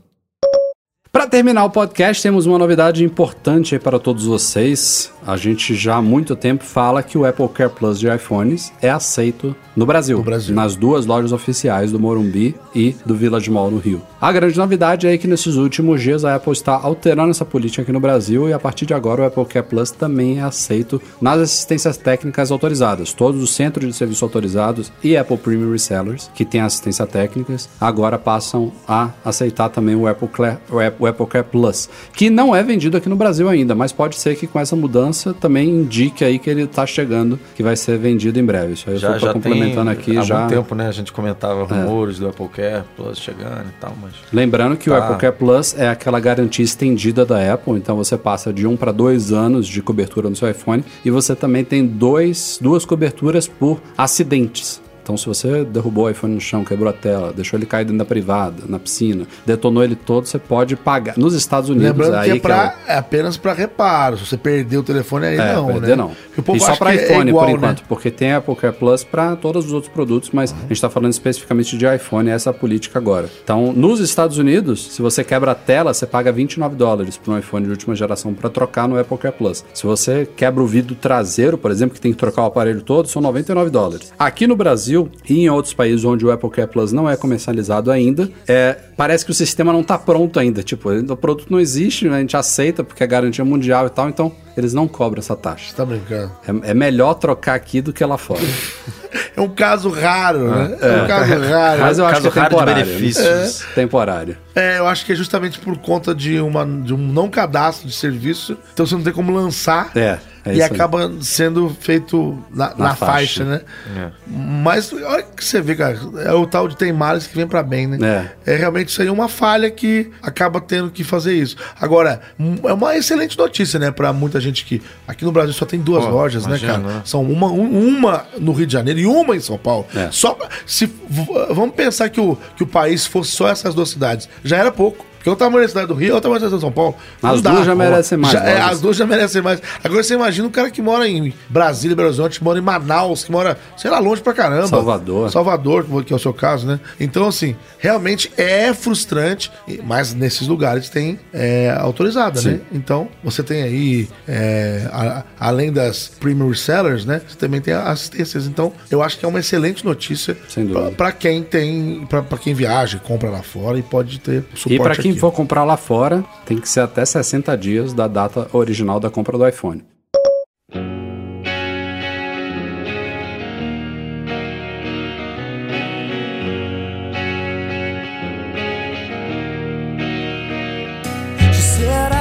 Para terminar o podcast, temos uma novidade importante aí para todos vocês. A gente já há muito tempo fala que o Apple Care Plus de iPhones é aceito no Brasil, No Brasil. nas duas lojas oficiais do Morumbi e do Village Mall no Rio. A grande novidade é que nesses últimos dias a Apple está alterando essa política aqui no Brasil e a partir de agora o Apple Care Plus também é aceito nas assistências técnicas autorizadas. Todos os centros de serviço autorizados e Apple Premium Resellers que têm assistência técnicas agora passam a aceitar também o Apple, Care, o Apple- o Apple Care Plus, que não é vendido aqui no Brasil ainda, mas pode ser que com essa mudança também indique aí que ele está chegando, que vai ser vendido em breve. Isso aí eu Já, estou já complementando aqui há já. É. muito tempo, né? A gente comentava rumores do Apple Care Plus chegando e tal, mas... Lembrando que o Tá. Apple Care Plus é aquela garantia estendida da Apple, então você passa de um para dois anos de cobertura no seu iPhone e você também tem dois, duas coberturas por acidentes. Então, se você derrubou o iPhone no chão, quebrou a tela, deixou ele cair dentro da privada, na piscina, detonou ele todo, você pode pagar. Nos Estados Unidos, Lembrando aí que é, pra, o- é apenas pra reparo. Se você perder o telefone aí, É, não, perder né? não. E só para que é iPhone, igual, por né? enquanto, porque tem Apple Care Plus para todos os outros produtos, mas a gente está falando especificamente de iPhone, essa é a política agora. Então, nos Estados Unidos, se você quebra a tela, você paga 29 dólares para um iPhone de última geração para trocar no Apple Care Plus. Se você quebra o vidro traseiro, por exemplo, que tem que trocar o aparelho todo, são 99 dólares. Aqui no Brasil e em outros países onde o Apple Care Plus não é comercializado ainda, é, parece que o sistema não está pronto ainda. Tipo, o produto não existe, né? a gente aceita porque é garantia mundial e tal, então eles não cobram essa taxa. Você tá brincando. É, é melhor trocar aqui do que lá fora. É um caso raro, né? É, um caso raro. Mas eu acho Caso que é raro de temporário. benefícios. né? Temporário. É, eu acho que é justamente por conta de, uma, de um não cadastro de serviço. Então você não tem como lançar. É, é e isso aí. acaba sendo feito na, Na na faixa. faixa. né? É. Mas olha que você vê, cara, é o tal de tem males que vem pra bem, né? É. realmente isso aí uma falha que acaba tendo que fazer isso. Agora, é uma excelente notícia, né, Pra muita gente que aqui no Brasil só tem duas Pô, lojas, imagina, né, cara? né? São uma, um- uma no Rio de Janeiro e uma em São Paulo. É. Só se vamos pensar que o, que o país fosse só essas duas cidades, já era pouco. Porque o tamanho da cidade do Rio é o tamanho da cidade de São Paulo. As duas já ó. merecem mais Já- é, as duas já merecem mais. Agora você imagina um cara que mora em Brasília, Belo Horizonte, que mora em Manaus, que mora, sei lá, longe pra caramba. Salvador. Salvador, que é o seu caso, né? Então, assim, realmente é frustrante, mas nesses lugares tem é, autorizada, né? Então, você tem aí, é, a- além das premium resellers, né? Você também tem assistências. Então, eu acho que é uma excelente notícia pra quem tem, pra quem viaja, compra lá fora e pode ter suporte E para quem. For comprar lá fora, tem que ser até 60 dias da data original da compra do iPhone.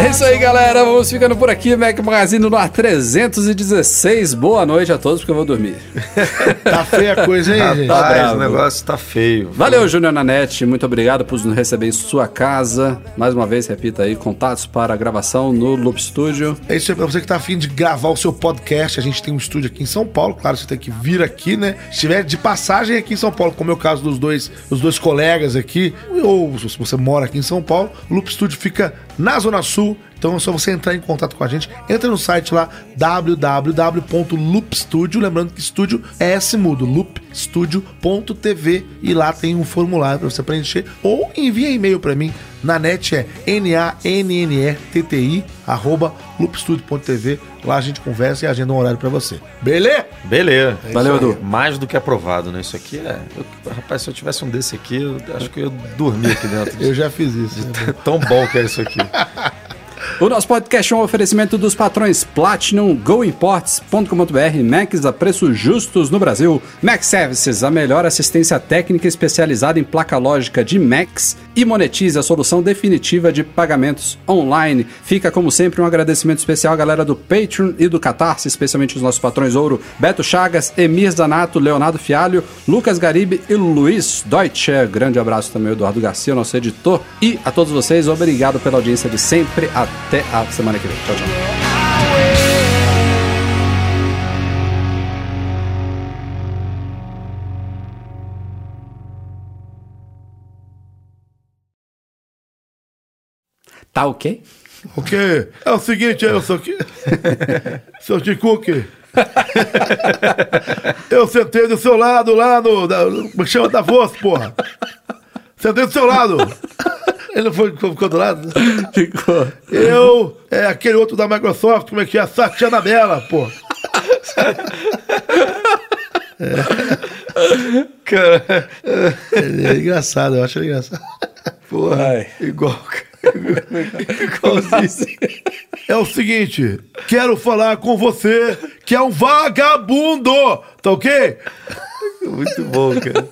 É isso aí, galera. Vamos ficando por aqui. Mac Magazine no ar 316. Boa noite a todos, porque eu vou dormir. Tá feia a coisa, hein, gente? Rapaz, bravo. o negócio tá feio. Valeu, Júnior Nanete. Muito obrigado por nos receber em sua casa. Mais uma vez, repita aí, contatos para a gravação no Loop Studio. É isso aí, pra você que tá afim de gravar o seu podcast, a gente tem um estúdio aqui em São Paulo, claro, você tem que vir aqui, né? Se estiver de passagem aqui em São Paulo, como é o caso dos dois, dos dois colegas aqui, ou se você mora aqui em São Paulo, o Loop Studio fica na Zona Sul, então é só você entrar em contato com a gente. Entra no site lá, www.loopstudio, lembrando que estúdio é S mudo, loopstudio.tv e lá tem um formulário para você preencher ou envia e-mail para mim. Na net é n-a-n-n-e-t-t-i arroba loopstudio.tv. Lá a gente conversa e agenda um horário para você. Beleza? Beleza. Valeu, Isso aí. Edu. Mais do que aprovado, né? Isso aqui é. eu- rapaz, se eu tivesse um desse aqui, eu acho que eu ia dormir aqui dentro. Eu já fiz isso. Tão bom que é isso aqui. O nosso podcast é um oferecimento dos patrões Platinum, GoImports.com.br, Macs a preços justos no Brasil, Mac Services, a melhor assistência técnica especializada em placa lógica de Macs e monetize a solução definitiva de pagamentos online. Fica, como sempre, um agradecimento especial à galera do Patreon e do Catarse, especialmente os nossos patrões ouro, Beto Chagas, Emir Zanato, Leonardo Fialho, Lucas Garibe e Luiz Deutsche. Grande abraço também ao Eduardo Garcia, nosso editor. E a todos vocês, obrigado pela audiência de sempre. Até a semana que vem. Tchau, tchau. Tá ok? O quê? É o seguinte, eu sou aqui. Seu Ticuque. Eu sentei do seu lado lá no. Da, é chama da voz, porra? Sentei do seu lado. Ele não foi, ficou do lado? Ficou. Eu, é aquele outro da Microsoft, como é que é? Satya Nadella, pô. Cara, Ele é engraçado, eu acho ele engraçado. Ai. igual. Igualzinho. É o seguinte, quero falar com você que é um vagabundo, tá ok? Muito bom, cara.